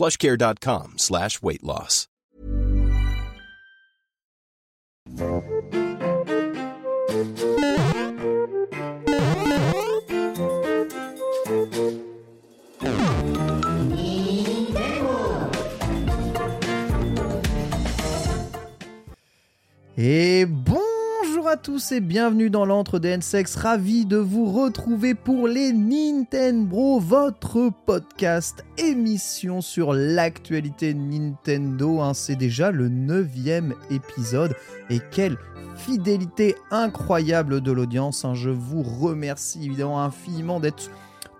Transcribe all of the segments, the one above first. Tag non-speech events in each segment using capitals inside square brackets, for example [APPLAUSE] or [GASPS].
plushcare.com slash weight loss. Et bonjour à tous et bienvenue dans l'antre des N-Sex. Ravi de vous retrouver pour les Nintendo, votre podcast émission sur l'actualité Nintendo. hein. C'est déjà le neuvième épisode et quelle fidélité incroyable de l'audience. hein. Je vous remercie évidemment infiniment d'être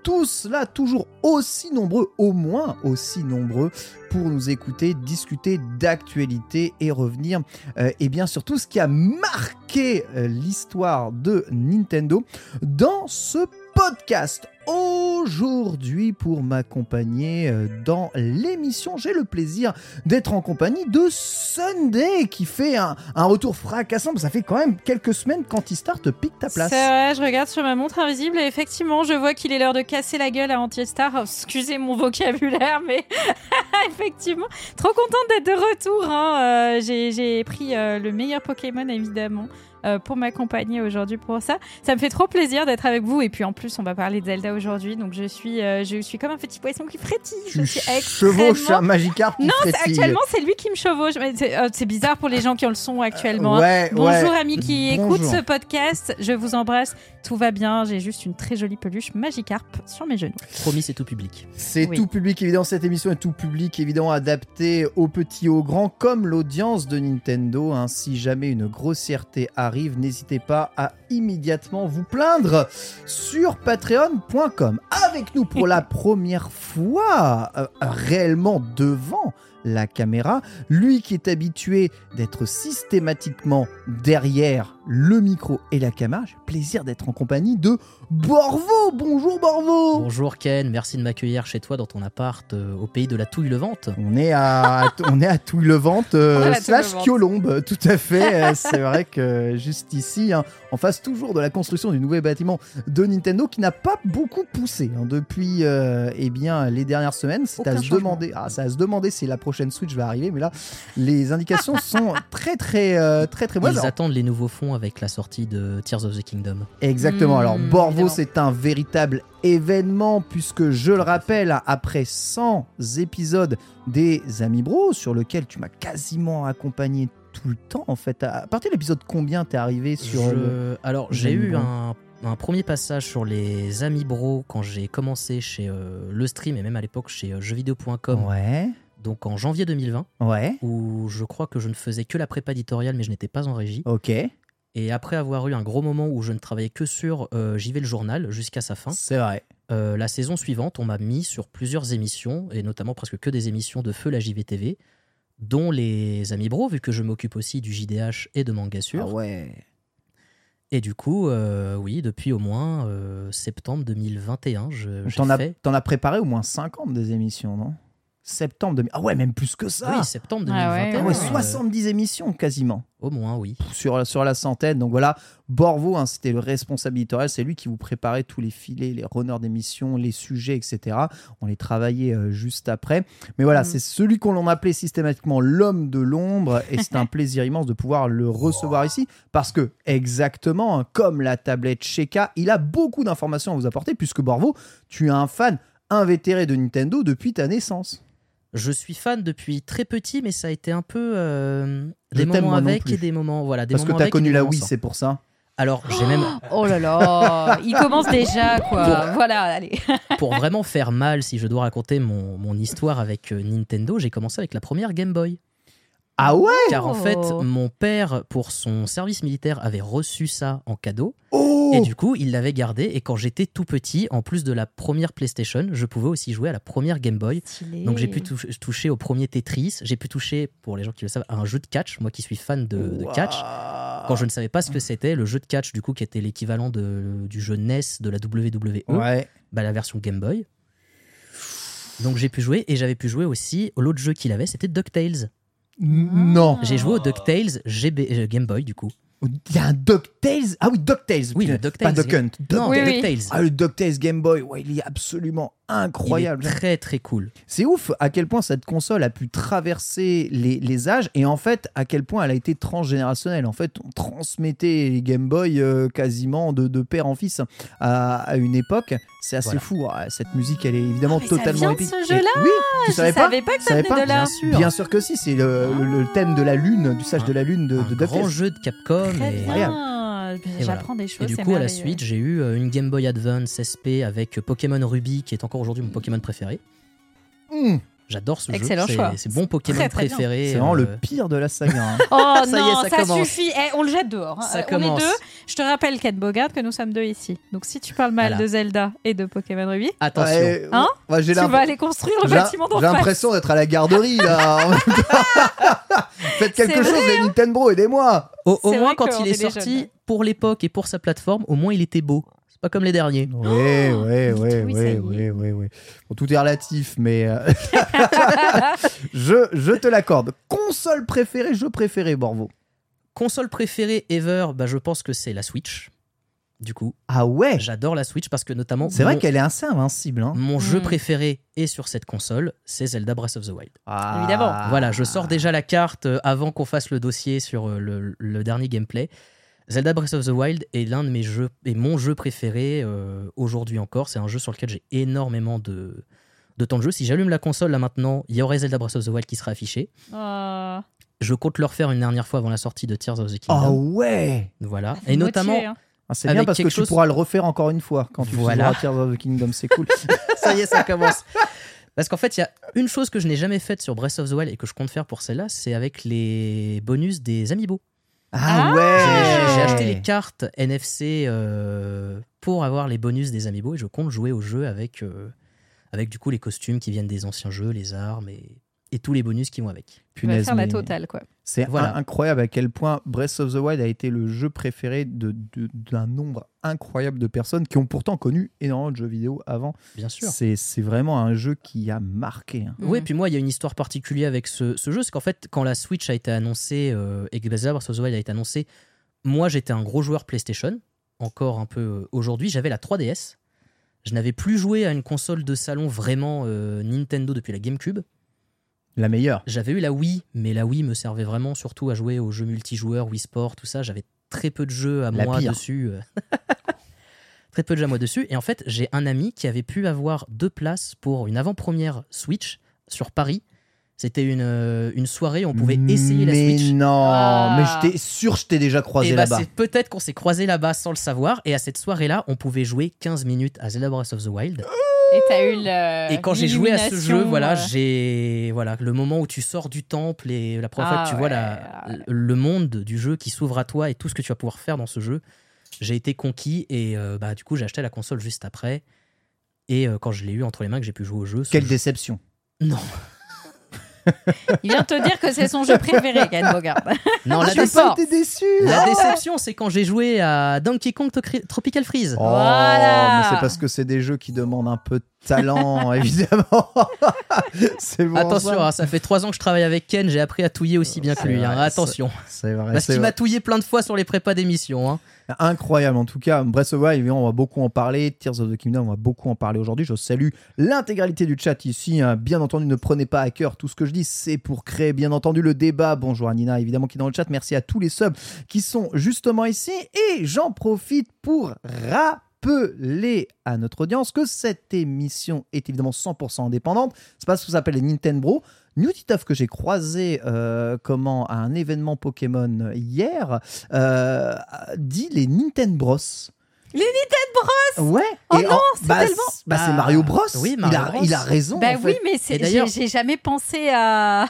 tous là, toujours aussi nombreux, au moins aussi nombreux, pour nous écouter, discuter d'actualité et revenir euh, et bien sur tout ce qui a marqué euh, l'histoire de Nintendo dans ce podcast. Aujourd'hui, pour m'accompagner euh, dans l'émission, j'ai le plaisir d'être en compagnie de Sunday qui fait un, retour fracassant. Ça fait quand même quelques semaines quand start pique ta place. C'est je regarde sur ma montre invisible et effectivement, je vois qu'il est l'heure de casser la gueule à Anti-Star. Oh, excusez mon vocabulaire, [LAUGHS] mais [LAUGHS] effectivement, trop contente d'être de retour. hein. Euh, j'ai, j'ai pris euh, le meilleur Pokémon, évidemment. Euh, pour m'accompagner aujourd'hui pour ça. Ça me fait trop plaisir d'être avec vous et puis en plus on va parler de Zelda aujourd'hui donc je suis euh, je suis comme un petit poisson qui frétille. Tu je suis chevauches un extrêmement Magikarp qui non, frétille. actuellement, c'est lui qui me chevauche. C'est euh, c'est bizarre pour les gens qui ont le son actuellement. hein. Ouais, Bonjour ouais. amis qui Bonjour. écoutent ce podcast, je vous embrasse, tout va bien, j'ai juste une très jolie peluche Magikarp sur mes genoux. Promis, c'est tout public. C'est Oui. tout public, évidemment. Cette émission est tout public, évidemment, adapté aux petits, aux grands, comme l'audience de Nintendo. hein. Si jamais une grossièreté arrive, n'hésitez pas à immédiatement vous plaindre sur patreon.com. Avec nous pour [LAUGHS] la première fois, euh, réellement devant la caméra, lui qui est habitué d'être systématiquement derrière le micro et la caméra, j'ai plaisir d'être en compagnie de Borvo. Bonjour Borvo Bonjour Ken, merci de m'accueillir chez toi dans ton appart euh, au pays de la touille-levante. On est à, on est à Touille-le-Vente, euh, On est à slash. Kiolombe, tout à fait. Euh, C'est vrai que juste ici, hein, on face toujours de la construction du nouveau bâtiment de Nintendo qui n'a pas beaucoup poussé hein, depuis euh, eh bien, les dernières semaines. C'est à se demander, ah, c'est à se demander si la prochaine Switch va arriver, mais là, les indications [LAUGHS] sont très très euh, très très bonnes. Ils Alors, attendent les nouveaux fonds avec la sortie de Tears of the Kingdom. Exactement. Mmh, Alors, Borvo, c'est un véritable événement, puisque je le rappelle, après 100 épisodes des Amis Bros, sur lequel tu m'as quasiment accompagné tout le temps, en fait. À partir de l'épisode combien t'es arrivé sur Je- le- Alors, j'ai Amis eu Bros. un, un premier passage sur les Amis Bros quand j'ai commencé chez euh, le stream et même à l'époque chez euh, jeuxvideo.com, Ouais, donc en janvier 2020, ouais, où je crois que je ne faisais que la prépa éditoriale mais je n'étais pas en régie. ok. Et après avoir eu un gros moment où je ne travaillais que sur euh, J'y vais le journal jusqu'à sa fin, C'est vrai. Euh, la saison suivante, on m'a mis sur plusieurs émissions, et notamment presque que des émissions de Feu la JVTV, dont les Amis Bro, vu que je m'occupe aussi du JDH et de Mangasur. Ah ouais. Et du coup, euh, oui, depuis au moins euh, septembre 2021, je, j'ai T'en as, fait. t'en as préparé au moins 50 des émissions, non? Septembre 2000. Ah ouais, même plus que ça. Oui, septembre Ah ouais, 2021. Ah ouais, ouais. 70 émissions quasiment Au moins, oui. sur, sur la centaine. Donc voilà, Borvo, hein, c'était le responsable éditorial, c'est lui qui vous préparait tous les filets, les runners d'émissions, les sujets, etc. On les travaillait euh, juste après. Mais voilà, Mm. c'est celui qu'on l'on appelait systématiquement l'homme de l'ombre et c'est un [LAUGHS] plaisir immense de pouvoir le recevoir ici parce que, exactement, hein, comme la tablette Sheka, il a beaucoup d'informations à vous apporter puisque Borvo, tu es un fan invétéré de Nintendo depuis ta naissance. Je suis fan depuis très petit, mais ça a été un peu euh, des moments avec et des moments voilà des Parce que moments tu as avec et connu la Wii, c'est pour ça. Alors j'ai même [GASPS] Oh là là, il commence déjà quoi. Voilà, allez. [LAUGHS] pour vraiment faire mal, si je dois raconter mon, mon histoire avec euh, Nintendo, j'ai commencé avec la première Game Boy. Ah ouais Car en fait, Oh. mon père, pour son service militaire, avait reçu ça en cadeau. Oh Et du coup, il l'avait gardé. Et quand j'étais tout petit, en plus de la première PlayStation, je pouvais aussi jouer à la première Game Boy. Stylé. Donc j'ai pu tou- toucher au premier Tetris. J'ai pu toucher, pour les gens qui le savent, à un jeu de catch. Moi qui suis fan de, de catch. Quand je ne savais pas ce que c'était, le jeu de catch, du coup, qui était l'équivalent de- du jeu NES de la WWE, Ouais. bah, la version Game Boy. Donc j'ai pu jouer et j'avais pu jouer aussi. L'autre jeu qu'il avait, c'était DuckTales. Non. J'ai joué au DuckTales GB, euh, Game Boy, du coup. Il y a un DuckTales? Ah oui, DuckTales. Oui, le DuckTales. Pas Duck Hunt. Non, Oui, oui. DuckTales. Ah, le DuckTales Game Boy, ouais, il est absolument incroyable. Il est très très cool. C'est ouf à quel point cette console a pu traverser les, les âges et en fait à quel point elle a été transgénérationnelle. En fait, on transmettait les Game Boy euh, quasiment de, de père en fils à, à une époque. C'est assez Voilà. fou. Ah, Cette musique, elle est évidemment Ah, ça totalement vient de épique. ce Et- jeu-là Oui, tu Je savais pas savais pas que ça venait pas de là. Bien sûr. Bien sûr que si, c'est le, le thème de la lune, du sage de la lune de, un de grand jeu de Capcom. Très et, bien. J'apprends des et choses. du c'est coup, à la suite, j'ai eu euh, une Game Boy Advance SP avec Pokémon Ruby, qui est encore aujourd'hui mon Pokémon préféré. Mmh. J'adore ce Excellent jeu. choix. C'est- C'est mon Pokémon Très, très bien. préféré. C'est vraiment euh, le pire de la saga. hein. Oh [LAUGHS] Ça y est, non, ça ça, commence. suffit. Eh, on le jette dehors. hein. Ça Euh, on est deux. Je te rappelle, Ken Bogart, que nous sommes deux ici. Donc si tu parles mal Voilà. de Zelda et de Pokémon Ruby, Attention. Ouais, Hein ouais, tu vas aller construire le bâtiment d'en j'ai l'impression d'être à la garderie là. [LAUGHS] [LAUGHS] Faites quelque chose, vrai, les Nintendo, aidez-moi. Au, moins, quand il est sorti, pour l'époque et pour sa plateforme, au moins il était beau. C'est pas comme les derniers. Oui, oui, oui, oui, oui, oui, oui, oui. Bon, tout est relatif, mais euh, [LAUGHS] je, je te l'accorde. Console préférée, jeu préféré, Borvo. Console préférée ever, bah, je pense que c'est la Switch. Du coup, Ah ouais? j'adore la Switch parce que notamment C'est vrai qu'elle est assez invincible. Hein. mon jeu Mm. préféré est sur cette console, c'est Zelda Breath of the Wild. Ah. Évidemment. Voilà, je sors déjà la carte euh, avant qu'on fasse le dossier sur euh, le, le dernier gameplay. Zelda Breath of the Wild est l'un de mes jeux et mon jeu préféré euh, aujourd'hui encore. C'est un jeu sur lequel j'ai énormément de, de temps de jeu. Si j'allume la console là maintenant, il y aurait Zelda Breath of the Wild qui sera affiché. Oh, Je compte le refaire une dernière fois avant la sortie de Tears of the Ah Kingdom. ouais. Voilà. Et me notamment, hein. Ah, c'est bien parce que quelque tu chose- pourras le refaire encore une fois quand tu Voilà. Tears of the Kingdom. C'est cool. [LAUGHS] ça y est, ça commence. Parce qu'en fait, il y a une chose que je n'ai jamais faite sur Breath of the Wild et que je compte faire pour celle-là, c'est avec les bonus des Amiibo. Ah Ah. ouais. J'ai acheté les cartes NFC euh, pour avoir les bonus des Amiibo et je compte jouer au jeu avec, euh, avec du coup les costumes qui viennent des anciens jeux, les armes et, et tous les bonus qui vont avec. Punaise, faire la mais- totale, quoi. C'est Voilà. incroyable à quel point Breath of the Wild a été le jeu préféré de- de- d'un nombre incroyable de personnes qui ont pourtant connu énormément de jeux vidéo avant. Bien sûr. C'est vraiment un jeu qui a marqué. hein. Oui, Mhm. puis moi, il y a une histoire particulière avec ce, ce jeu, c'est qu'en fait, quand la Switch a été annoncée euh, et que Breath of the Wild a été annoncé, moi, j'étais un gros joueur PlayStation, encore un peu euh, aujourd'hui. J'avais la 3DS. Je n'avais plus joué à une console de salon vraiment euh, Nintendo depuis la GameCube. La meilleure. J'avais eu la Wii, mais la Wii me servait vraiment surtout à jouer aux jeux multijoueurs, Wii Sport, tout ça. J'avais très peu de jeux à La moi pire. dessus. euh. [LAUGHS] très peu de jeux à moi dessus. Et en fait, j'ai un ami qui avait pu avoir deux places pour une avant-première Switch sur Paris. C'était une, euh, une soirée où on pouvait essayer la mais Switch. non, Ah. mais j'étais sûr que je t'ai déjà croisé Et bah, là-bas. c'est peut-être qu'on s'est croisé là-bas sans le savoir. Et à cette soirée-là, on pouvait jouer 15 minutes à Zelda Breath of the Wild. Et t'as eu le. Et quand j'ai joué à ce jeu, voilà, euh, j'ai voilà le moment où tu sors du temple et la première fois Ah que tu vois la- ouais, le monde du jeu qui s'ouvre à toi et tout ce que tu vas pouvoir faire dans ce jeu, j'ai été conquis et euh, bah du coup j'ai acheté la console juste après. Et euh, quand je l'ai eu entre les mains, que j'ai pu jouer au jeu. Quelle jeu- déception. Non, [LAUGHS] Il vient de te dire que c'est son jeu préféré, Ken Bogart. [LAUGHS] non, la, je suis déce- fort. été déçu. la déception, c'est quand j'ai joué à Donkey Kong Tropical Freeze. Oh, Voilà. mais c'est parce que c'est des jeux qui demandent un peu de talent, [LAUGHS] évidemment. c'est bon. Attention, ça. hein, ça fait trois ans que je travaille avec Ken, j'ai appris à touiller aussi bien que lui. hein, vrai, Attention. C'est vrai. Parce c'est qu'il m'a touillé plein de fois sur les prépas d'émission. hein. Incroyable en tout cas. Breath of Wild, on va beaucoup en parler. Tears of the Kingdom, on va beaucoup en parler aujourd'hui. Je salue l'intégralité du chat ici. hein. Bien entendu, ne prenez pas à cœur tout ce que je dis. C'est pour créer, bien entendu, le débat. Bonjour à Nina, évidemment, qui est dans le chat. Merci à tous les subs qui sont justement ici. Et j'en profite pour rappeler à notre audience que cette émission est évidemment 100% indépendante. C'est pas ce que ça s'appelle les Nintendo Bros. Newtituff que j'ai croisé euh, comment à un événement Pokémon hier euh, dit les Nintendo Bros. Les Nintendo Ouais. Oh Et non, en- c'est bah, tellement- bah, c'est Mario Bros. oui, il, Mario a, Bros. il a raison. Bah en oui, fait. mais c'est- j'ai jamais pensé à.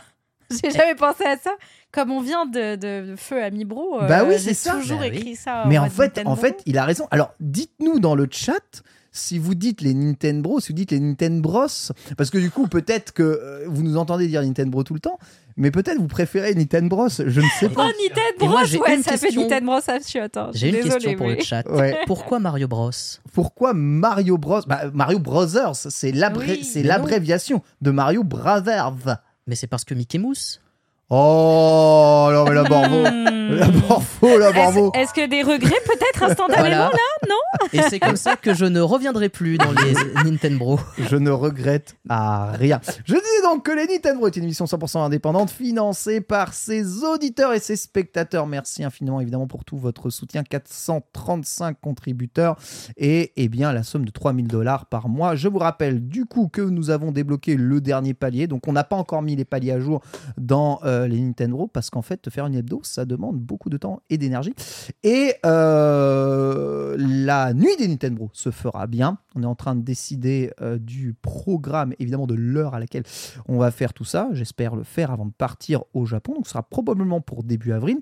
[LAUGHS] J'ai jamais pensé à ça. Comme on vient de, de Feu Ami Bro, euh, Bah oui, j'ai c'est ça. toujours Bah oui. écrit ça. Mais en fait, Nintendo. en fait, il a raison. Alors, dites-nous dans le chat si vous dites les Nintendo Bros, si vous dites les Nintendo Bros, parce que du coup, peut-être que euh, vous nous entendez dire Nintendo Bros tout le temps, mais peut-être vous préférez Nintendo Bros. Je ne sais Oh, pas. Nintendo Et moi, Bros, ouais, ça fait. Nintendo Bros à chiotte. hein. J'ai une Désolée, question pour mais- le chat. [LAUGHS] Ouais. Pourquoi Mario Bros? Pourquoi Mario Bros? Bah, Mario Brothers, c'est Oui. non. l'abréviation de Mario Brothers. Mais c'est parce que Mickey Mouse. Oh, non, mais la Borvo. Hmm. La Borvo, la Borvo. Est-ce que des regrets peut-être instantanément Voilà. Et c'est comme ça que je ne reviendrai plus dans les [LAUGHS] Nintendo. Je ne regrette à rien. Je dis donc que les Nintendo est une émission 100% indépendante financée par ses auditeurs et ses spectateurs. Merci infiniment évidemment pour tout votre soutien. 435 contributeurs et eh bien la somme de 3000 dollars par mois. Je vous rappelle du coup que nous avons débloqué le dernier palier. Donc on n'a pas encore mis les paliers à jour dans euh, les Nintendo parce qu'en fait faire une hebdo ça demande beaucoup de temps et d'énergie. Et euh, la nuit des Nintendo se fera bien. On est en train de décider euh, du programme, évidemment de l'heure à laquelle on va faire tout ça. J'espère le faire avant de partir au Japon. Donc ce sera probablement pour début avril.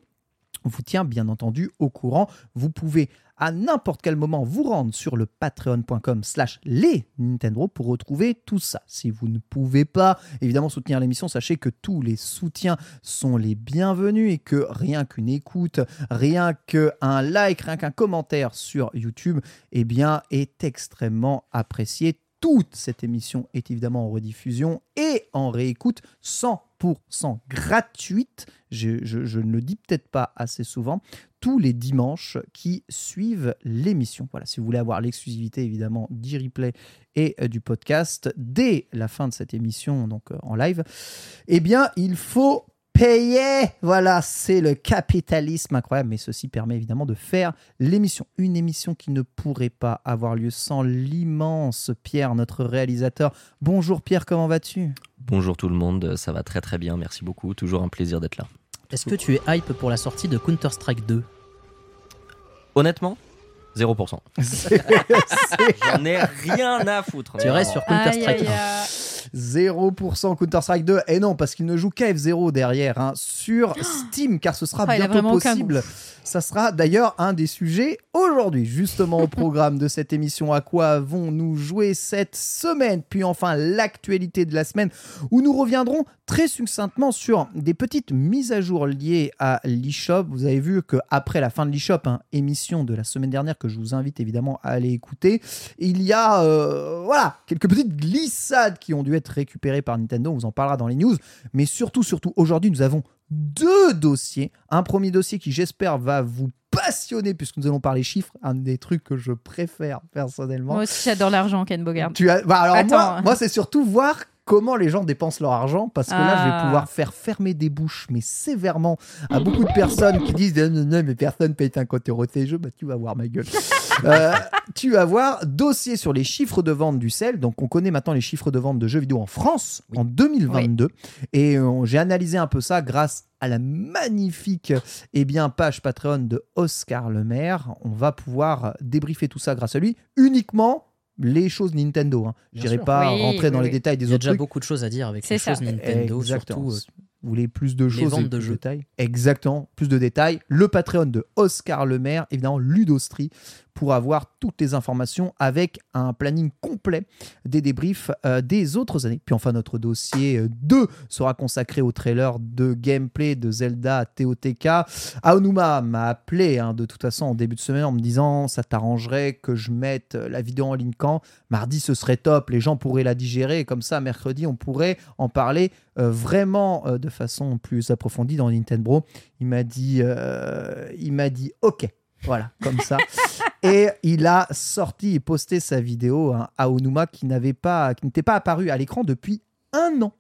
Vous tient bien entendu au courant. Vous pouvez à n'importe quel moment vous rendre sur le patreon.com slash les Nintendo pour retrouver tout ça. Si vous ne pouvez pas évidemment soutenir l'émission, sachez que tous les soutiens sont les bienvenus et que rien qu'une écoute, rien qu'un like, rien qu'un commentaire sur YouTube, eh bien, est extrêmement apprécié. Toute cette émission est évidemment en rediffusion et en réécoute 100% gratuite. Je, ne le dis peut-être pas assez souvent. Tous les dimanches qui suivent l'émission. Voilà, si vous voulez avoir l'exclusivité évidemment du replay et euh, du podcast dès la fin de cette émission, donc euh, en live, eh bien, il faut payer. Voilà, c'est le capitalisme incroyable, mais ceci permet évidemment de faire l'émission. Une émission qui ne pourrait pas avoir lieu sans l'immense Pierre, notre réalisateur. Bonjour Pierre, comment vas-tu? Bonjour tout le monde, ça va très très bien, merci beaucoup, toujours un plaisir d'être là. Est-ce que tu es hype pour la sortie de Counter-Strike 2 Honnêtement, 0%. C'est- [LAUGHS] J'en ai rien à foutre. Tu restes sur Counter-Strike aïe, 1. aïe. 0% Counter-Strike 2. Et non, parce qu'il ne joue qu'à F0 derrière, hein, sur Steam, car ce sera Oh, il a bientôt possible. Ça sera d'ailleurs un des sujets aujourd'hui, justement au programme de cette émission. À quoi avons-nous joué cette semaine Puis enfin, l'actualité de la semaine, où nous reviendrons très succinctement sur des petites mises à jour liées à l'eShop. Vous avez vu qu'après la fin de l'eShop, hein, émission de la semaine dernière que je vous invite évidemment à aller écouter, il y a euh, voilà, quelques petites glissades qui ont dû être récupérées par Nintendo. On vous en parlera dans les news. Mais surtout, surtout, aujourd'hui, nous avons deux dossiers. Un premier dossier qui, j'espère, va vous passionner puisque nous allons parler chiffres, un des trucs que je préfère personnellement. Moi aussi, j'adore l'argent, Ken Bogard. Tu as... bah, alors Attends. moi, moi c'est surtout voir comment les gens dépensent leur argent parce que là, je vais Ah. pouvoir faire fermer des bouches, mais sévèrement, à beaucoup de personnes qui disent non, non, mais personne paye 50 euros de ces jeux. Bah, tu vas voir ma gueule. [LAUGHS] Euh, tu vas voir dossier sur les chiffres de vente du sel. Donc, on connaît maintenant les chiffres de vente de jeux vidéo en France en 2022. Et euh, j'ai analysé un peu ça grâce à la magnifique eh bien, page Patreon de Oscar Lemaire. On va pouvoir débriefer tout ça grâce à lui uniquement les choses Nintendo. Hein. Je n'irai pas Oui, rentrer dans oui, les détails des Il y a autres déjà trucs. beaucoup de choses à dire avec les ça. choses Nintendo, Exactement. surtout. Euh, Vous voulez plus de choses de plus jeux. détails Exactement, plus de détails. Le Patreon de Oscar Lemaire, évidemment Ludostri, pour avoir toutes les informations avec un planning complet des débriefs euh, des autres années. Puis enfin, notre dossier euh, 2 sera consacré au trailer de gameplay de Zelda TOTK. Aonuma m'a appelé hein, de toute façon en début de semaine en me disant ça t'arrangerait que je mette euh, la vidéo en ligne quand? Mardi, ce serait top, les gens pourraient la digérer et comme ça, mercredi, on pourrait en parler euh, vraiment euh, de façon plus approfondie dans Nintendo. Il m'a dit, euh, il m'a dit OK. Voilà, comme ça. [LAUGHS] et il a sorti et posté sa vidéo hein, à Onuma qui n'avait pas, qui n'était pas apparu à l'écran depuis un an.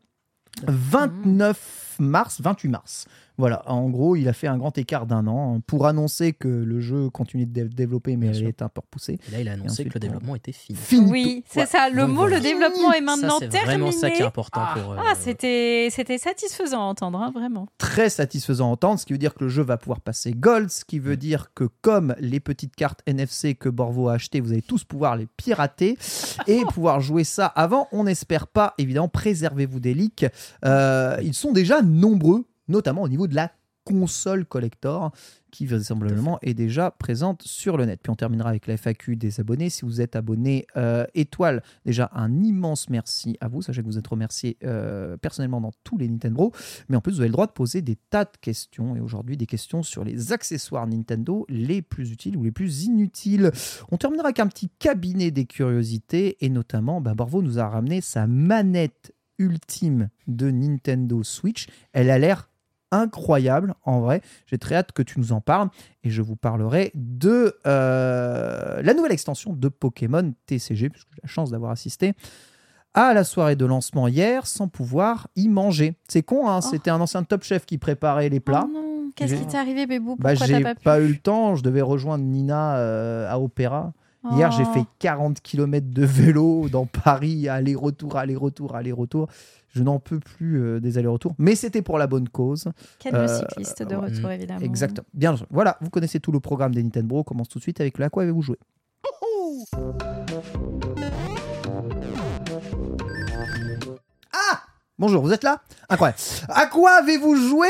29 mars, 28 mars. Voilà, en gros, il a fait un grand écart d'un an hein, pour annoncer que le jeu continue de dé- développer, mais elle sûr. est un peu repoussée. Et là, il a annoncé ensuite, que le on- développement était fini. Oui, c'est Ouais. ça. Le Donc, mot, le développement est maintenant ça, c'est terminé. vraiment ça qui est important pour. euh, Ah, c'était c'était satisfaisant à entendre, hein, vraiment. très satisfaisant à entendre, ce qui veut dire que le jeu va pouvoir passer gold, ce qui veut Mm. dire que comme les petites cartes NFC que Borvo a achetées, vous allez tous pouvoir les pirater [LAUGHS] et pouvoir jouer ça avant. On n'espère pas, évidemment, préservez-vous des leaks. Euh, ils sont déjà nombreux, notamment au niveau de la console collector qui vraisemblablement est déjà présente sur le net. Puis on terminera avec la FAQ des abonnés. Si vous êtes abonné euh, étoile, déjà un immense merci à vous. Sachez que vous êtes remerciés euh, personnellement dans tous les Nintendo. Mais en plus, vous avez le droit de poser des tas de questions. Et aujourd'hui, des questions sur les accessoires Nintendo les plus utiles ou les plus inutiles. On terminera avec un petit cabinet des curiosités. Et notamment, bah, Borvo nous a ramené sa manette ultime de Nintendo Switch. Elle a l'air incroyable en vrai. J'ai très hâte que tu nous en parles et je vous parlerai de euh, la nouvelle extension de Pokémon TCG puisque j'ai la chance d'avoir assisté à la soirée de lancement hier sans pouvoir y manger. C'est con, hein, Oh. c'était un ancien top chef qui préparait les plats. Oh non, qu'est-ce qui t'est arrivé, Bébou? Bah, j'ai pas, eu le temps, je devais rejoindre Nina euh, à Opéra. Hier, j'ai Oh. fait 40 km de vélo dans Paris, aller-retour, aller-retour, aller-retour. Je n'en peux plus euh, des allers-retours, mais c'était pour la bonne cause. Quel Euh, cycliste de retour, évidemment. Exactement. Bien, voilà, vous connaissez tout le programme des Nintendo. On commence tout de suite avec le à quoi avez-vous joué? Bonjour, vous êtes là? Incroyable. À quoi avez-vous joué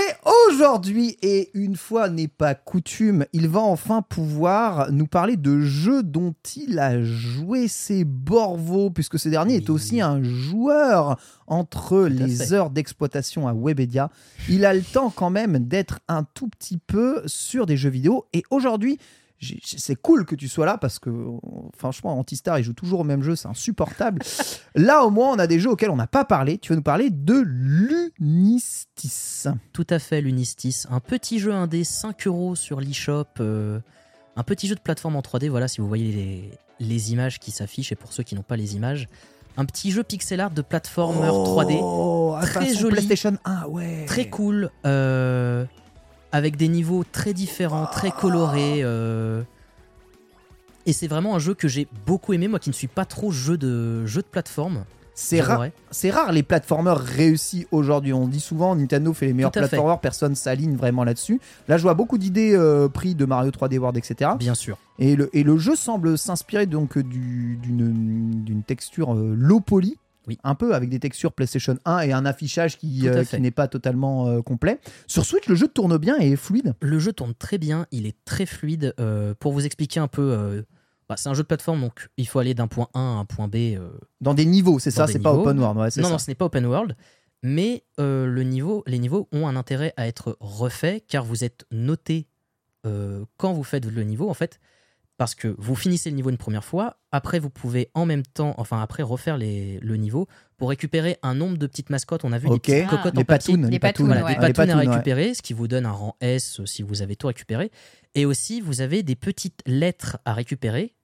aujourd'hui? Et une fois n'est pas coutume, il va enfin pouvoir nous parler de jeux dont il a joué. C'est Borvo, puisque ce dernier est aussi un joueur entre les fait. heures d'exploitation à Webedia. Il a le temps quand même d'être un tout petit peu sur des jeux vidéo. Et aujourd'hui, c'est cool que tu sois là parce que franchement Antistar il joue toujours au même jeu c'est insupportable [LAUGHS] là au moins on a des jeux auxquels on n'a pas parlé tu vas nous parler de l'Unistis? Tout à fait, l'Unistis. Un petit jeu indé, 5 euros sur l'eShop. euh, un petit jeu de plateforme en 3D. Voilà, si vous voyez les, les images qui s'affichent et pour ceux qui n'ont pas les images. Un petit jeu pixel art de plateformer 3D. oh, ah, Très joli. PlayStation 1 ouais Très cool. euh, avec des niveaux très différents, très colorés. euh, et c'est vraiment un jeu que j'ai beaucoup aimé, moi qui ne suis pas trop jeu de, jeu de plateforme. c'est rare c'est rare les plateformeurs réussis aujourd'hui on dit souvent Nintendo fait les meilleurs plateformeurs personne s'aligne vraiment là-dessus là je vois beaucoup d'idées euh, prises de Mario 3D World etc Bien sûr. Et le, et le jeu semble s'inspirer donc du- d'une d'une texture euh, low poly. Oui. Un peu avec des textures PlayStation 1 et un affichage qui, euh, qui n'est pas totalement euh, complet. Sur Switch, le jeu tourne bien et est fluide. Le jeu tourne très bien, il est très fluide. euh, pour vous expliquer un peu, bah, c'est un jeu de plateforme, donc il faut aller d'un point A à un point B. Dans des niveaux, c'est ça, c'est pas open world. Ouais, non, ça. non, ce n'est pas open world, mais le niveau, les niveaux ont un intérêt à être refaits car vous êtes noté quand vous faites le niveau, en fait, parce que vous finissez le niveau une première fois, après vous pouvez en même temps, enfin après refaire les, le niveau pour récupérer un nombre de petites mascottes. On a vu Ok. des petites Ah. cocottes les en papier. patounes, Les les patounes, Voilà, ouais. des Ah, les patounes à ouais. récupérer, ce qui vous donne un rang S si vous avez tout récupéré. Et aussi, vous avez des petites lettres à récupérer,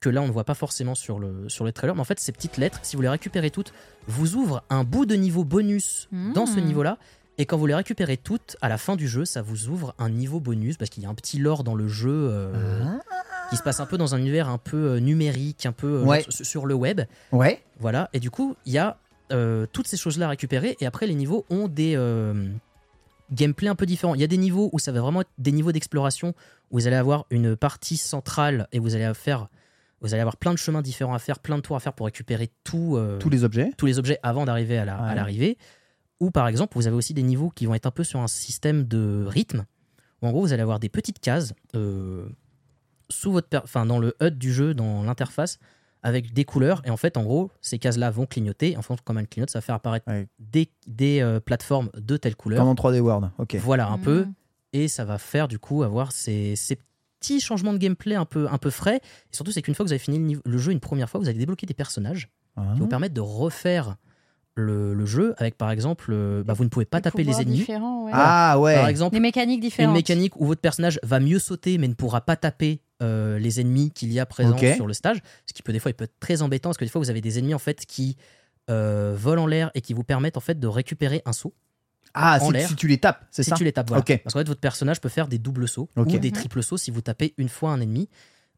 que là, on ne voit pas forcément sur le, sur le trailer. Mais en fait, ces petites lettres, si vous les récupérez toutes, vous ouvrent un bout de niveau bonus dans ce Mmh. niveau-là. Et quand vous les récupérez toutes, à la fin du jeu, ça vous ouvre un niveau bonus, parce qu'il y a un petit lore dans le jeu euh, qui se passe un peu dans un univers un peu euh, numérique, un peu euh, Ouais. genre sur- le web. Ouais. Voilà, et du coup, il y a euh, toutes ces choses-là à récupérer, et après, les niveaux ont des euh, gameplay un peu différents. Il y a des niveaux où ça va vraiment être des niveaux d'exploration, où vous allez avoir une partie centrale, et vous allez faire... Vous allez avoir plein de chemins différents à faire, plein de tours à faire pour récupérer tout, euh, Tous les objets. tous les objets avant d'arriver à la- à Ouais. l'arrivée. Ou par exemple, vous avez aussi des niveaux qui vont être un peu sur un système de rythme. Où en gros, vous allez avoir des petites cases sous votre per- enfin, dans le HUD du jeu, dans l'interface, avec des couleurs. Et en fait, en gros, ces cases-là vont clignoter. En fait, comme elles clignotent, ça va faire apparaître des, des, euh, plateformes de telle couleur. Comme en 3D World. Ok. Voilà un Mhm. peu. Et ça va faire du coup avoir ces, ces petits changements de gameplay un peu, un peu frais. Et surtout, c'est qu'une fois que vous avez fini le, niveau- le jeu une première fois, vous allez débloquer des personnages Ah. qui vous permettent de refaire le, le jeu avec par exemple, euh, bah, vous ne pouvez pas taper les ennemis. ouais. Ah ouais. Par exemple, Des mécaniques une différentes. mécanique où votre personnage va mieux sauter mais ne pourra pas taper euh, les ennemis qu'il y a présents sur le stage. Ce qui peut des fois il peut être très embêtant parce que des fois vous avez des ennemis en fait qui euh, volent en l'air et qui vous permettent en fait de récupérer un saut Ah, en si, tu les tapes, c'est si ça tu les tapes. Voilà. Parce qu'en fait votre personnage peut faire des doubles sauts ou des triples sauts si vous tapez une fois un ennemi.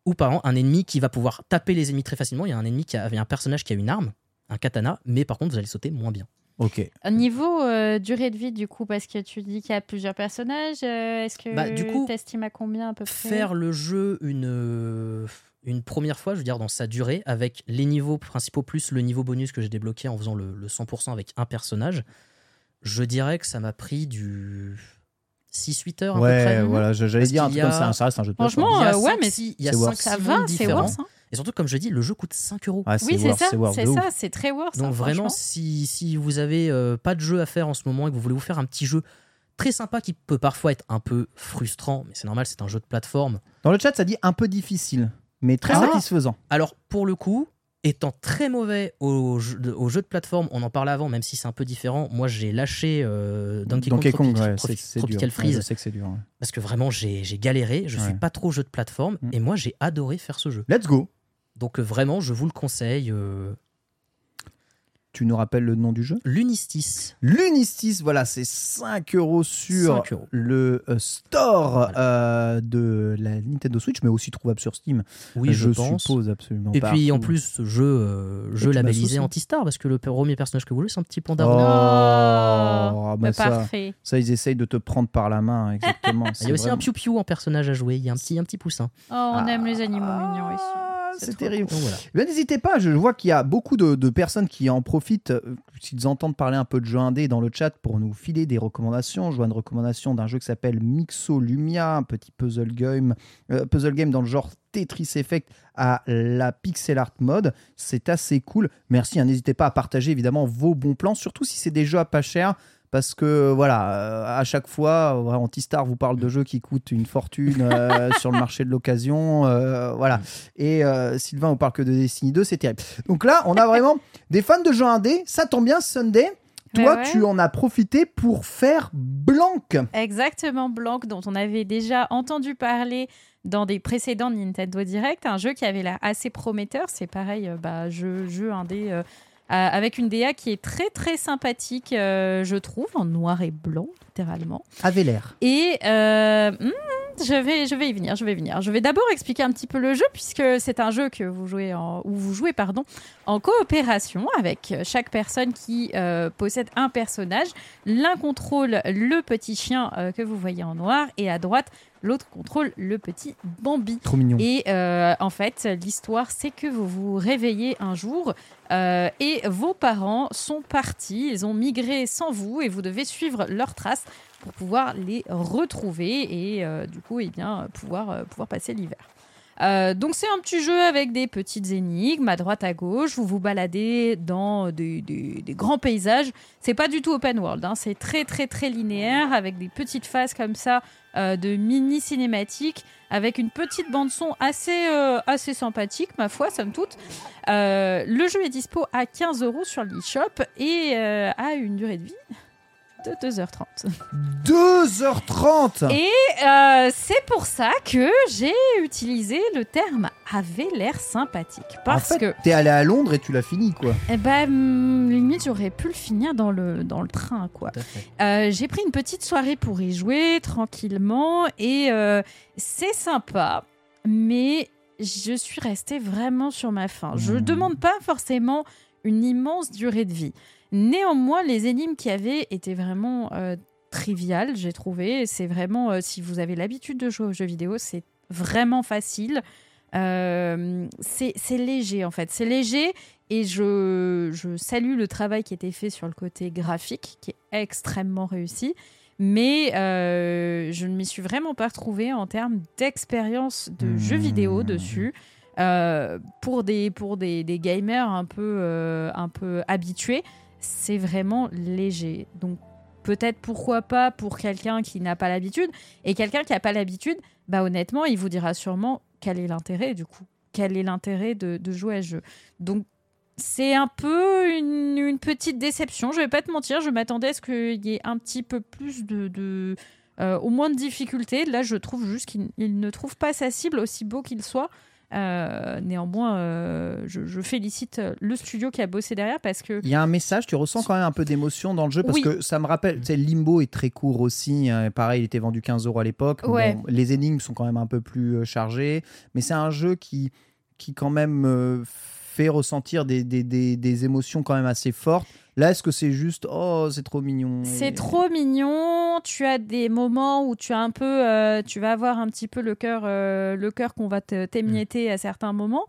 Ou par exemple un ennemi qui va pouvoir taper les ennemis très facilement. Il y a un ennemi qui a, il y a un personnage qui a une arme, un katana, mais par contre vous allez sauter moins bien. Ok. Niveau euh, durée de vie, du coup, parce que tu dis qu'il y a plusieurs personnages, euh, est-ce que Bah, du coup, t'estimes à combien à peu près faire le jeu une, euh, une première fois, je veux dire, dans sa durée, avec les niveaux principaux plus le niveau bonus que j'ai débloqué en faisant le, le 100% avec un personnage, je dirais que ça m'a pris du 6-8 heures à peu Ouais, près. voilà, j'allais dire un truc y comme a- ça, ça reste un jeu de Franchement, a euh, ouais, mais six- il y a c'est worth. 5 ça va, c'est hein. Et surtout, comme je dis, le jeu coûte 5 euros. C'est Oui, c'est worth, ça, c'est ça, c'est très worth. Donc hein, vraiment, si, si vous avez euh, pas de jeu à faire en ce moment et que vous voulez vous faire un petit jeu très sympa qui peut parfois être un peu frustrant, mais c'est normal, c'est un jeu de plateforme. Dans le chat, ça dit un peu difficile, mais très Ah. satisfaisant. Alors, pour le coup, étant très mauvais au jeu, de, au jeu de plateforme, on en parlait avant, même si c'est un peu différent. Moi, j'ai lâché euh, Donkey, Donkey Kong, Kong, Tropi- ouais, Tropi- c'est c'est dur. Tropical Ouais, Freeze, je sais que c'est dur. ouais. parce que vraiment, j'ai j'ai galéré. Je Ouais. suis pas trop jeu de plateforme, Mm. et moi, j'ai adoré faire ce jeu. Let's go. Donc, euh, vraiment, je vous le conseille. euh, Tu nous rappelles le nom du jeu? L'Unistis. L'Unistis, voilà, c'est 5 euros sur 5 euros. le euh, store Voilà. euh, de la Nintendo Switch, mais aussi trouvable sur Steam. Oui, je, je pense. suppose absolument. Et puis en partout. plus, ce jeu, euh, jeu tu labellisé m'associes. anti-star, parce que le premier personnage que vous jouez, c'est un petit panda Oh, rouge. bah bah, ça, parfait. ça, ils essayent de te prendre par la main, exactement. [LAUGHS] Il y a aussi vraiment- un piou-piou en personnage à jouer, il y a un petit, un petit poussin. Oh, on aime Ah, les animaux mignons ici. C'est terrible. Voilà. Eh N'hésitez pas, je vois qu'il y a beaucoup de, de personnes qui en profitent, euh, s'ils entendent parler un peu de jeux indés dans le chat, pour nous filer des recommandations. Je vois une recommandation d'un jeu qui s'appelle Mixo Lumia, un petit puzzle game, euh, puzzle game dans le genre Tetris Effect à la pixel art mode. C'est assez cool. Merci, hein, n'hésitez pas à partager évidemment vos bons plans, surtout si c'est des jeux à pas cher. Parce que voilà, euh, à chaque fois, euh, Antistar vous parle de jeux qui coûtent une fortune euh, sur le marché de l'occasion. euh, voilà. Et euh, Sylvain vous parle que de Destiny 2, c'est terrible. Donc là, on a vraiment [LAUGHS] des fans de jeux indés. Ça tombe bien, Sunday. Toi, Ouais, tu en as profité pour faire Blanc. Exactement, Blanc, dont on avait déjà entendu parler dans des précédents Nintendo Direct, un jeu qui avait l'air assez prometteur. C'est pareil, euh, bah, jeu, jeu indé euh, euh, avec une DA qui est très très sympathique, euh, je trouve, en noir et blanc, littéralement. Avait l'air. Et euh, hmm, je, vais, je vais y venir, je vais y venir. Je vais d'abord expliquer un petit peu le jeu, puisque c'est un jeu que vous jouez en, où vous jouez pardon, en coopération avec chaque personne qui euh, possède un personnage. L'un contrôle le petit chien euh, que vous voyez en noir, et à droite, l'autre contrôle le petit Bambi. Trop mignon. Et euh, en fait, l'histoire, c'est que vous vous réveillez un jour euh, et vos parents sont partis, ils ont migré sans vous et vous devez suivre leurs traces pour pouvoir les retrouver et euh, du coup, eh bien, pouvoir, euh, passer l'hiver. Euh, donc c'est un petit jeu avec des petites énigmes à droite à gauche. Vous vous baladez dans des, grands paysages. C'est pas du tout open world. hein. C'est très très très linéaire avec des petites phases comme ça de mini cinématiques avec une petite bande son assez assez sympathique ma foi somme toute. Le jeu est dispo à 15 euros sur l'eShop et a une durée de vie de 2h30. 2h30 Et euh, c'est pour ça que j'ai utilisé le terme avait l'air sympathique. Parce En fait, que, t'es allé à Londres et tu l'as fini, quoi. eh ben, hum, limite, j'aurais pu le finir dans le, dans le train, quoi. Euh, j'ai pris une petite soirée pour y jouer tranquillement et euh, c'est sympa, mais je suis restée vraiment sur ma faim. Je Mmh. demande pas forcément une immense durée de vie. Néanmoins, les énigmes qu'il y avait étaient vraiment euh, triviales, j'ai trouvé. C'est vraiment, euh, si vous avez l'habitude de jouer aux jeux vidéo, c'est vraiment facile. Euh, c'est léger en fait, c'est léger Et je, je salue le travail qui a été fait sur le côté graphique, qui est extrêmement réussi. Mais je ne m'y suis vraiment pas retrouvée en termes d'expérience de Mmh. jeux vidéo dessus. Euh, pour des, pour des, des gamers un peu, euh, un peu habitués, c'est vraiment léger. Donc peut-être pourquoi pas pour quelqu'un qui n'a pas l'habitude. Et quelqu'un qui n'a pas l'habitude, bah honnêtement, il vous dira sûrement quel est l'intérêt du coup. Quel est l'intérêt de, jouer à ce jeu. Donc c'est un peu une, petite déception, je vais pas te mentir, je m'attendais à ce qu'il y ait un petit peu plus de... de euh, au moins de difficultés. Là, je trouve juste qu'il il ne trouve pas sa cible aussi beau qu'il soit. Euh, néanmoins, euh, je, je félicite le studio qui a bossé derrière parce que Il y a un message, tu ressens quand même un peu d'émotion dans le jeu parce Oui. que ça me rappelle, tu sais, Limbo est très court aussi. hein, pareil, il était vendu 15 euros à l'époque. Ouais. Bon, les énigmes sont quand même un peu plus euh, chargées, mais c'est un jeu qui, qui quand même euh, fait ressentir des, des, des, des émotions quand même assez fortes. Là, est-ce que c'est juste, oh, c'est trop mignon C'est trop mignon. Tu as des moments où tu as un peu, euh, tu vas avoir un petit peu le cœur, euh, le cœur qu'on va te- t'émietter à certains moments,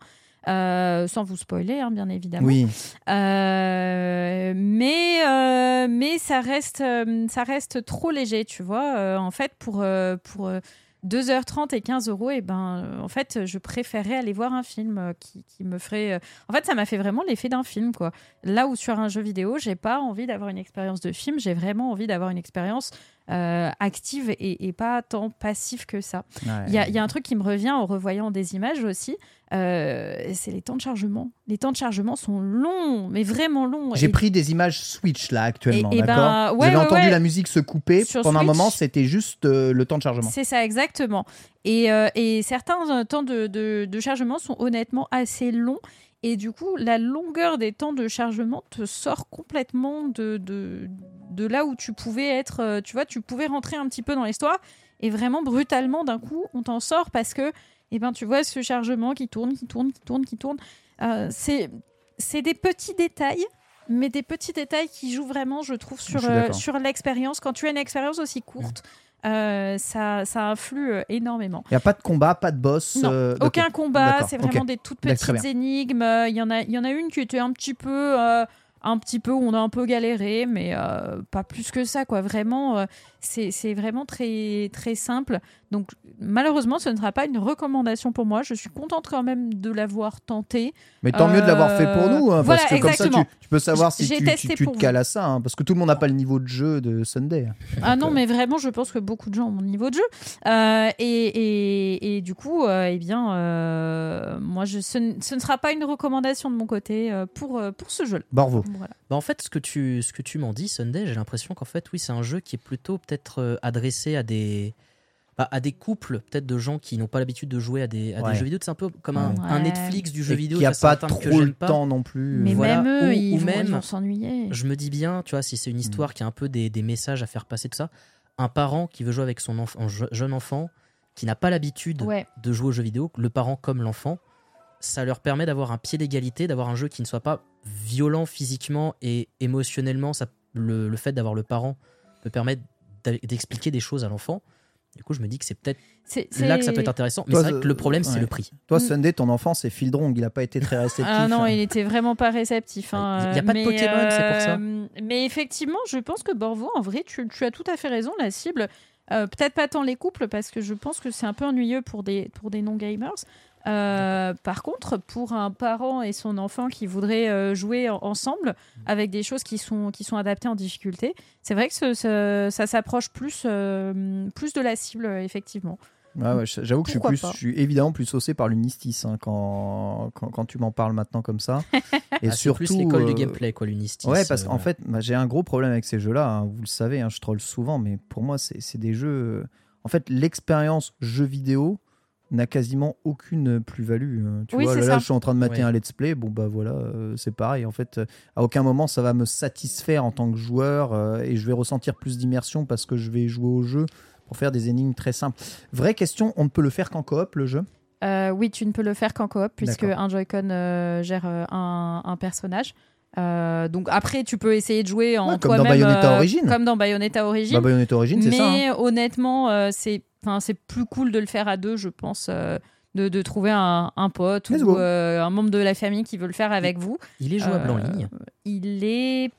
Euh, sans vous spoiler, hein, bien évidemment. Oui, Euh, mais euh, mais ça reste ça reste trop léger, tu vois. En fait, pour pour 2h30 et 15 euros, et ben, euh, en fait, je préférerais aller voir un film euh, qui, qui me ferait. euh, En fait, ça m'a fait vraiment l'effet d'un film, quoi. Là où sur un jeu vidéo, j'ai pas envie d'avoir une expérience de film, j'ai vraiment envie d'avoir une expérience euh, active et, et pas tant passive que ça. Ouais. Il y, a- il y a un truc qui me revient en revoyant des images aussi, euh, c'est les temps de chargement. Les temps de chargement sont longs, mais vraiment longs. J'ai Et- pris des images Switch là actuellement, d'accord ben, ouais, ouais, entendu la musique se couper. Sur Pendant un moment, c'était juste euh, le temps de chargement. C'est ça, exactement. Et, et certains temps de, de- de chargement sont honnêtement assez longs. Et du coup, la longueur des temps de chargement te sort complètement de, de, de là où tu pouvais être. euh, Tu vois, tu pouvais rentrer un petit peu dans l'histoire. Et vraiment, brutalement, d'un coup, on t'en sort parce que, eh ben, tu vois ce chargement qui tourne, qui tourne, qui tourne, qui tourne. Euh, c'est c'est des petits détails. Mais des petits détails qui jouent vraiment, je trouve, sur, Je euh, sur l'expérience. Quand tu as une expérience aussi courte, euh, ça, ça influe euh, énormément. Il n'y a pas de combat, pas de boss. Non, euh, aucun combat, c'est vraiment des toutes très petites énigmes. Il y en a, il y en a une qui était un petit peu, euh, un petit peu où on a un peu galéré, mais pas plus que ça, quoi. Vraiment, c'est c'est vraiment très très simple. Donc malheureusement, ce ne sera pas une recommandation pour moi. Je suis contente quand même de l'avoir tenté. Mais tant mieux de l'avoir fait pour nous, hein, voilà, parce que comme ça, tu, exactement. tu peux savoir si tu, tu- tu te cales à ça, hein, parce que tout le monde n'a pas le niveau de jeu de Sunday. Ah non, mais vraiment, je pense que beaucoup de gens ont mon niveau de jeu. Euh, et, et, et du coup, euh, eh bien, euh, moi, je, ce, ne- ce ne sera pas une recommandation de mon côté euh, pour, euh, pour ce jeu-là. Borvo. Voilà. Bah, en fait, ce que tu, ce que tu m'en dis, Sunday, j'ai l'impression qu'en fait, oui, c'est un jeu qui est plutôt peut-être adressé à des, à des couples, peut-être de gens qui n'ont pas l'habitude de jouer à des, à Ouais. des jeux vidéo. C'est un peu comme un, Ouais. un Netflix du jeu Et vidéo. qui a tu vois, pas un trop le temps non plus. Mais Voilà. même eux, Ou- ils, ou vont, même- ils vont s'ennuyer. Je me dis bien, tu vois, si c'est une histoire qui a un peu des, des messages à faire passer, tout ça, un parent qui veut jouer avec son enfant, je- jeune enfant, qui n'a pas l'habitude Ouais. de jouer aux jeux vidéo, le parent comme l'enfant, ça leur permet d'avoir un pied d'égalité, d'avoir un jeu qui ne soit pas violent physiquement et émotionnellement. Ça, le, le fait d'avoir le parent peut permettre d'expliquer des choses à l'enfant. Du coup, je me dis que c'est peut-être C'est là que ça peut être intéressant. Mais c'est vrai que le problème, c'est le prix. Toi. Sunday, ton enfant, c'est Phil Drong. Il n'a pas été très [LAUGHS] réceptif. Ah non, hein. il était vraiment pas réceptif. hein, Il y a pas de mais, Pokémon, c'est pour ça. euh, Mais effectivement, je pense que Borvo, en vrai, tu, tu as tout à fait raison. La cible, euh, peut-être pas tant les couples, parce que je pense que c'est un peu ennuyeux pour des, pour des non-gamers. Euh, par contre, pour un parent et son enfant qui voudraient euh, jouer en- ensemble avec des choses qui sont, qui sont adaptées en difficulté, c'est vrai que ce- ce- ça s'approche plus, euh, plus de la cible, effectivement. Ouais, ouais, J'avoue que je suis, Pourquoi plus, pas? je suis évidemment plus saucé par l'Unistis hein, quand, quand, quand tu m'en parles maintenant comme ça. [LAUGHS] Et Ah, c'est surtout. plus l'école euh, du gameplay, quoi, l'Unistis. Ouais, parce euh, qu'en fait, bah, j'ai un gros problème avec ces jeux-là. hein, vous le savez, hein, je troll souvent, mais pour moi, c'est c'est des jeux. En fait, l'expérience jeu vidéo n'a quasiment aucune plus-value. hein. Tu Oui, vois, c'est là, là, ça. je suis en train de mater Ouais. un let's play. Bon, bah voilà, euh, c'est pareil. En fait, euh, à aucun moment, ça va me satisfaire en tant que joueur euh, et je vais ressentir plus d'immersion parce que je vais jouer au jeu pour faire des énigmes très simples. Vraie question, on ne peut le faire qu'en coop, le jeu? Euh, oui, tu ne peux le faire qu'en coop puisque un Joy-Con euh, gère euh, un, un personnage. Euh, donc après, tu peux essayer de jouer en Ouais, comme dans toi-même, Bayonetta euh, Origin. comme dans Bayonetta Origin. Bah, Bayonetta Origin, c'est mais ça. hein. honnêtement, euh, c'est, enfin, c'est plus cool de le faire à deux, je pense. euh, de, de trouver un, un pote Let's ou euh, un membre de la famille qui veut le faire avec vous. Il est jouable en Euh, ligne. Il est.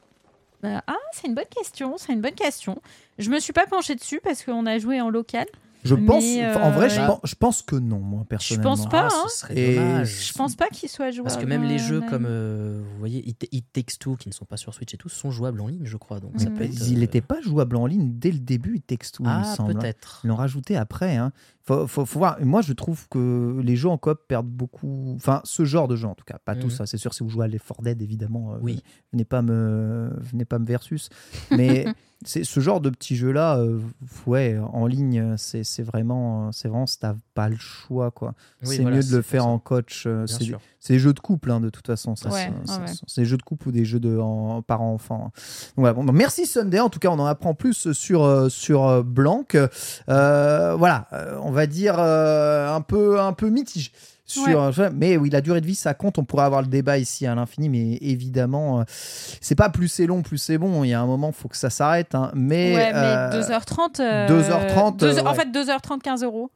Ah, c'est une bonne question. C'est une bonne question. Je me suis pas penchée dessus parce qu'on a joué en local. Je Mais, pense, en vrai, euh, je pense, je pense que non, moi, personnellement. pense pas, Ah, hein. Et. Je pense pas qu'il soit jouable. Parce que même les jeux online. comme, euh, vous voyez, It, It Takes Two, qui ne sont pas sur Switch et tout, sont jouables en ligne, je crois. Donc ça peut être, Il euh, n'était pas jouable en ligne dès le début, il texte il me Ah, semble. hein. peut-être. Ils l'ont rajouté après. Hein. Faut, faut, faut voir. Moi, je trouve que les jeux en coop perdent beaucoup. Enfin, ce genre de jeu, en tout cas. Pas Mhm. tous. hein. C'est sûr, si vous jouez à Left 4 Dead, évidemment, euh, Oui. venez pas me, venez pas me versus. Mais [LAUGHS] c'est ce genre de petits jeux-là, euh, ouais, en ligne, c'est c'est vraiment, c'est vraiment, si t'as pas le choix, quoi. Oui, c'est voilà, mieux de le faire ça. en coach. euh, c'est sûr. C'est des jeux de couple, hein, de toute façon. Ça, Ouais, ça- ouais, ça- ouais. C'est des jeux de couple ou des jeux de en, parents-enfants. hein. Donc, voilà, bon, merci Sunday. En tout cas, on en apprend plus sur, euh, sur euh, Blanc. Euh, voilà, on va dire un, peu, un peu mitige. Sur, Mais oui, la durée de vie, ça compte. On pourrait avoir le débat ici à l'infini, mais évidemment, euh, c'est pas plus c'est long, plus c'est bon. Il y a un moment, il faut que ça s'arrête. hein. Mais, ouais, mais euh, 2h30. euh, 2h30, deux- euh, En fait, 2h30, 15 euros.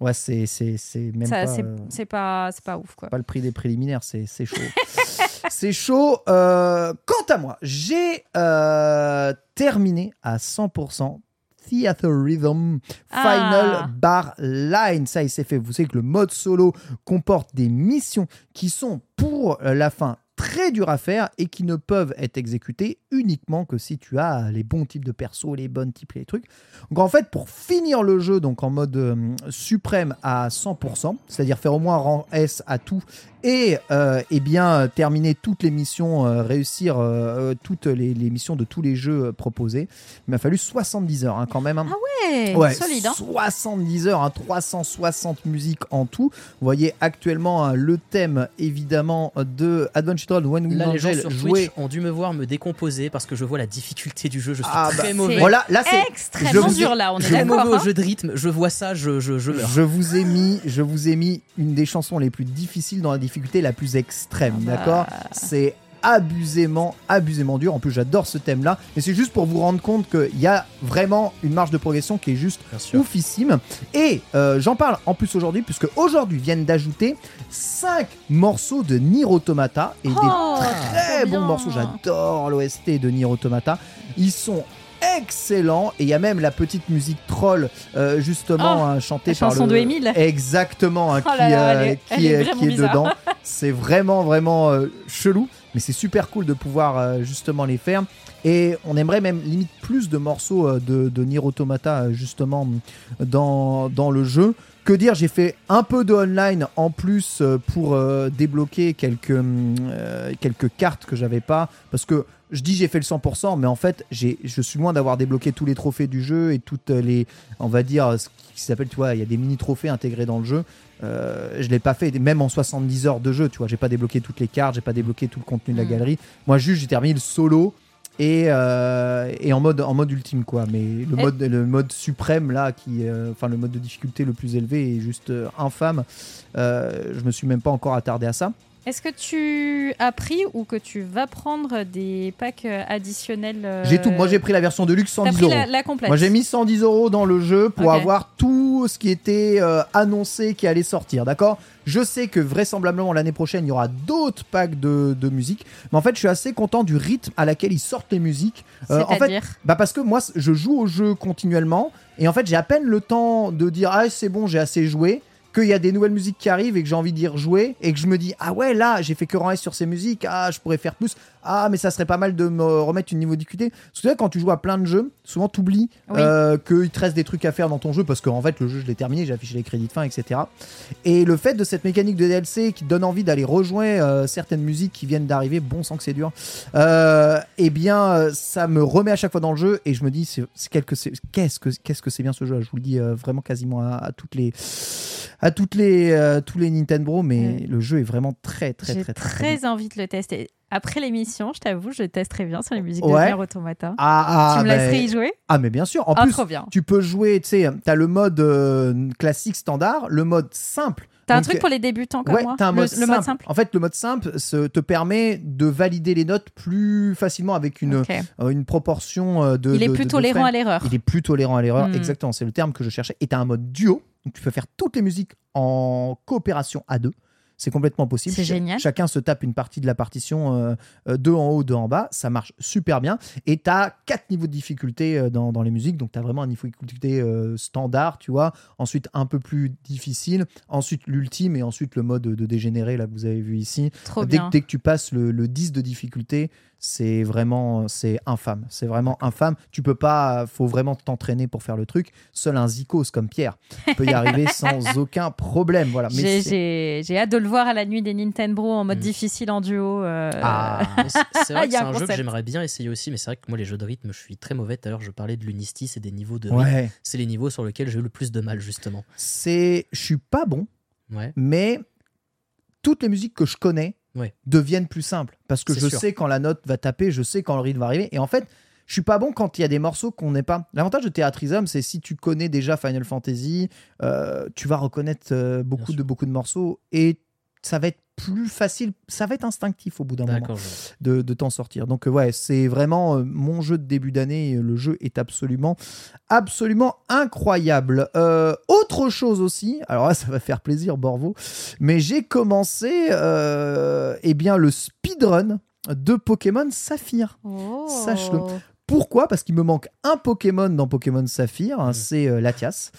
Ouais, c'est c'est- c'est même Ça, pas, c'est euh, c'est pas, c'est pas ouf, quoi. pas le prix des préliminaires, c'est c'est chaud. [LAUGHS] c'est chaud. Euh, quant à moi, j'ai euh, terminé à 100% Theater Rhythm Final Ah. Bar Line. Ça, il s'est fait. Vous savez que le mode solo comporte des missions qui sont pour la fin très dures à faire et qui ne peuvent être exécutées uniquement que si tu as les bons types de persos, les bonnes types, les trucs. Donc en fait, pour finir le jeu donc en mode euh, suprême à 100%, c'est-à-dire faire au moins rang S à tout et euh, eh bien terminer toutes les missions, euh, réussir euh, toutes les, les missions de tous les jeux euh, proposés, il m'a fallu 70 heures hein, quand même. hein. Ouais, Ouais, solide. Hein. 70 heures, hein, 360 musiques en tout. Vous voyez actuellement hein, le thème évidemment de Adventure World When We Là, les gens Angel sur joué. Twitch ont dû me voir me décomposer parce que je vois la difficulté du jeu. Je suis Ah, très bah, mauvais. Voilà, là c'est Extrêmement je- dur, là, on est je- mauvais hein. au jeu de rythme. Je vois ça, je, je, je meurs. Je vous ai mis, je vous ai mis une des chansons les plus difficiles dans la difficulté la plus extrême, Ah bah. d'accord? C'est abusément, abusément dur. En plus, j'adore ce thème-là, mais c'est juste pour vous rendre compte qu'il y a vraiment une marge de progression qui est juste oufissime. Et euh, j'en parle en plus aujourd'hui, puisque aujourd'hui viennent d'ajouter 5 morceaux de Nier Automata et Oh, des très trop bons bien. morceaux. J'adore l'OST de Nier Automata. Ils sont excellents et il y a même la petite musique troll euh, justement Oh, hein, chantée la par chanson le de Émile. exactement hein, Oh qui, là là, euh, elle est- qui est qui est dedans. [LAUGHS] C'est vraiment vraiment euh, chelou mais c'est super cool de pouvoir euh, justement les faire. Et on aimerait même limite plus de morceaux de, de Nier Automata justement dans, dans le jeu. Que dire, j'ai fait un peu de online en plus pour débloquer quelques, quelques cartes que j'avais pas. Parce que je dis j'ai fait le 100%, mais en fait, j'ai, je suis loin d'avoir débloqué tous les trophées du jeu et toutes les, on va dire, ce qui s'appelle, tu vois, il y a des mini-trophées intégrés dans le jeu. Euh, je l'ai pas fait, même en 70 heures de jeu, tu vois, j'ai pas débloqué toutes les cartes, j'ai pas débloqué tout le contenu de la Mm. galerie. Moi, juste, j'ai terminé le solo. Et, euh, et en mode en mode ultime quoi mais le mode le mode suprême là qui euh, enfin le mode de difficulté le plus élevé est juste euh, infâme euh, je me suis même pas encore attardé à ça Est-ce que tu as pris ou que tu vas prendre des packs euh, additionnels euh, j'ai tout. Moi j'ai pris la version de luxe T'as 110 pris euros. la, la complète. moi j'ai mis 110 euros dans le jeu pour avoir tout ce qui était euh, annoncé qui allait sortir d'accord? Je sais que vraisemblablement l'année prochaine il y aura d'autres packs de, de musique mais en fait je suis assez content du rythme à laquelle ils sortent les musiques. Euh, en fait C'est-à-dire? Bah parce que moi je joue au jeu continuellement et en fait j'ai à peine le temps de dire ah c'est bon j'ai assez joué qu'il y a des nouvelles musiques qui arrivent et que j'ai envie d'y rejouer et que je me dis ah ouais là j'ai fait que rang S sur ces musiques ah je pourrais faire plus ah mais ça serait pas mal de me remettre une niveau difficulté parce que là, quand tu joues à plein de jeux souvent t'oublies Oui. euh, qu'il te reste des trucs à faire dans ton jeu parce qu'en fait le jeu je l'ai terminé j'ai affiché les crédits de fin etc et le fait de cette mécanique de DLC qui te donne envie d'aller rejoindre euh, certaines musiques qui viennent d'arriver bon sang que c'est dur euh, eh bien euh, ça me remet à chaque fois dans le jeu et je me dis c'est qu'est-ce que qu'est-ce que c'est bien ce jeu je vous le dis euh, vraiment quasiment à, à toutes les à toutes les euh, tous les Nintendo mais Ouais. le jeu est vraiment très très J'ai très très, très, bien. envie de le tester. Après l'émission, je t'avoue, je testerai bien sur les musiques Ouais. de Nier Automata. ah, tu ah, me bah, laisserais y jouer? ah mais bien sûr en Ah, plus tu peux jouer tu sais t'as le mode euh, classique standard le mode simple T'as un truc pour les débutants comme ouais, moi un Le- mode, le, simple. mode simple En fait, le mode simple se- te permet de valider les notes plus facilement avec une, euh, une proportion euh, de. Il est de- plus de- tolérant à l'erreur. Il est plus tolérant à l'erreur, Hmm. exactement, c'est le terme que je cherchais. Et t'as un mode duo, Donc tu peux faire toutes les musiques en coopération à deux. C'est complètement possible. C'est génial. Chacun se tape une partie de la partition, euh, euh, deux en haut, deux en bas. Ça marche super bien. Et tu as quatre niveaux de difficulté euh, dans, dans les musiques. Donc tu as vraiment un niveau de difficulté euh, standard, tu vois. Ensuite, un peu plus difficile. Ensuite, l'ultime. Et ensuite, le mode de dégénéré, là, que vous avez vu ici. Trop Dès, bien. que- dès que tu passes le, le 10 de difficulté, c'est vraiment c'est infâme. C'est vraiment infâme. Tu peux pas, faut vraiment t'entraîner pour faire le truc. Seul un zikos comme Pierre peut y arriver [LAUGHS] sans aucun problème. Voilà. J'ai- c'est- J'ai j'ai hâte de le voir à la nuit des Nintendo en mode Mm. difficile en duo. euh, Ah, [LAUGHS] c'est- vrai que c'est un jeu que j'aimerais bien essayer aussi, mais c'est vrai que moi, les jeux de rythme, je suis très mauvais. Tout à l'heure, je parlais de l'Unistis et des niveaux de rythme. ouais. C'est les niveaux sur lesquels j'ai eu le plus de mal, justement. C'est, je suis pas bon, Ouais. mais toutes les musiques que je connais Ouais. deviennent plus simples parce que je sûr. sais quand la note va taper, je sais quand le rythme va arriver. Et en fait, je suis pas bon quand il y a des morceaux qu'on n'est pas. L'avantage de Theatrism, c'est si tu connais déjà Final Fantasy, euh, tu vas reconnaître euh, beaucoup de beaucoup de morceaux et ça va être plus facile, ça va être instinctif au bout d'un moment de, de t'en sortir. Donc euh, ouais, c'est vraiment euh, mon jeu de début d'année. et Le jeu est absolument, absolument incroyable. Euh, autre chose aussi, alors là ça va faire plaisir Borvo, mais j'ai commencé euh, eh bien le speedrun de Pokémon Saphir. Oh. Sache-le. Pourquoi? Parce qu'il me manque un Pokémon dans Pokémon Saphir, hein, Mm. c'est euh, Latias,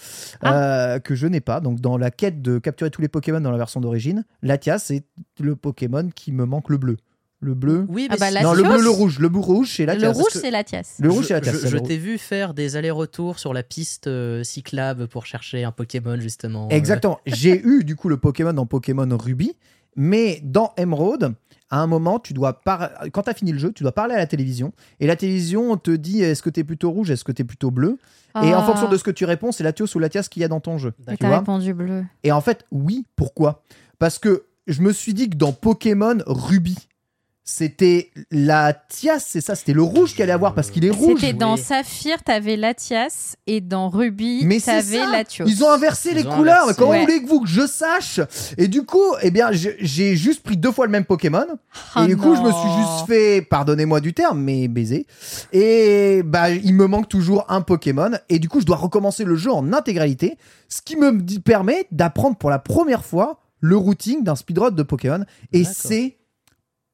euh, que je n'ai pas. Donc dans la quête de capturer tous les Pokémon dans la version d'origine, Latias c'est le Pokémon qui me manque le bleu. Le bleu. Oui, Ah bah, non, le bleu, le rouge. Le bleu rouge, c'est Latias. Le rouge, c'est Latias. Le rouge, je, c'est Latias. je- je t'ai vu faire des allers-retours sur la piste euh, cyclable pour chercher un Pokémon, justement. euh, Exactement. J'ai eu du coup le Pokémon dans Pokémon Ruby, mais dans Emerald, à un moment, tu dois par... quand tu as fini le jeu, tu dois parler à la télévision et la télévision te dit est-ce que tu es plutôt rouge, est-ce que tu es plutôt bleu? Et en Ah. fonction de ce que tu réponds, c'est Latios ou Latias qu'il y a dans ton jeu. Et Tu vois? répondu bleu. Et en fait, oui, pourquoi? Parce que je me suis dit que dans Pokémon Ruby, c'était la Tias, c'est ça, c'était le rouge qu'il allait avoir parce qu'il est rouge. C'était dans oui. Saphir, t'avais Latias, et dans Ruby, t'avais ça. Latios. Ils ont inversé Ils les ont couleurs. inversé. Comment Ouais. voulez-vous que je sache? Et du coup, eh bien, j'ai- juste pris deux fois le même Pokémon. Oh et du coup, je me suis juste fait, pardonnez-moi du terme, mais baiser. Et bah, il me manque toujours un Pokémon. Et du coup, je dois recommencer le jeu en intégralité. Ce qui me permet d'apprendre pour la première fois le routing d'un speedrun de Pokémon. Et c'est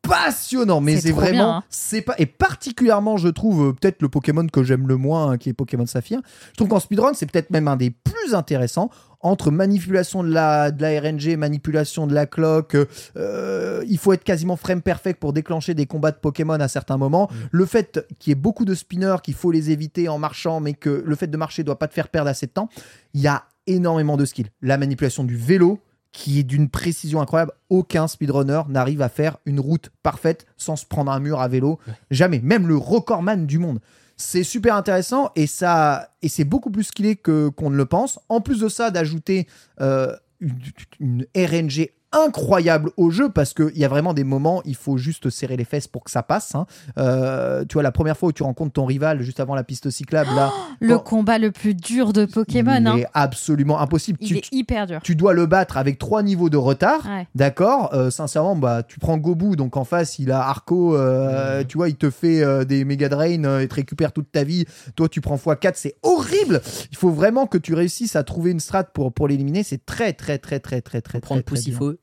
passionnant mais C'est vraiment bien, hein. c'est pas et particulièrement je trouve euh, peut-être le Pokémon que j'aime le moins hein, qui est Pokémon Saphir je trouve qu'en speedrun c'est peut-être même un des plus intéressants entre manipulation de la, de la RNG, manipulation de la cloque, euh, il faut être quasiment frame perfect pour déclencher des combats de Pokémon à certains moments. Le fait qu'il y ait beaucoup de spinners, qu'il faut les éviter en marchant, mais que le fait de marcher doit pas te faire perdre assez de temps, il y a énormément de skills. La manipulation du vélo, qui est d'une précision incroyable. Aucun speedrunner n'arrive à faire une route parfaite sans se prendre un mur à vélo. Jamais. Même le recordman du monde. C'est super intéressant et ça et c'est beaucoup plus skillé que qu'on ne le pense. En plus de ça, d'ajouter euh, une, une RNG incroyable au jeu parce qu'il y a vraiment des moments, il faut juste serrer les fesses pour que ça passe. hein. Euh, tu vois, la première fois où tu rencontres ton rival juste avant la piste cyclable, là, [GASPS] Le quand- combat le plus dur de Pokémon. il hein. est absolument impossible. Il Tu, est hyper dur. tu dois le battre avec trois niveaux de retard. Ouais. D'accord Euh, Sincèrement, bah, tu prends Gobu, donc en face, il a Arco, euh, tu vois, il te fait euh, des Mega Drain euh, et te récupère toute ta vie. Toi, tu prends x4, c'est horrible Il faut vraiment que tu réussissent à trouver une strat pour, pour l'éliminer. C'est très, très, très, très, très, très, Prendre très, très bien. Poussifeu.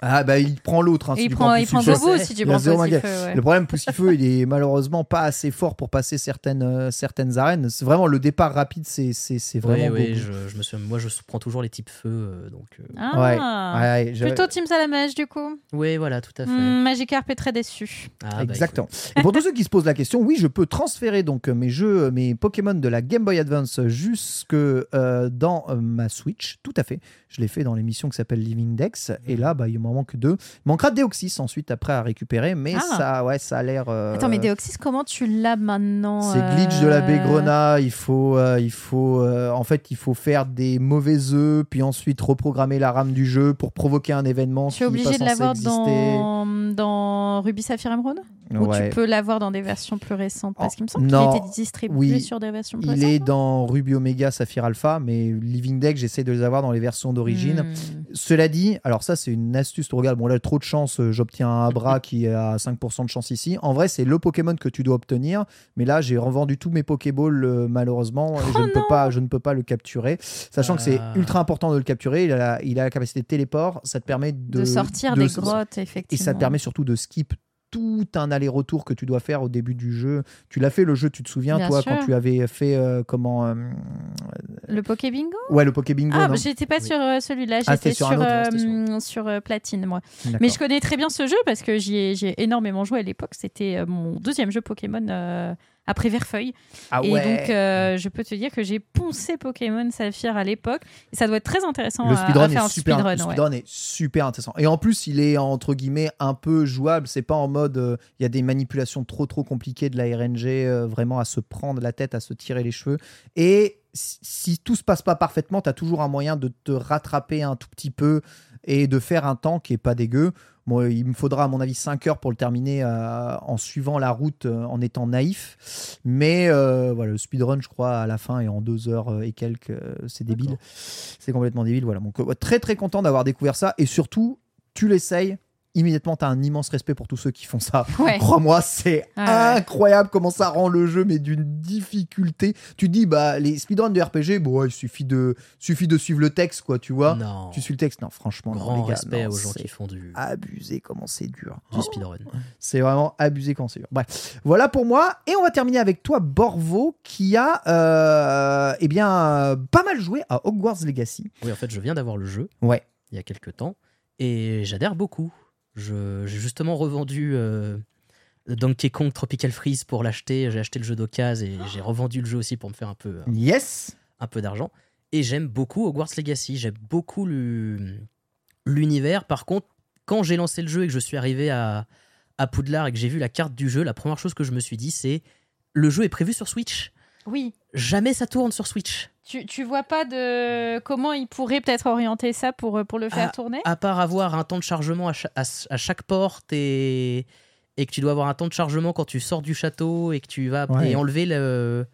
Ah, bah, il prend l'autre. hein, il prend, il prend sais. si tu prends Poussifeu, ouais. Le problème, Poussifeu, il est malheureusement pas assez fort pour passer certaines, euh, certaines arènes. C'est vraiment le départ rapide, c'est c'est- c'est vraiment Oui, je, je me suis, moi je prends toujours les types feu, euh, donc. euh, Ah. Ouais, ouais, je- Plutôt Team Salamèche du coup. Oui, voilà, tout à fait. Hmm, Magikarp est très déçu. Ah, bah, Exactement. Et pour tous ceux qui se posent la question, oui, je peux transférer donc mes jeux, mes Pokémon de la Game Boy Advance jusque euh, dans euh, ma Switch. Tout à fait. Je l'ai fait dans l'émission qui s'appelle Living Dex. Et là, bah, il manque deux. Il manquera Deoxys ensuite après à récupérer, mais Ah. ça, ouais, ça a l'air. euh, Attends, mais Deoxys, comment tu l'as maintenant C'est glitch de la euh, Bégrena. Il faut, euh, il faut, euh, en fait, il faut faire des mauvais œufs, puis ensuite reprogrammer la RAM du jeu pour provoquer un événement Tu es obligé pas de l'avoir dans, dans Ruby Sapphire Emerald Ou Ouais. tu peux l'avoir dans des versions plus récentes Parce qu'il me semble non. qu'il était distribué Oui. sur des versions plus Il récentes. est dans Ruby Omega Saphir Alpha, mais Living Deck, j'essaie de les avoir dans les versions d'origine. Hmm. Cela dit, alors ça c'est une astuce, tu regardes, bon là trop de chance, euh, j'obtiens un bras [LAUGHS] qui à 5% de chance ici. En vrai c'est le Pokémon que tu dois obtenir, mais là j'ai revendu tous mes Pokéballs euh, malheureusement je, Oh ne peux pas, je ne peux pas le capturer. Sachant que c'est Ah. ultra important de le capturer, il a, la, il a la capacité de téléport, ça te permet de, De, sortir de- des grottes, effectivement. Et ça te permet surtout de skip tout un aller-retour que tu dois faire au début du jeu. Tu l'as fait le jeu, tu te souviens, Bien toi, sûr. quand tu avais fait euh, comment euh, Le Poké Bingo? Ouais, le Poké Bingo. Ah, non bah, j'étais pas Oui. sur euh, celui-là, Ah, j'étais sur sur, autre, Platine, moi. Mais je connais très bien ce jeu parce que j'y ai, j'ai énormément joué à l'époque. C'était mon deuxième jeu Pokémon après Verfeuille. Ah et ouais. donc, euh, je peux te dire que j'ai poncé Pokémon Saphir à l'époque. Et ça doit être très intéressant le speedrun faire est en super, speedrun. le ouais. speedrun est super intéressant. Et en plus, il est entre guillemets un peu jouable. C'est pas en mode euh, il y a des manipulations trop trop compliquées de la RNG, euh, vraiment à se prendre la tête, à se tirer les cheveux. Et si, si tout se passe pas parfaitement, tu as toujours un moyen de te rattraper un tout petit peu et de faire un temps qui est pas dégueu. Moi, il me faudra à mon avis 5 heures pour le terminer euh, en suivant la route, euh, en étant naïf. Mais euh, voilà, le speedrun, je crois, à la fin est en 2 heures euh, et quelques. euh, c'est débile. C'est complètement débile. Voilà. Donc, euh, très très content d'avoir découvert ça. Et surtout, tu l'essayes. Immédiatement, tu as un immense respect pour tous ceux qui font ça. Ouais. Crois-moi, c'est Ah ouais. incroyable comment ça rend le jeu, mais d'une difficulté. Tu te dis, bah, les speedruns de RPG, bon, ouais, il suffit de, suffit de suivre le texte, quoi, tu vois. Non. Tu suis le texte? Non, franchement, non, Grand les gars, respect non, aux gens c'est qui font du, Abusé, comment c'est dur. du speedrun. C'est vraiment abusé quand c'est dur. Bref, voilà pour moi. Et on va terminer avec toi, Borvo, qui a euh, eh bien, euh, pas mal joué à Hogwarts Legacy. Oui, en fait, je viens d'avoir le jeu Ouais. il y a quelques temps et j'adhère beaucoup. J'ai justement revendu euh, Donkey Kong Tropical Freeze pour l'acheter. J'ai acheté le jeu d'occasion et j'ai revendu le jeu aussi pour me faire un peu, Yes. un peu d'argent. Et j'aime beaucoup Hogwarts Legacy. J'aime beaucoup l'univers. Par contre, quand j'ai lancé le jeu et que je suis arrivé à, à Poudlard et que j'ai vu la carte du jeu, la première chose que je me suis dit, c'est le jeu est prévu sur Switch. Oui. Jamais ça tourne sur Switch. Tu, tu vois pas de comment il pourrait peut-être orienter ça pour, euh, pour le faire Ah, tourner À part avoir un temps de chargement à, cha- à chaque porte et, et que tu dois avoir un temps de chargement quand tu sors du château et que tu vas Ouais. et enlever le,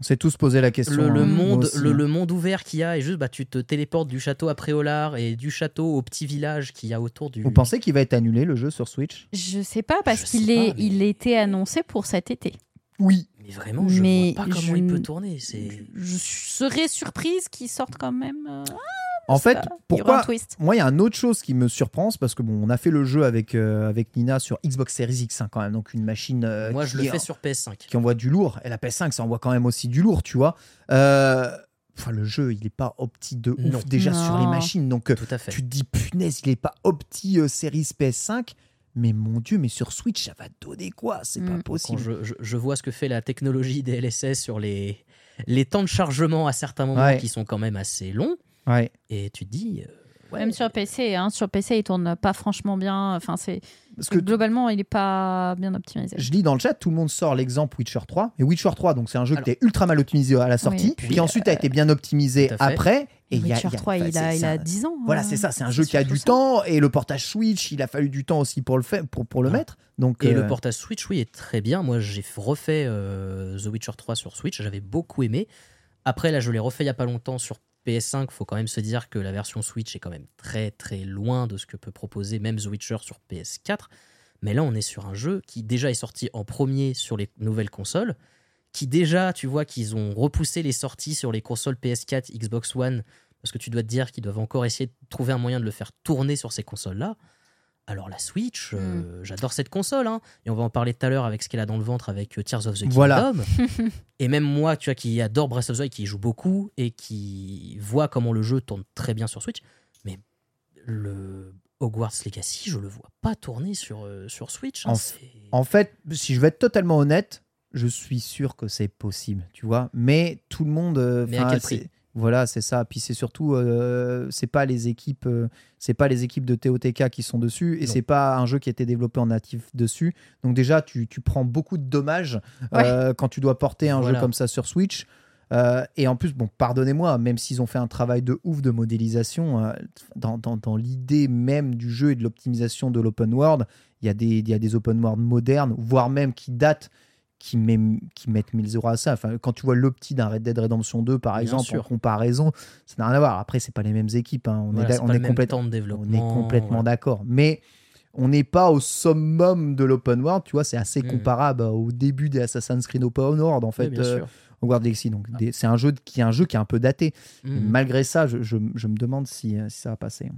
On s'est tous posé la question. le, le hein, monde, aussi, le, hein. le monde ouvert qu'il y a et juste bah, tu te téléportes du château à Préolard et du château au petit village qu'il y a autour du. Vous pensez qu'il va être annulé le jeu sur Switch? Je sais pas parce qu'il est mais- il était annoncé pour cet été. Oui. Mais vraiment, je Mais vois pas comment je il peut tourner. C'est Je serais surprise qu'il sorte quand même. euh, En fait, un pourquoi twist Moi, il y a une autre chose qui me surprend, c'est parce que bon, on a fait le jeu avec, euh, avec Nina sur Xbox Series X, hein, quand même, donc une machine euh, Moi, je qui, le fais sur PS5. qui envoie du lourd. Et la PS5, ça envoie quand même aussi du lourd, tu vois. Euh, Enfin, le jeu, il est pas opti de ouf Non. déjà sur les machines, donc Tout à fait. tu te dis punaise, il est pas opti euh, Series PS5. Mais mon dieu, mais sur Switch, ça va donner quoi? C'est pas Mm. Quand possible. je, je- je vois ce que fait la technologie des LSS sur les, les temps de chargement à certains moments Ouais. qui sont quand même assez longs, Ouais. et tu te dis. euh, ouais, Même sur PC, hein, sur PC, il tourne pas franchement bien. Enfin, c'est Parce que globalement, il est pas bien optimisé. Je lis dans le chat, tout le monde sort l'exemple Witcher 3. Et Witcher 3, donc c'est un jeu Alors- qui était ultra mal optimisé à la sortie, Oui, qui ensuite a été bien optimisé fait. après. Et il y a- Witcher il y a- 3, enfin, il, a, il a un- 10 ans. Voilà, hein. c'est ça, c'est un jeu qui a du ça. temps et le portage Switch, il a fallu du temps aussi pour le faire, pour, pour le Ouais. mettre. Donc, Et euh, le portage Switch, oui, est très bien. Moi, j'ai refait euh, The Witcher 3 sur Switch, j'avais beaucoup aimé. Après, là, je l'ai refait il y a pas longtemps sur PS5. Faut quand même se dire que la version Switch est quand même très très loin de ce que peut proposer même The Witcher sur PS4. Mais là, on est sur un jeu qui déjà est sorti en premier sur les nouvelles consoles, qui déjà, tu vois, qu'ils ont repoussé les sorties sur les consoles PS4, Xbox One, parce que tu dois te dire qu'ils doivent encore essayer de trouver un moyen de le faire tourner sur ces consoles-là. Alors la Switch, euh, j'adore cette console, hein. et on va en parler tout à l'heure avec ce qu'elle a dans le ventre avec euh, Tears of the Kingdom. Voilà. [LAUGHS] et même moi, tu vois, qui adore Breath of the Wild, qui y joue beaucoup et qui voit comment le jeu tourne très bien sur Switch, mais le Hogwarts Legacy, je le vois pas tourner sur, euh, sur Switch. hein, En- fait, si je veux être totalement honnête, je suis sûr que c'est possible, tu vois. Mais tout le monde. euh, Mais à quel prix Voilà, c'est ça. Puis c'est surtout, euh, c'est pas les équipes, euh, c'est pas les équipes de TOTK qui sont dessus, et c'est pas un jeu qui a été développé en natif dessus. Donc déjà, tu, tu prends beaucoup de dommages euh, quand tu dois porter un Voilà. jeu comme ça sur Switch. Euh, et en plus, bon, pardonnez-moi, même s'ils ont fait un travail de ouf de modélisation, dans, dans- dans l'idée même du jeu et de l'optimisation de l'open world, il y, a des- il y a des open world modernes, voire même qui datent qui, met, qui mettent 1000 euros à ça. Enfin, quand tu vois l'opti d'un Red Dead Redemption 2, par Bien exemple, sûr. en comparaison, ça n'a rien à voir. Après, c'est pas les mêmes équipes. hein. On Voilà, est, on est de on est complètement d'accord. Mais on n'est pas au summum de l'open world, tu vois, c'est assez Mm. comparable au début des Assassin's Creed Open World, en fait, Oui, bien euh, Legacy. Donc, des- c'est un jeu qui est un jeu qui est un peu daté. Mhm. malgré ça, je, je- je me demande si, euh, si ça va passer.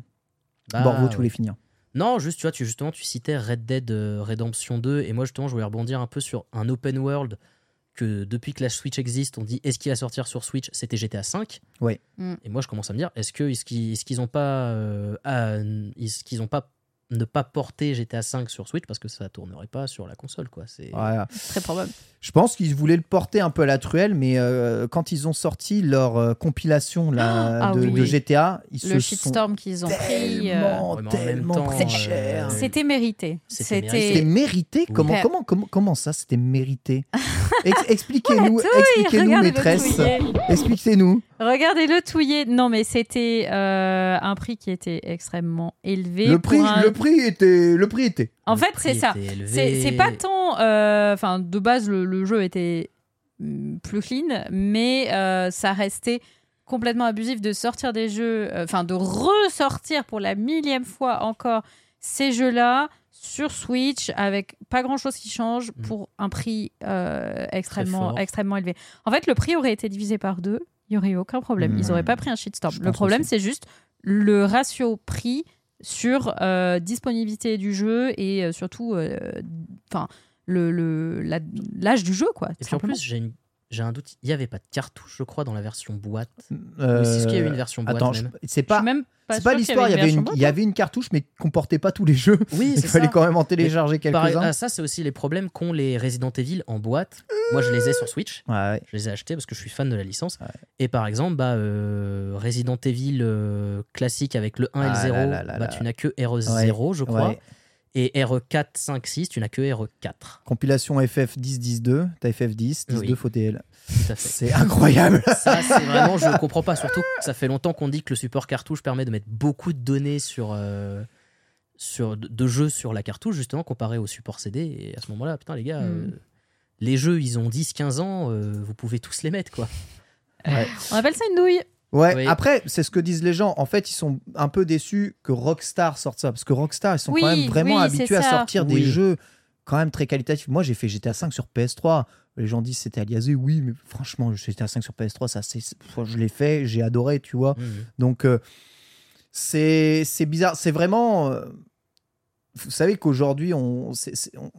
Bah, ouais. voulais finir. Non, juste, tu vois, tu, justement, tu citais Red Dead euh, Redemption 2, et moi, justement, je voulais rebondir un peu sur un open world que depuis que la Switch existe, on dit est-ce qu'il va sortir sur Switch? C'était GTA 5. Ouais. Mm. Et moi, je commence à me dire est-ce qu'ils est-ce qu'ils ont pas euh, à- ont pas ne pas porter GTA 5 sur Switch parce que ça tournerait pas sur la console, quoi. C'est Voilà. Très probable. Je pense qu'ils voulaient le porter un peu à la truelle, mais euh, quand ils ont sorti leur euh, compilation là, Ah de, oui. de GTA, ils Le se sont shitstorm qu'ils ont pris. euh, tellement, Ouais, même tellement euh, cher. C'était mérité. C'était mérité Oui. comment, comment, comment, comment ça, c'était mérité? [LAUGHS] Ex- [LAUGHS] Expliquez-nous, expliquez-nous, regardez-le maîtresse. Expliquez-nous. Regardez-le touiller. Non, mais c'était euh, un prix qui était extrêmement élevé. Le prix, un- le prix était, le prix était. En Le fait, c'est ça. C'est pas tant. euh, Enfin, de base, le, le jeu était mm, plus clean, mais euh, ça restait complètement abusif de sortir des jeux, euh, enfin de ressortir pour la millième fois encore ces jeux-là sur Switch avec pas grand-chose qui change Mm. pour un prix euh, extrêmement, extrêmement élevé. En fait, le prix aurait été divisé par deux, il y aurait eu aucun problème. Ils Mm. n'auraient pas pris un shitstorm. Je Le problème, c'est juste le ratio prix sur euh, disponibilité du jeu et euh, surtout euh, enfin le le- l'âge du jeu quoi Et puis en plus, j'ai une- j'ai un doute, il y avait pas de cartouche, je crois, dans la version boîte. Euh, Ou est-ce qu'il y a eu une version boîte Attends, c'est pas, suis même pas c'est pas sûre l'histoire. Il y qu'il avait une, version boîte, il y avait une cartouche, mais qui comportait pas tous les jeux. Oui, [LAUGHS] Il c'est fallait ça. quand même en télécharger quelques-uns. ah, ça, c'est aussi les problèmes qu'ont les Resident Evil en boîte. Moi, je les ai sur Switch. Ouais, ouais. Je les ai achetés parce que je suis fan de la licence. Ouais. Et par exemple, bah, euh, Resident Evil euh, classique avec le 1 et le Ah 0, là là là bah, là. tu n'as que RE0, je crois. Et RE4, 5, 6, tu n'as que RE4. Compilation FF 10 10 2, t'as FF 10, 10 Oui. 2 faut TL. C'est incroyable. Ça, c'est vraiment, je comprends pas. Surtout que ça fait longtemps qu'on dit que le support cartouche permet de mettre beaucoup de données sur, euh, sur de, de jeux sur la cartouche, justement, comparé au support CD. Et à ce moment-là, putain, les gars, Mm. euh, les jeux, ils ont 10-15 ans, euh, vous pouvez tous les mettre, quoi. on appelle ça une douille Ouais, Oui. après, c'est ce que disent les gens. En fait, ils sont un peu déçus que Rockstar sorte ça. Parce que Rockstar, ils sont Oui, quand même vraiment oui, habitués à sortir des jeux quand même très qualitatifs. Moi, j'ai fait GTA 5 sur PS3. Les gens disent c'était aliasé. Oui, mais franchement, GTA 5 sur PS3, ça, c'est, je l'ai fait, j'ai adoré, tu vois. Donc, euh, c'est, c'est bizarre. C'est vraiment. euh, vous savez qu'aujourd'hui, on, c'est- c'est- on-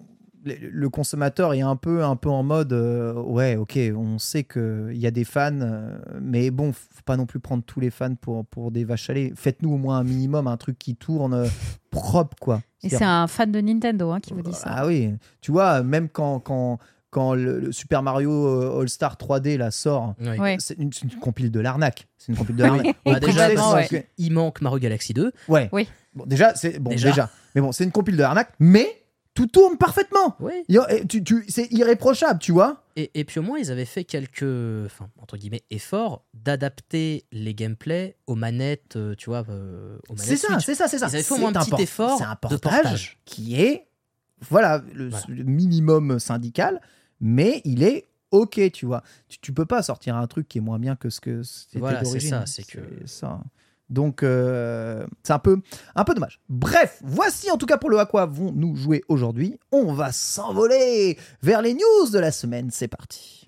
le, consommateur est un peu, un peu en mode euh, ouais, ok, on sait qu'il y a des fans, euh, mais bon, faut pas non plus prendre tous les fans pour, pour des vaches à lait. Faites-nous au moins un minimum, un truc qui tourne euh, propre, quoi. et c'est un fan de Nintendo hein, qui vous dit ça ah oui, tu vois, même quand, quand, quand le, le Super Mario euh, All-Star 3D là, sort, Oui. C'est une, une compile de l'arnaque. C'est une compile de l'arnaque. Bah, déjà, ouais. Il manque Mario Galaxy 2. Ouais. Oui. Bon, déjà, c'est bon, déjà. Déjà. Mais bon, c'est une compile de l'arnaque, mais tout tourne parfaitement. Oui. Tu, tu, c'est irréprochable, tu vois. Et, et puis au moins, ils avaient fait quelques, enfin, entre guillemets, efforts d'adapter les gameplays aux manettes, euh, tu vois, euh, aux manettes C'est ça, c'est ça, c'est ça. Ils avaient fait au C'est moins un un petit effort C'est un de portage, portage. qui est, voilà, le, Voilà. le minimum syndical, mais il est ok, tu vois. Tu, tu peux pas sortir un truc qui est moins bien que ce que c'était Voilà, c'est d'origine. ça, c'est que- ça. Donc, euh, c'est un peu, un peu dommage. Bref, voici en tout cas pour le à quoi vont nous jouer aujourd'hui. On va s'envoler vers les news de la semaine. C'est parti.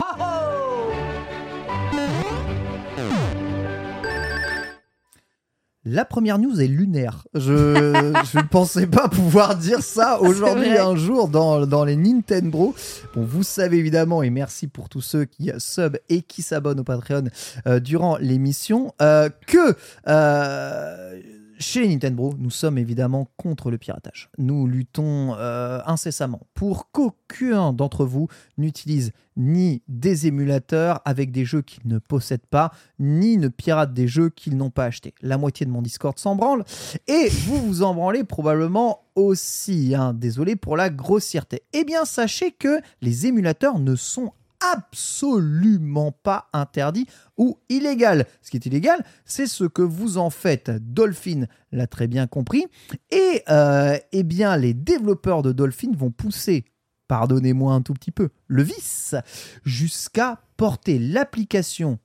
La première news est lunaire. [LAUGHS] Je ne pensais pas pouvoir dire ça [LAUGHS] aujourd'hui un jour dans, dans les Nintendo. Bon, vous savez évidemment, et merci pour tous ceux qui sub et qui s'abonnent au Patreon euh, durant l'émission, euh, que euh, chez Nintendo, nous sommes évidemment contre le piratage. Nous luttons euh, incessamment pour qu'aucun d'entre vous n'utilise ni des émulateurs avec des jeux qu'ils ne possèdent pas, ni ne pirate des jeux qu'ils n'ont pas achetés. La moitié de mon Discord s'en branle, et vous vous en branlez probablement aussi. hein. Désolé pour la grossièreté. Eh bien, sachez que les émulateurs ne sont absolument pas interdits ou illégaux. Ce qui est illégal, c'est ce que vous en faites. Dolphin l'a très bien compris. Et euh, eh bien, les développeurs de Dolphin vont pousser pardonnez-moi un tout petit peu, le vice, jusqu'à porter l'application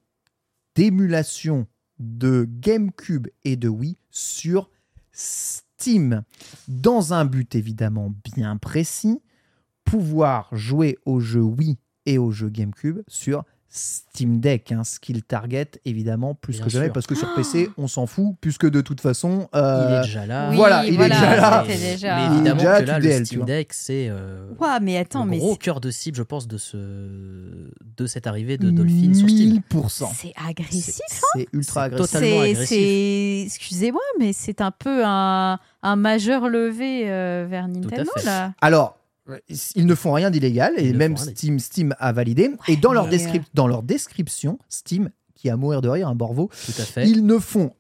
d'émulation de GameCube et de Wii sur Steam, dans un but évidemment bien précis, pouvoir jouer aux jeux Wii et aux jeux GameCube sur Steam Deck, hein, skill target évidemment plus Bien que jamais sûr. parce que sur PC on s'en fout puisque de toute façon Il euh, est déjà là. Oui, voilà, il est déjà là. déjà- Mais Il évidemment déjà que là, le DL, Steam. Deck, c'est euh, mais attends, le mais gros cœur de cible, je pense, de, ce... de cette arrivée de Dolphin sur Steam. 1000%. c'est agressif. C'est c'est ultra C'est agressif. totalement agressif. excusez-moi, mais c'est un peu un, un majeur levé euh, vers Nintendo là. Alors, ils ne font rien d'illégal et Ils même Steam, Steam a validé. et dans leur, mais, descrip- dans leur description, Steam, qui a à mourir de rire, un Borvo, Tout à fait. ils ne font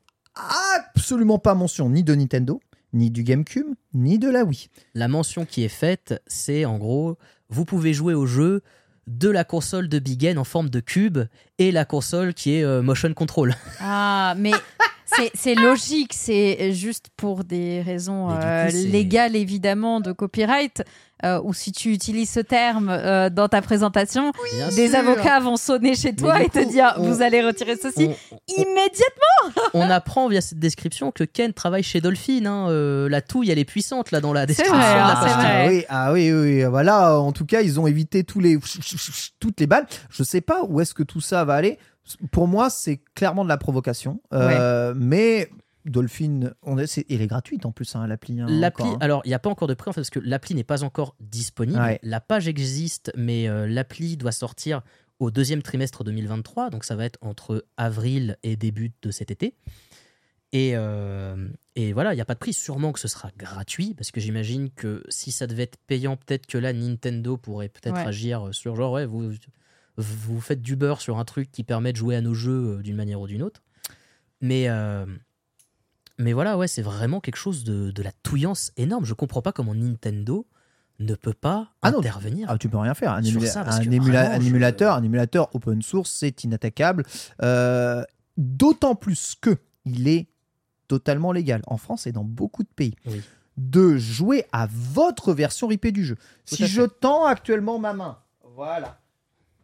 absolument pas mention ni de Nintendo, ni du GameCube, ni de la Wii. La mention qui est faite, c'est en gros, vous pouvez jouer au jeu de la console de Big N en forme de cube et la console qui est euh, motion control. Ah, mais [LAUGHS] c'est, logique, c'est juste pour des raisons coup, euh, légales évidemment de copyright. euh, ou si tu utilises ce terme euh, dans ta présentation, des sûr. avocats vont sonner chez toi et te dire on- vous allez retirer ceci On, on- immédiatement. [LAUGHS] on apprend via cette description que Ken travaille chez Dolphin. hein, euh, la touille, elle est puissante là dans la description. vrai, de la hein, vrai. Ah oui, ah oui, oui, oui. Voilà, en tout cas, ils ont évité tous les, [LAUGHS] toutes les balles. Je sais pas où est-ce que tout ça va aller. Pour moi, c'est clairement de la provocation. Euh, Mais Dolphin, on est, c'est- elle est gratuite en plus, hein, l'appli. hein, L'appli, hein. alors il n'y a pas encore de prix en fait, parce que l'appli n'est pas encore disponible. Ouais. La page existe, mais euh, l'appli doit sortir au deuxième trimestre 2023, donc ça va être entre avril et début de cet été. Et, euh, et voilà, il n'y a pas de prix. Sûrement que ce sera gratuit, parce que j'imagine que si ça devait être payant, peut-être que là, Nintendo pourrait peut-être Ouais. agir sur genre, ouais, vous, vous faites du beurre sur un truc qui permet de jouer à nos jeux euh, d'une manière ou d'une autre. Mais, euh, mais voilà, ouais, c'est vraiment quelque chose de, de la touillance énorme. Je comprends pas comment Nintendo ne peut pas Ah non. intervenir. Ah, tu peux rien faire. Un, émula- ça, un que émula- vraiment, un je- émulateur, un émulateur open source, c'est inattaquable. Euh, D'autant plus que il est totalement légal en France et dans beaucoup de pays. Oui. De jouer à votre version ripée du jeu. Tout si je tends actuellement ma main, voilà,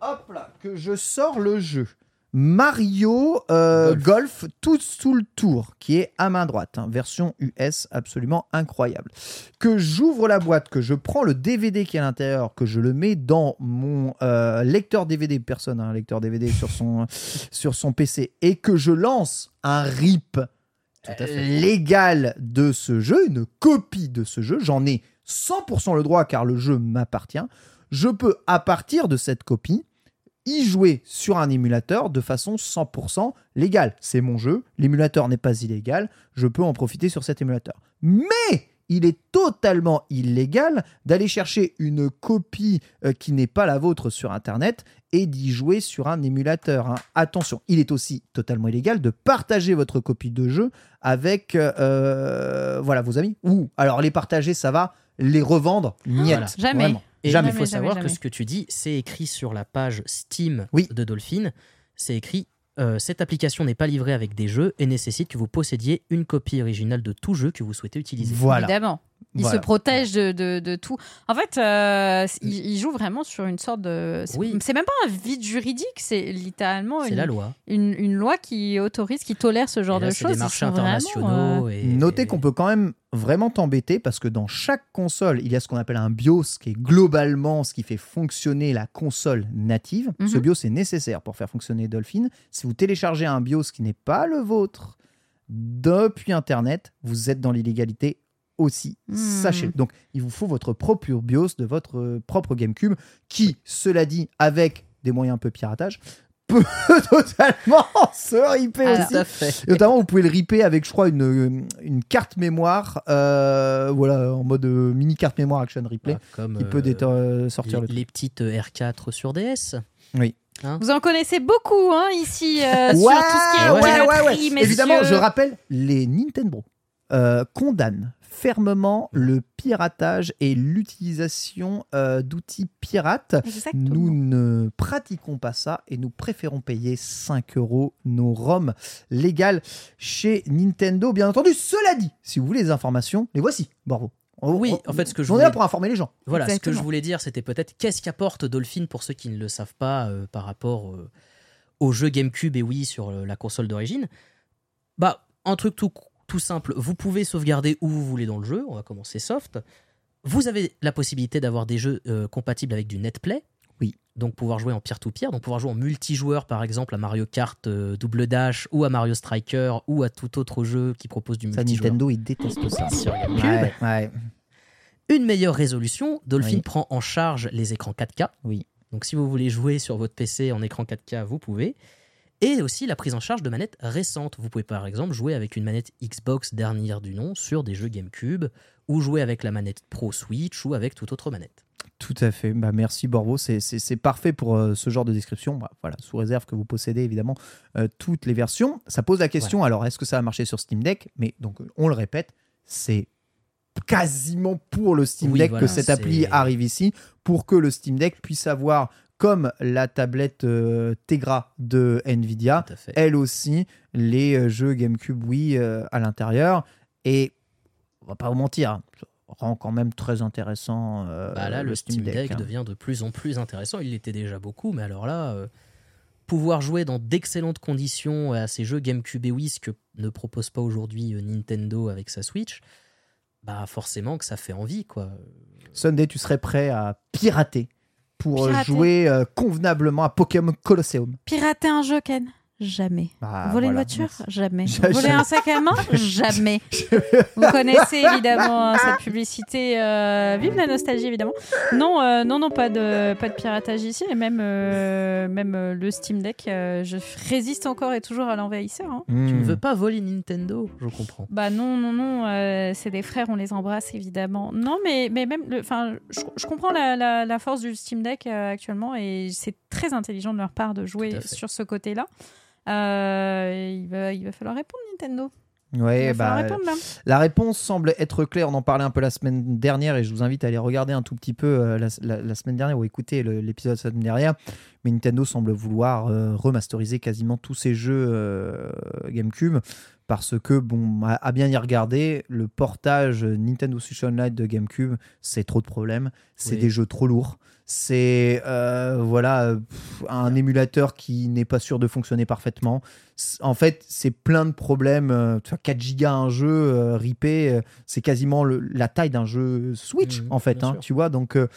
hop là, que je sors le jeu. Mario euh, Golf. Golf. tout sous le tour, qui est à main droite, hein, version US absolument incroyable. Que j'ouvre la boîte, que je prends le DVD qui est à l'intérieur, que je le mets dans mon euh, lecteur DVD, personne a un lecteur DVD [LAUGHS] sur son, sur son PC, et que je lance un RIP fait. légal de ce jeu, une copie de ce jeu, j'en ai 100% le droit car le jeu m'appartient, je peux à partir de cette copie y jouer sur un émulateur de façon 100% légale. C'est mon jeu, l'émulateur n'est pas illégal, je peux en profiter sur cet émulateur. Mais il est totalement illégal d'aller chercher une copie euh, qui n'est pas la vôtre sur Internet et d'y jouer sur un émulateur. hein. Attention, il est aussi totalement illégal de partager votre copie de jeu avec euh, voilà, vos amis. Ou alors les partager, ça va. Les revendre, niet. Voilà. Jamais. Vraiment. Et Jamais. il faut Jamais, savoir jamais, que ce que tu dis, c'est écrit sur la page Steam Oui. de Dolphin. C'est écrit euh, cette application n'est pas livrée avec des jeux et nécessite que vous possédiez une copie originale de tout jeu que vous souhaitez utiliser. Voilà. Évidemment. Il Voilà. se protège de, de- de tout. En fait, euh, il, il joue vraiment sur une sorte de. C'est Oui. c'est même pas un vide juridique, c'est littéralement C'est une, la loi. une, une loi qui autorise, qui tolère ce genre là, de c'est choses. des marchés vraiment, internationaux. et- Notez qu'on peut quand même vraiment t'embêter parce que dans chaque console, il y a ce qu'on appelle un BIOS qui est globalement ce qui fait fonctionner la console native. Mhm. Ce BIOS est nécessaire pour faire fonctionner Dolphin. Si vous téléchargez un BIOS qui n'est pas le vôtre depuis Internet, vous êtes dans l'illégalité aussi. Sachez. Donc, il vous faut votre propre BIOS de votre euh, propre GameCube qui, cela dit, avec des moyens un peu piratage, [LAUGHS] peut totalement se riper Alors, aussi. Tout à fait. Et notamment, vous pouvez le ripper avec, je crois, une, une carte mémoire, euh, voilà, en mode euh, mini carte mémoire Action Replay, Ah, comme qui euh, peut euh, sortir les, le les petites euh, R4 sur DS. Oui. Vous en connaissez beaucoup hein, ici euh, [LAUGHS] sur Ouais, tout ce qui est ouais, ouais, ouais. messieurs. Évidemment, je rappelle, les Nintendo euh, condamnent fermement le piratage et l'utilisation euh, d'outils pirates. Exactement. Nous ne pratiquons pas ça et nous préférons payer 5 euros nos ROM légales chez Nintendo. Bien entendu, cela dit, si vous voulez les informations, les voici. Bravo. Oui, en fait, ce que je on est voulais- là pour informer les gens. Voilà, ce que je voulais dire, c'était peut-être qu'est-ce qu'apporte Dolphin pour ceux qui ne le savent pas euh, par rapport euh, au jeu GameCube et Wii sur euh, la console d'origine? Bah, un truc tout, tout simple, vous pouvez sauvegarder où vous voulez dans le jeu, on va commencer soft. Vous avez la possibilité d'avoir des jeux euh, compatibles avec du netplay. Oui. Donc pouvoir jouer en peer-to-peer, donc pouvoir jouer en multijoueur par exemple à Mario Kart euh, Double Dash ou à Mario Striker ou à tout autre jeu qui propose du Ça, multijoueur Nintendo, ils détestent ça. sur GameCube. Ouais, ouais. Une meilleure résolution, Dolphin Oui. prend en charge les écrans 4K. Oui. Donc si vous voulez jouer sur votre PC en écran 4K, vous pouvez. Et aussi la prise en charge de manettes récentes. Vous pouvez par exemple jouer avec une manette Xbox dernière du nom sur des jeux GameCube, ou jouer avec la manette Pro Switch, ou avec toute autre manette. Tout à fait. Bah, merci Borbo. C'est- parfait pour euh, ce genre de description. Bah, voilà, sous réserve que vous possédez évidemment euh, toutes les versions. Ça pose la question. Alors, est-ce que ça va marcher sur Steam Deck? Mais donc, on le répète, c'est quasiment pour le Steam Oui, Deck voilà, que cette appli arrive ici, pour que le Steam Deck puisse avoir comme la tablette euh, Tegra de Nvidia, elle aussi les euh, jeux GameCube Wii euh, à l'intérieur. Et on va pas vous mentir, ça rend quand même très intéressant euh, Bah là, le Steam Deck, hein. devient de plus en plus intéressant. Il l'était déjà beaucoup, mais alors là, pouvoir jouer dans d'excellentes conditions à ces jeux GameCube et Wii, ce que ne propose pas aujourd'hui Nintendo avec sa Switch, bah forcément que ça fait envie, quoi. Sunday, tu serais prêt à pirater pour Pirater. jouer euh, convenablement à Pokémon Colosseum Pirater un jeu, Ken Jamais. Bah, Voler voilà, une voiture merci. [LAUGHS] Jamais. Voler un sac à main [LAUGHS] Jamais. Vous connaissez évidemment hein, cette publicité. euh, vive la nostalgie, évidemment. Non, euh, non, non, pas de, pas de piratage ici. Et même, euh, même euh, le Steam Deck, euh, je résiste encore et toujours à l'envahisseur. hein. Tu ne Hmm. veux pas voler Nintendo, je comprends. Bah non, non, non, euh, c'est des frères, on les embrasse évidemment. Non, mais, mais même, enfin, je, je comprends la, la- la force du Steam Deck euh, actuellement et c'est très intelligent de leur part de jouer sur ce côté-là. Euh, il, va, il va falloir répondre Nintendo. Ouais, bah, répondre la réponse semble être claire. On en parlait un peu la semaine dernière et je vous invite à aller regarder un tout petit peu euh, la, la- la semaine dernière ou écouter l'épisode de la semaine dernière. Mais Nintendo semble vouloir euh, remasteriser quasiment tous ses jeux euh, GameCube parce que, bon, à, bien y regarder, le portage Nintendo Switch Online de GameCube, c'est trop de problèmes. C'est Oui. des jeux trop lourds. C'est euh, voilà pff, un émulateur qui n'est pas sûr de fonctionner parfaitement. En fait, c'est plein de problèmes. euh, tu vois, 4 gigas un jeu euh, ripé, euh, c'est quasiment le- la taille d'un jeu Switch Mhm, en fait. hein, tu vois, donc euh,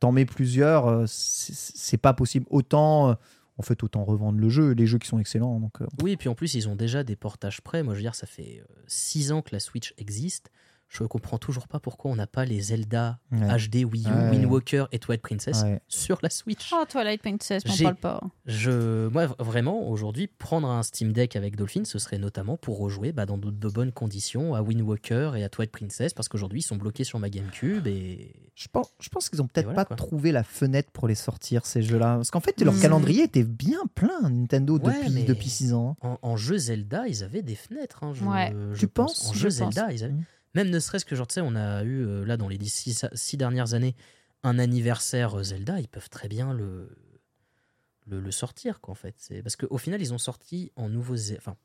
t'en mets plusieurs, c'est pas possible. Autant, en fait, autant revendre le jeu, les jeux qui sont excellents. Donc, euh, Oui, et puis en plus, ils ont déjà des portages prêts. Moi, je veux dire, ça fait 6 ans que la Switch existe. Je comprends toujours pas pourquoi on n'a pas les Zelda Ouais. HD Wii U, Ouais. Wind Walker et Twilight Princess ouais. sur la Switch. Oh, Twilight Princess, J'ai- parle pas. Je, moi, vraiment, aujourd'hui, prendre un Steam Deck avec Dolphin, ce serait notamment pour rejouer bah, dans de, de bonnes conditions à Wind Walker et à Twilight Princess, parce qu'aujourd'hui, ils sont bloqués sur ma GameCube et Je pense, je pense qu'ils ont peut-être voilà, pas quoi. trouvé la fenêtre pour les sortir ces jeux-là, parce qu'en fait, leur Hmm. calendrier était bien plein Nintendo Ouais, depuis depuis 6 ans. hein. en, en jeu Zelda, ils avaient des fenêtres. hein, je, Ouais. je Tu pense. penses? En Je jeu pense. Zelda, ils avaient. Mm. Même ne serait-ce que, genre, tu sais, on a eu, euh, là, dans les six, six dernières années, un anniversaire euh, Zelda, ils peuvent très bien le, le, le sortir, quoi, en fait. C'est- Parce qu'au final, ils ont sorti en nouveau. Ze- Enfin,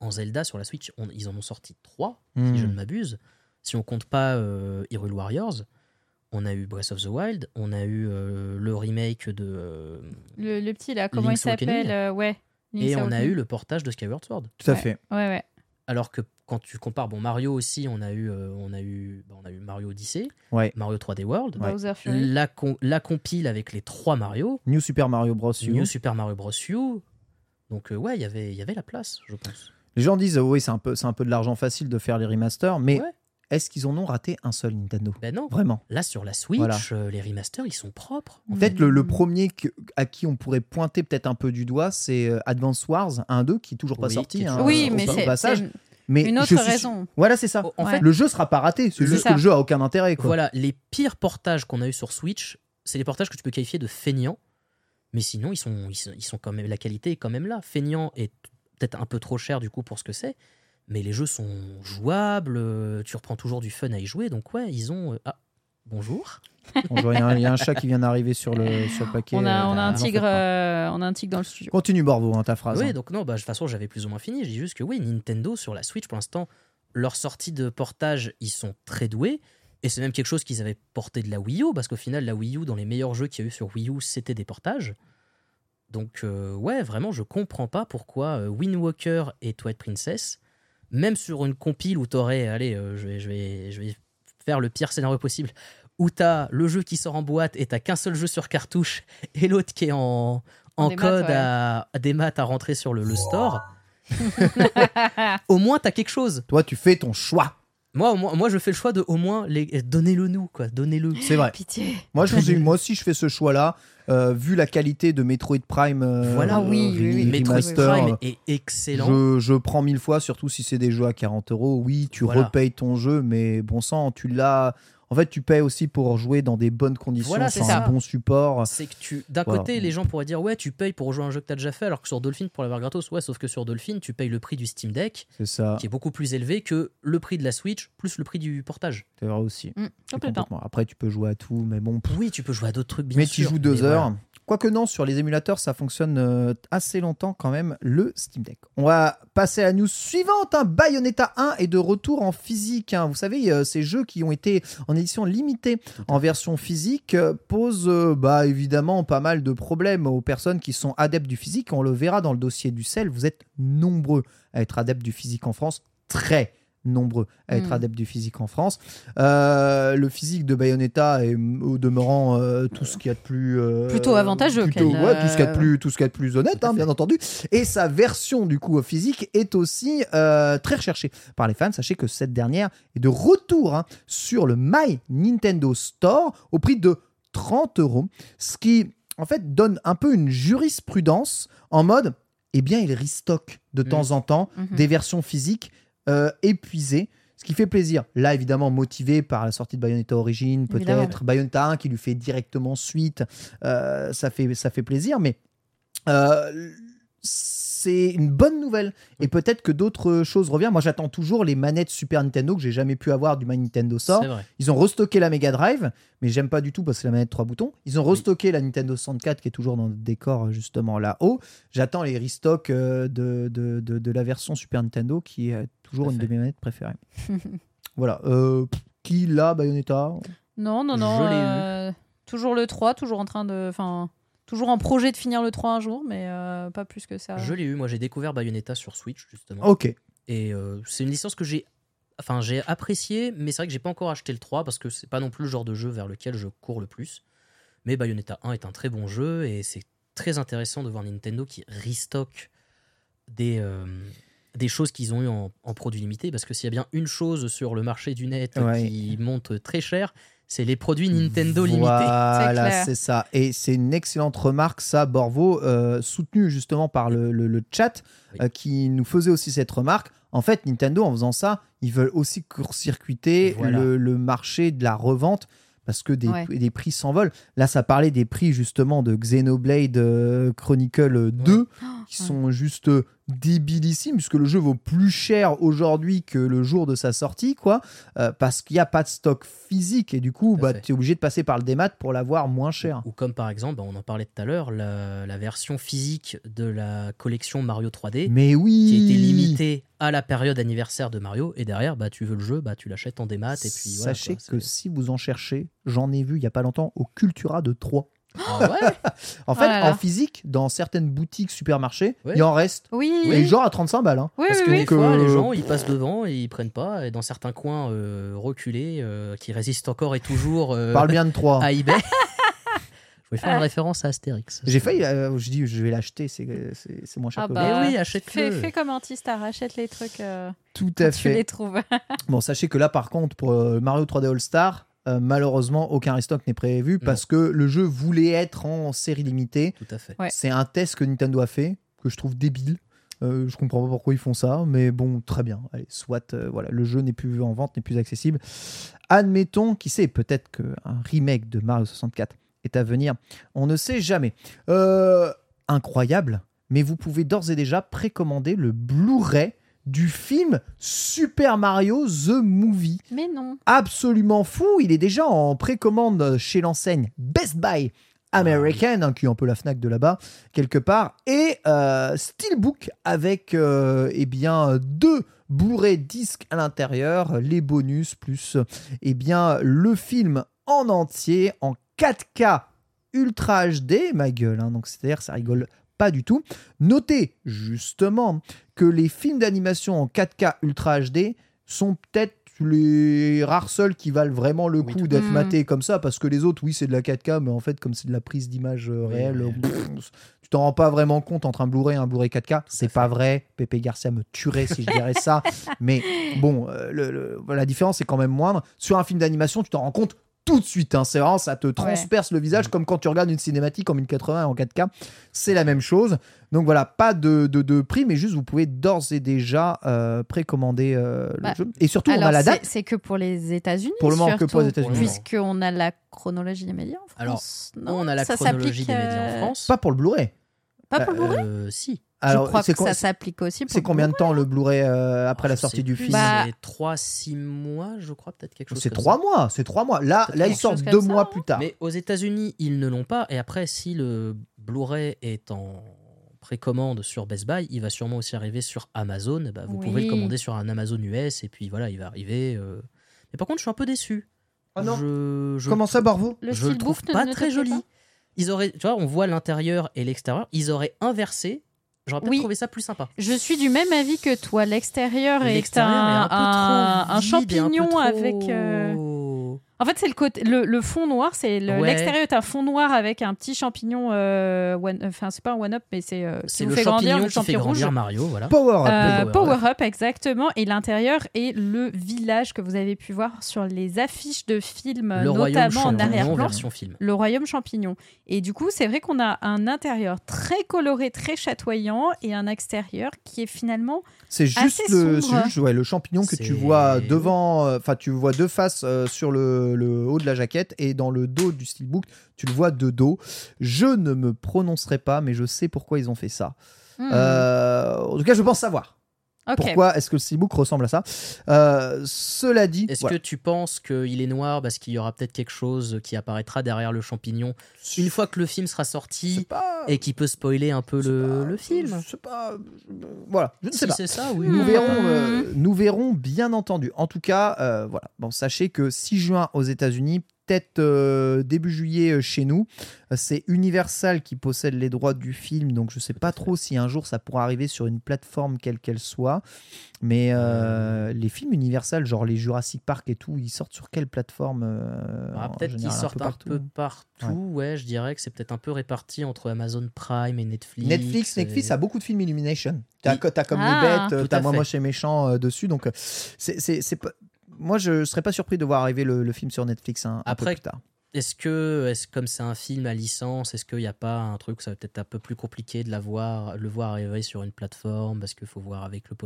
en Zelda sur la Switch, on- ils en ont sorti trois, si je ne m'abuse. Si on compte pas euh, Hyrule Warriors, on a eu Breath of the Wild, on a eu euh, le remake de. euh, Le, le petit là, comment Link's il s'appelle euh, Ouais. Link's et on a eu le portage de Skyward Sword. Tout à Ouais. fait. Ouais, ouais. Alors que quand tu compares, bon, Mario aussi, on a eu, euh, on a eu, bah, on a eu Mario Odyssey, Ouais. Mario 3D World, Ouais. Bowser Fury. la, com- la compile avec les trois Mario, New Super Mario Bros. U. New Super Mario Bros. U. Donc, euh, ouais, il y avait- il y avait la place, je pense. Les gens disent, oui, c'est un, peu, c'est un peu de l'argent facile de faire les remasters, mais Ouais. est-ce qu'ils en ont raté un seul Nintendo? Ben non. Vraiment. Là, sur la Switch, Voilà. euh, les remasters, ils sont propres. en Peut-être le, le premier que- à qui on pourrait pointer peut-être un peu du doigt, c'est euh, Advance Wars 1-2, qui est toujours pas Oui, sorti. hein, Oui, mais c'est Mais une autre suis- raison. Voilà, c'est ça. En Ouais. fait, Le jeu sera pas raté, c'est juste ça. que le jeu a aucun intérêt. Quoi. voilà, les pires portages qu'on a eu sur Switch, c'est les portages que tu peux qualifier de feignants. Mais sinon, ils sont, ils sont, ils sont quand même, la qualité est quand même là. Feignant est peut-être un peu trop cher du coup pour ce que c'est. Mais les jeux sont jouables, euh, tu reprends toujours du fun à y jouer. Donc ouais, ils ont... euh, ah, bonjour. Bonjour, Il y, a un- il y a un chat qui vient d'arriver sur le, sur le paquet. On a, on a euh, un tigre, euh, on a un tigre dans le studio. Continue, Borvo, hein, ta phrase. oui, hein. donc non, bah, de toute façon, j'avais plus ou moins fini. Je dis juste que oui, Nintendo sur la Switch, pour l'instant, leurs sorties de portage, ils sont très doués. Et c'est même quelque chose qu'ils avaient porté de la Wii U, parce qu'au final, la Wii U, dans les meilleurs jeux qu'il y a eu sur Wii U, c'était des portages. Donc, euh, ouais, vraiment, je comprends pas pourquoi euh, Wind Walker et Twilight Princess, même sur une compile où t'aurais, allez, euh, je, vais, je, vais, je vais faire le pire scénario possible, où t'as le jeu qui sort en boîte et t'as qu'un seul jeu sur cartouche et l'autre qui est en, en code ouais. à, à des maths à rentrer sur le, le store. [LAUGHS] au moins, t'as quelque chose. Toi, tu fais ton choix. Moi, moins, moi, je fais le choix de au moins les... donnez-le nous, quoi. Donnez-le. C'est vrai. Pitié. Moi, je vous ai- moi aussi, je fais ce choix-là. Euh, vu la qualité de Metroid Prime, euh, Voilà, euh, oui, oui, oui. Remaster, Metroid Prime est excellent. Je, je prends mille fois, surtout si c'est des jeux à 40 euros. Oui, tu Voilà. repayes ton jeu, mais bon sang, tu l'as. En fait, tu payes aussi pour jouer dans des bonnes conditions, Voilà, c'est un bon support. C'est que tu, d'un Voilà. côté, les gens pourraient dire ouais, tu payes pour jouer à un jeu que t'as déjà fait, alors que sur Dolphin pour l'avoir gratos, ouais, sauf que sur Dolphin, tu payes le prix du Steam Deck, C'est ça, qui est beaucoup plus élevé que le prix de la Switch plus le prix du portage. c'est vrai aussi. Mm, complètement. Complètement. Après, tu peux jouer à tout, mais bon. pff, Oui, tu peux jouer à d'autres trucs, bien mais sûr. tu joues deux mais heures. voilà. Quoique non, sur les émulateurs, ça fonctionne euh, assez longtemps quand même, le Steam Deck. On va passer à la news suivante. hein. Bayonetta 1 est de retour en physique. hein. Vous savez, euh, ces jeux qui ont été en édition limitée en version physique euh, posent bah, évidemment pas mal de problèmes aux personnes qui sont adeptes du physique. On le verra dans le dossier du sel. Vous êtes nombreux à être adeptes du physique en France. Très nombreux à être Mm. adeptes du physique en France. Euh, le physique de Bayonetta est au demeurant euh, tout ce qu'il y a de plus euh, Plutôt avantageux plutôt- ouais, tout ce qu'il y a de plus tout ce qu'il y a de plus honnête hein, bien entendu et sa version du coup physique est aussi très recherchée par les fans sachez que cette dernière est de retour hein, sur le My Nintendo Store au prix de 30 euros ce qui en fait donne un peu une jurisprudence en mode eh bien il restock de Mhm. temps en temps Mhm. des versions physiques euh, épuisées ce qui fait plaisir. Là, évidemment, motivé par la sortie de Bayonetta Origin, peut-être Bayonetta 1 qui lui fait directement suite, euh, ça, fait, ça fait plaisir, mais euh, c'est une bonne nouvelle. Et peut-être que d'autres choses reviennent. Moi, j'attends toujours les manettes Super Nintendo que j'ai jamais pu avoir du My Nintendo vrai. Ils ont restocké la Mega Drive, mais j'aime pas du tout parce que c'est la manette 3 boutons. Ils ont restocké la Nintendo 64 qui est toujours dans le décor justement là-haut. J'attends les restocks euh, de, de, de, de la version Super Nintendo qui est euh, toujours une de mes manettes préférées. [LAUGHS] voilà. Euh, qui l'a Bayonetta? Non, non, non. Euh, toujours le 3, toujours en train de. Enfin, toujours en projet de finir le 3 un jour, mais euh, pas plus que ça. Je l'ai eu, moi j'ai découvert Bayonetta sur Switch justement. Ok. Et euh, c'est une licence que j'ai enfin, j'ai apprécié, mais c'est vrai que j'ai pas encore acheté le 3 parce que c'est pas non plus le genre de jeu vers lequel je cours le plus. Mais Bayonetta 1 est un très bon jeu et c'est très intéressant de voir Nintendo qui restock des, euh, des choses qu'ils ont eu en, en produits limités parce que s'il y a bien une chose sur le marché du net Ouais. qui monte très cher, c'est les produits Nintendo limités. Voilà, C'est ça. Et c'est une excellente remarque, ça, Borvo, euh, soutenu justement par le, le- le chat, Oui. euh, qui nous faisait aussi cette remarque. En fait, Nintendo, en faisant ça, ils veulent aussi court-circuiter Voilà. le, le marché de la revente parce que des, Ouais. des prix s'envolent. Là, ça parlait des prix justement de Xenoblade euh, Chronicle 2 qui sont juste débilissimes puisque le jeu vaut plus cher aujourd'hui que le jour de sa sortie, quoi, euh, parce qu'il n'y a pas de stock physique et du coup, bah, tu es obligé de passer par le démat pour l'avoir moins cher. Ou comme par exemple, bah, on en parlait tout à l'heure, la, la version physique de la collection Mario 3D Mais oui qui été limitée à la période anniversaire de Mario et derrière bah tu veux le jeu bah tu l'achètes en démat et puis voilà, Sachez quoi, que si vous en cherchez, j'en ai vu il y a pas longtemps au Cultura de 3. Ah ouais [LAUGHS] En fait, Oh en physique, dans certaines boutiques supermarchés, Ouais. il en reste. Oui, Et genre à 35 balles. hein. oui, Parce oui, que oui. des fois, les gens, ils passent devant et ils prennent pas. Et dans certains coins euh, reculés, euh, qui résistent encore et toujours euh, Parle bien de 3. [LAUGHS] à eBay. [LAUGHS] Je voulais faire une référence à Astérix. J'ai failli, euh, je dis, je vais l'acheter, c'est moins cher Ah que bah, oui, achète-le. Fais, fais comme Antistar, achète les trucs euh, Tout à tu fait. les trouves. Bon, sachez que là, par contre, pour euh, Mario 3D All-Star, euh, malheureusement, aucun restock n'est prévu parce que le jeu voulait être en série limitée. Tout à fait. Ouais. C'est un test que Nintendo a fait, que je trouve débile. Euh, je comprends pas pourquoi ils font ça, mais bon, très bien. Allez, soit, euh, voilà, le jeu n'est plus en vente, n'est plus accessible. Admettons, qui sait, peut-être qu'un remake de Mario 64 est à venir. On ne sait jamais. Euh, incroyable, mais vous pouvez d'ores et déjà précommander le Blu-ray du film Super Mario The Movie Mais non. absolument fou. Il est déjà en précommande chez l'enseigne Best Buy American, hein, qui est un peu la Fnac de là-bas, quelque part, et euh, Steelbook avec euh, eh bien, deux Blu-ray disques à l'intérieur, les bonus, plus eh bien, le film en entier, en 4K Ultra HD, ma gueule, hein, donc c'est-à-dire ça rigole pas du tout. Notez justement que les films d'animation en 4K Ultra HD sont peut-être les rares seuls qui valent vraiment le coup d'être Mm. matés comme ça, parce que les autres, oui, c'est de la 4K, mais en fait, comme c'est de la prise d'image euh, Oui, réelle, oui. pff, tu t'en rends pas vraiment compte entre un Blu-ray et un Blu-ray 4K. C'est fait. pas vrai. Pepe Garcia me tuerait si je dirais ça. [LAUGHS] Mais bon, euh, le- le- la différence est quand même moindre. Sur un film d'animation, tu t'en rends compte tout de suite. hein. C'est vraiment, ça te transperce le visage comme quand tu regardes une cinématique en 1080 en 4K. C'est la même chose. Donc voilà, pas de, de, de prix, mais juste vous pouvez d'ores et déjà euh, précommander euh, Bah, le jeu. Et surtout, on Alors, a la c'est- date. C'est que pour les États-Unis. Pour le moment, que pour les États-Unis. Puisqu'on a la chronologie des médias en Alors, France. non on a la Ça chronologie s'applique, des médias euh, en France. Pas pour le Blu-ray. Pas pour le Blu-ray Euh, si. Alors, Je crois que ça s'applique aussi C'est le combien de temps le Blu-ray euh, après Oh, la sortie du film Bah, C'est 3-6 mois, je crois, peut-être quelque chose C'est comme trois ça. mois, c'est trois mois. Là, là ils sortent chose deux comme ça, mois plus tard. Mais aux États-Unis, ils ne l'ont pas. Et après, si le Blu-ray est en précommande sur Best Buy, il va sûrement aussi arriver sur Amazon. Bah, vous pouvez le commander sur un Amazon US et puis voilà, il va arriver. euh. Mais par contre, je suis un peu déçu. Ah non. Je, je Comment le ça, Barvo Le je le style trouve bouffe ne- pas ne très joli. pas Ils auraient, tu vois, on voit l'intérieur et l'extérieur. Ils auraient inversé. J'aurais peut-être Oui. trouvé ça plus sympa. Je suis du même avis que toi. L'extérieur est un, un un- champignon avec. euh, En fait, c'est le côté, le, le fond noir. C'est le- Ouais. l'extérieur est un fond noir avec un petit champignon. euh, one- Enfin, c'est pas un one up, mais c'est. euh, qui le fait champignon grandir, le qui fait champignon rouge. Mario, voilà. Power Up. Euh, Power Power Up. Up, exactement. Et l'intérieur est le village que vous avez pu voir sur les affiches de films, le royaume notamment en champignon arrière-plan. version film. Le royaume champignon. Et du coup, c'est vrai qu'on a un intérieur très coloré, très chatoyant, et un extérieur qui est finalement C'est juste, assez le, sombre. c'est juste ouais, le champignon que tu vois devant, euh, enfin tu vois deux faces euh, sur le, le haut de la jaquette et dans le dos du steelbook, tu le vois de dos. Je ne me prononcerai pas, mais je sais pourquoi ils ont fait ça. hmm, Euh, en tout cas, je pense savoir. Pourquoi est-ce que le steelbook ressemble à ça? Euh, Cela dit, Est-ce voilà. que tu penses qu'il est noir parce qu'il y aura peut-être quelque chose qui apparaîtra derrière le champignon une fois que le film sera sorti pas- et qui peut spoiler un peu le, pas- le film? C'est pas. Voilà, je ne sais Si pas. c'est ça, oui. Nous Hmm. verrons, euh, nous verrons bien entendu. En tout cas, euh, voilà. Bon, sachez que 6 juin aux États-Unis, peut-être euh, début juillet euh, chez nous, euh, c'est Universal qui possède les droits du film, donc je sais pas trop si un jour ça pourra arriver sur une plateforme quelle qu'elle soit. Mais euh, les films Universal, genre les Jurassic Park et tout, ils sortent sur quelle plateforme euh, Ah, peut-être qu'ils sortent un peu partout. Ouais. Ouais. je dirais que c'est peut-être un peu réparti entre Amazon Prime et Netflix. Netflix, et- Netflix a beaucoup de films Illumination. T'as Oui. as comme Ah. les bêtes, t'as moi moche et méchant euh, dessus, donc c'est c'est- c'est pas. Moi, je serais pas surpris de voir arriver le, le film sur Netflix hein, un peu plus tard. Est-ce que, est comme c'est un film à licence, est-ce qu'il n'y a pas un truc où ça va peut-être un peu plus compliqué de la voir, le voir arriver sur une plateforme parce qu'il faut voir avec le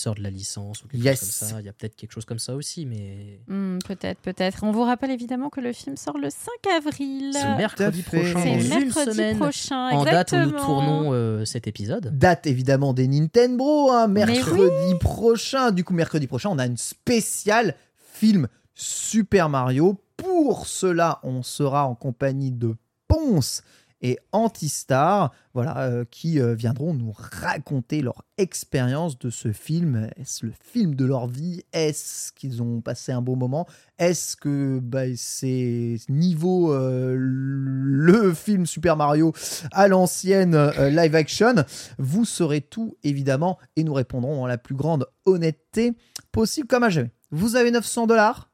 possesseur de la licence ou quelque Yes. chose comme ça Il y a peut-être quelque chose comme ça aussi, mais Hmm, peut-être, peut-être. On vous rappelle évidemment que le film sort le 5 avril. c'est mercredi prochain, C'est mercredi semaine, prochain, en date où nous exactement. tournons euh, cet épisode. Date évidemment des Nintendo, hein, mercredi prochain. Du coup, mercredi prochain, on a une spéciale film Super Mario. Pour cela, on sera en compagnie de Ponce et Antistar, voilà, euh, qui euh, viendront nous raconter leur expérience de ce film. Est-ce le film de leur vie? Est-ce qu'ils ont passé un bon moment? Est-ce que bah, c'est niveau euh, le film Super Mario à l'ancienne live action? Vous saurez tout évidemment et nous répondrons en la plus grande honnêteté possible comme à jamais. Vous avez 900 dollars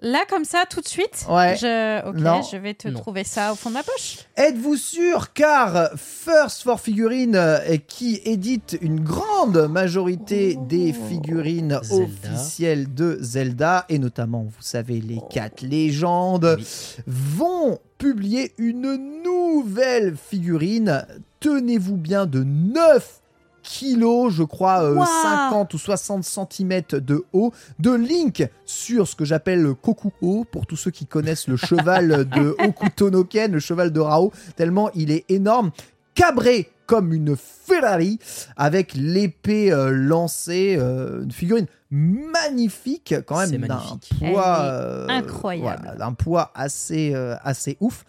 Là, comme ça, tout de suite Ouais. je... Ok, Non. je vais te Non. trouver ça au fond de ma poche. Êtes-vous sûr Car First for Figurines, euh, qui édite une grande majorité des figurines Zelda. officielles de Zelda, et notamment, vous savez, les quatre légendes, Oui. vont publier une nouvelle figurine. Tenez-vous bien de 9 kilos, je crois, euh, Wow. 50 ou 60 cm de haut, de Link sur ce que j'appelle le Kokuho, pour tous ceux qui connaissent le cheval [LAUGHS] de Hokuto no Ken, le cheval de Rao, tellement il est énorme, cabré comme une Ferrari, avec l'épée euh, lancée, euh, une figurine magnifique, quand même, d'un poids, euh, incroyable. voilà, d'un poids assez, euh, assez ouf.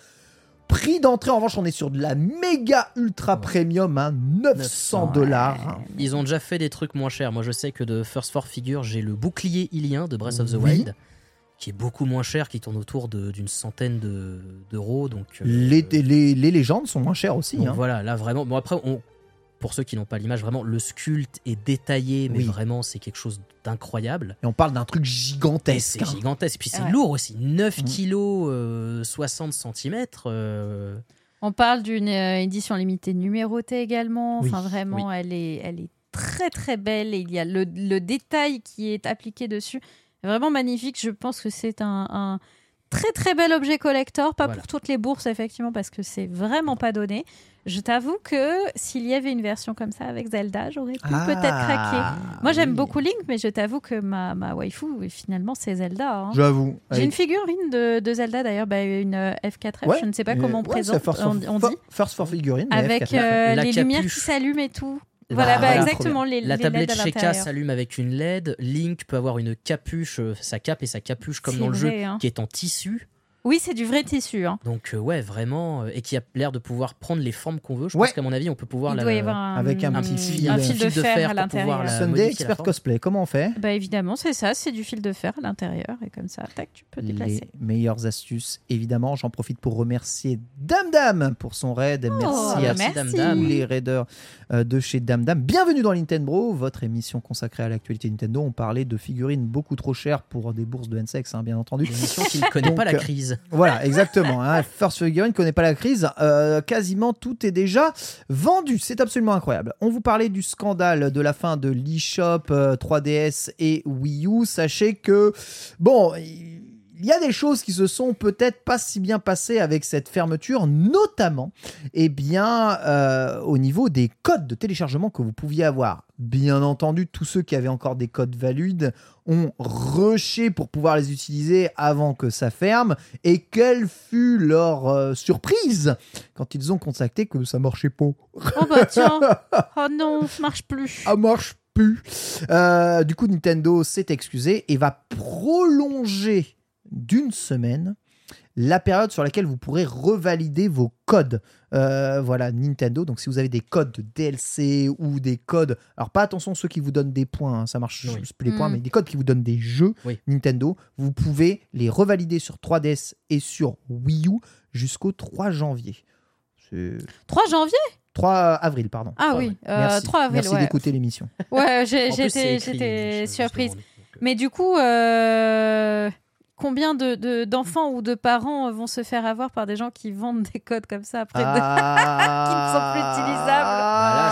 Prix d'entrée, en revanche, on est sur de la méga ultra premium, hein, 900 dollars. Ils ont déjà fait des trucs moins chers. Moi, je sais que de First Four Figure, j'ai le bouclier ilien de Breath of the Oui. Wild, qui est beaucoup moins cher, qui tourne autour de- d'une centaine de- d'euros. donc, euh, Les, les, les légendes sont moins chères aussi. hein. voilà, là vraiment. Bon, après, on- pour ceux qui n'ont pas l'image, vraiment, le sculpte est détaillé, mais Oui. vraiment, c'est quelque chose d'incroyable. Et on parle d'un truc gigantesque. c'est hein. gigantesque. Puis c'est Ouais. lourd aussi. 9 Mm. kilos, euh, 60 cm. On parle d'une euh, édition limitée numérotée également. Oui, Enfin, vraiment, elle, est, elle est très très belle et il y a le, le détail qui est appliqué dessus. Vraiment magnifique. Je pense que c'est un, un très très bel objet collector. Pas Voilà. pour toutes les bourses, effectivement, parce que c'est vraiment pas donné. Je t'avoue que s'il y avait une version comme ça avec Zelda, j'aurais pu Ah, peut-être craquer. Moi, j'aime oui. beaucoup Link, mais je t'avoue que ma, ma waifu, finalement, c'est Zelda. hein. J'avoue. J'ai Avec- une figurine de, de Zelda d'ailleurs, bah, une euh, F4F, Ouais, je ne sais pas euh, comment on ouais, présente, c'est First on, dit, First for figurine. avec F4F. euh, les lumières qui s'allument et tout. Bah, Voilà, bah, voilà, exactement, les, La les tablette Sheikah s'allume avec une LED. Link peut avoir une capuche, euh, sa cape et sa capuche comme dans le jeu, hein. qui est en tissu. Oui, c'est du vrai tissu. hein. Donc euh, ouais, vraiment, euh, et qui a l'air de pouvoir prendre les formes qu'on veut. Je Ouais. pense qu'à mon avis, on peut pouvoir Il la, doit y avoir un, avec un un petit petit fil, un fil de fer, à pour pouvoir l'intérieur. la Sunday modifier la Expert forme. Cosplay, comment on fait? Bah évidemment, c'est ça, c'est du fil de fer à l'intérieur et comme ça, tac, tu peux Les déplacer. meilleures astuces, évidemment. J'en profite pour remercier Dame Dame pour son raid. Merci à Oh, merci. Dame tous Dame. les raiders euh, de chez Dame Dame. Bienvenue dans Nintendo, votre émission consacrée à l'actualité Nintendo. On parlait de figurines beaucoup trop chères pour des bourses de N-Sex, hein, bien entendu. Une émission qui ne connaît Donc, pas la euh, crise. Voilà, exactement. hein. [LAUGHS] First Figure ne connaît pas la crise. Euh, quasiment tout est déjà vendu. C'est absolument incroyable. On vous parlait du scandale de la fin de l'eShop euh, 3DS et Wii U. Sachez que, bon, il y a des choses qui se sont peut-être pas si bien passées avec cette fermeture, notamment eh bien, euh, au niveau des codes de téléchargement que vous pouviez avoir. Bien entendu, tous ceux qui avaient encore des codes valides ont rushé pour pouvoir les utiliser avant que ça ferme. Et quelle fut leur euh, surprise quand ils ont constaté que ça marchait pas. Oh bah tiens, [LAUGHS] oh non, ça marche plus. Ça marche plus. Euh, du coup, Nintendo s'est excusé et va prolonger d'une semaine la période sur laquelle vous pourrez revalider vos codes. Euh, voilà, Nintendo. Donc, si vous avez des codes de DLC ou des codes. Alors, pas attention ceux qui vous donnent des points, hein, ça marche Oui. plus les points, Mm. mais des codes qui vous donnent des jeux Oui. Nintendo, vous pouvez les revalider sur 3DS et sur Wii U jusqu'au 3 janvier. C'est 3 janvier? 3 avril, pardon. Ah 3 oui, avril. euh, Merci. 3 avril, Merci ouais. d'écouter l'émission. Ouais, j'étais surprise. Mais du coup, euh, combien de- de- d'enfants ou de parents vont se faire avoir par des gens qui vendent des codes comme ça après de- [LAUGHS] qui ne sont plus utilisables? Voilà,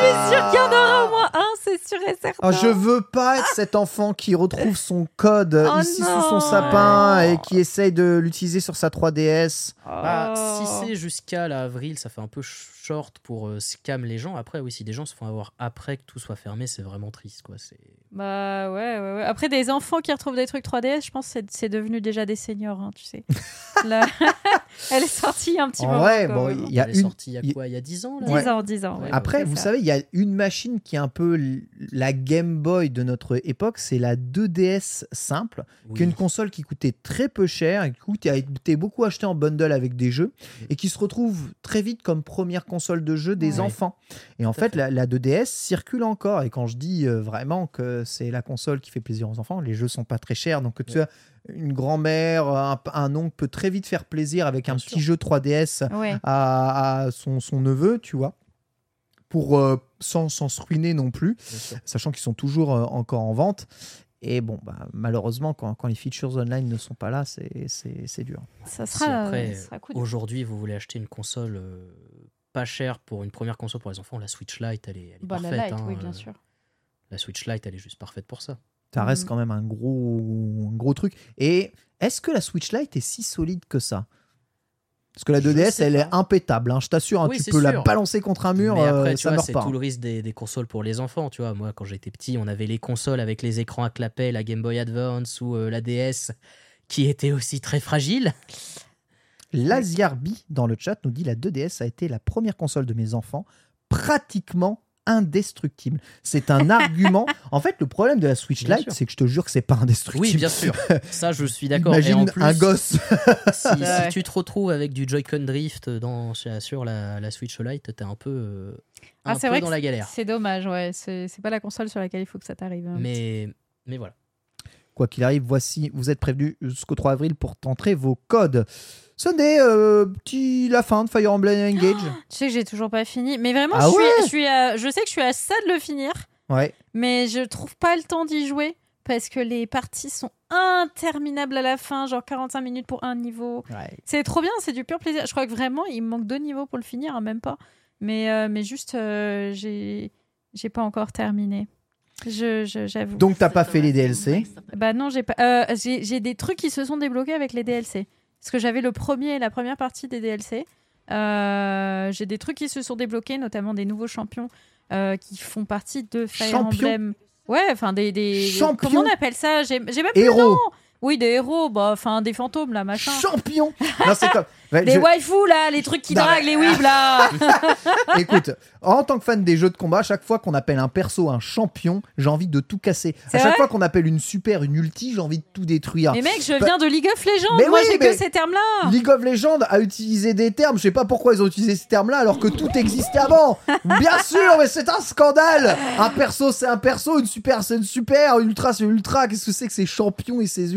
Je suis sûre qu'il y en aura au moins un, c'est sûr et certain. Oh, je veux pas être cet enfant qui retrouve son code Oh ici non. sous son sapin et qui essaye de l'utiliser sur sa 3DS. bah, Oh. si c'est jusqu'à l'avril, ça fait un peu short pour euh, scam les gens. Après, oui, si des gens se font avoir après que tout soit fermé, c'est vraiment triste, quoi. Bah ouais, ouais, ouais. Après, des enfants qui retrouvent des trucs 3DS, je pense que c'est- c'est devenu déjà des seniors, hein, tu sais. [LAUGHS] Là, elle est sortie un petit En moment. quand bon, il y a Elle est une- sortie il y a quoi Il y a 10 ans là 10 Ouais. ans, 10 ans. ouais. Après, vous ça. savez, il y a une machine qui est un peu la Game Boy de notre époque, c'est la 2DS simple, Oui. qui est une console qui coûtait très peu cher, et qui coûte- a été beaucoup achetée en bundle avec des jeux, et qui se retrouve très vite comme première console de jeu des Ouais. enfants. Et en fait, fait. La, la 2DS circule encore, et quand je dis euh, vraiment que c'est la console qui fait plaisir aux enfants, les jeux sont pas très chers, donc tu Ouais. as une grand-mère, un, un oncle peut très vite faire plaisir avec un Bien petit sûr. jeu 3DS Ouais. à, à son, son neveu, tu vois, pour euh, sans, sans se ruiner non plus, Bien sachant qu'ils sont toujours euh, encore en vente. Et bon, bah, malheureusement, quand, quand les features online ne sont pas là, c'est- dur. Ça sera, cool. aujourd'hui, vous voulez acheter une console euh, pas chère pour une première console pour les enfants, la Switch Lite, elle est, elle est Bah, la parfaite. light, hein, oui, bien euh, sûr. La Switch Lite, elle est juste parfaite pour ça. Ça reste Mhm. quand même un gros, un gros truc. Et est-ce que la Switch Lite est si solide que ça? Parce que la Je 2DS, sais elle pas. est impétable. hein. Je t'assure, hein, Oui, tu c'est peux la balancer contre un mur, Mais après, euh, tu ça vois, meurt c'est pas. tout le risque des, des consoles pour les enfants. Tu vois, moi, quand j'étais petit, on avait les consoles avec les écrans à clapet, la Game Boy Advance ou euh, la DS, qui étaient aussi très fragiles. Laziarbi dans le chat nous dit la 2DS a été la première console de mes enfants pratiquement indestructible. C'est un argument. [LAUGHS] En fait, le problème de la Switch Lite, c'est que je te jure que c'est pas indestructible. Oui, bien sûr. [LAUGHS] Ça, je suis d'accord. Et Imagine en plus, un gosse. si, [LAUGHS] tu te retrouves avec du Joy-Con Drift dans, sur la, la Switch Lite, t'es un peu, euh, un Ah, c'est vrai dans la galère. C'est dommage, ouais. C'est c'est pas la console sur laquelle il faut que ça t'arrive. hein. Mais, mais voilà. Quoi qu'il arrive, voici, vous êtes prévenus jusqu'au 3 avril pour tenter vos codes. Sunday, euh, petit la fin de Fire Emblem Engage. [GASPS] Tu sais que j'ai toujours pas fini. Mais vraiment, Ah je, suis, ouais je, suis à- je sais que je suis à ça de le finir. Ouais. Mais je trouve pas le temps d'y jouer. Parce que les parties sont interminables à la fin, genre 45 minutes pour un niveau. ouais. C'est trop bien, c'est du pur plaisir. Je crois que vraiment, il me manque deux niveaux pour le finir, hein, même pas. Mais, euh, mais juste, euh, j'ai j'ai pas encore terminé. Je, je- j'avoue. Donc t'as pas fait les DLC. Bah non, j'ai pas. euh, j'ai j'ai des trucs qui se sont débloqués avec les DLC. Parce que j'avais le premier, la première partie des DLC. Euh, j'ai des trucs qui se sont débloqués, notamment des nouveaux champions euh, qui font partie de Fire Champions Emblem. Ouais, enfin des, des comment on appelle ça? J'ai j'ai même plus Héros. Oui, des héros, bah enfin des fantômes là, machin. Champion Non, c'est comme. Ouais, [LAUGHS] Des je- waifus là, les trucs qui Non, draguent les weebs là. [LAUGHS] Écoute, en tant que fan des jeux de combat, à chaque fois qu'on appelle un perso un champion, j'ai envie de tout casser. C'est À chaque vrai fois qu'on appelle une super une ulti, j'ai envie de tout détruire. Mais mec, je viens de League of Legends. Mais Moi, oui, j'ai mais- que ces termes-là. League of Legends a utilisé des termes, je sais pas pourquoi ils ont utilisé ces termes-là alors que tout existait avant. Bien [LAUGHS] sûr, mais c'est un scandale. Un perso, c'est un perso, une super, c'est une super, une ultra, c'est une ultra. Qu'est-ce que c'est que ces champions et ces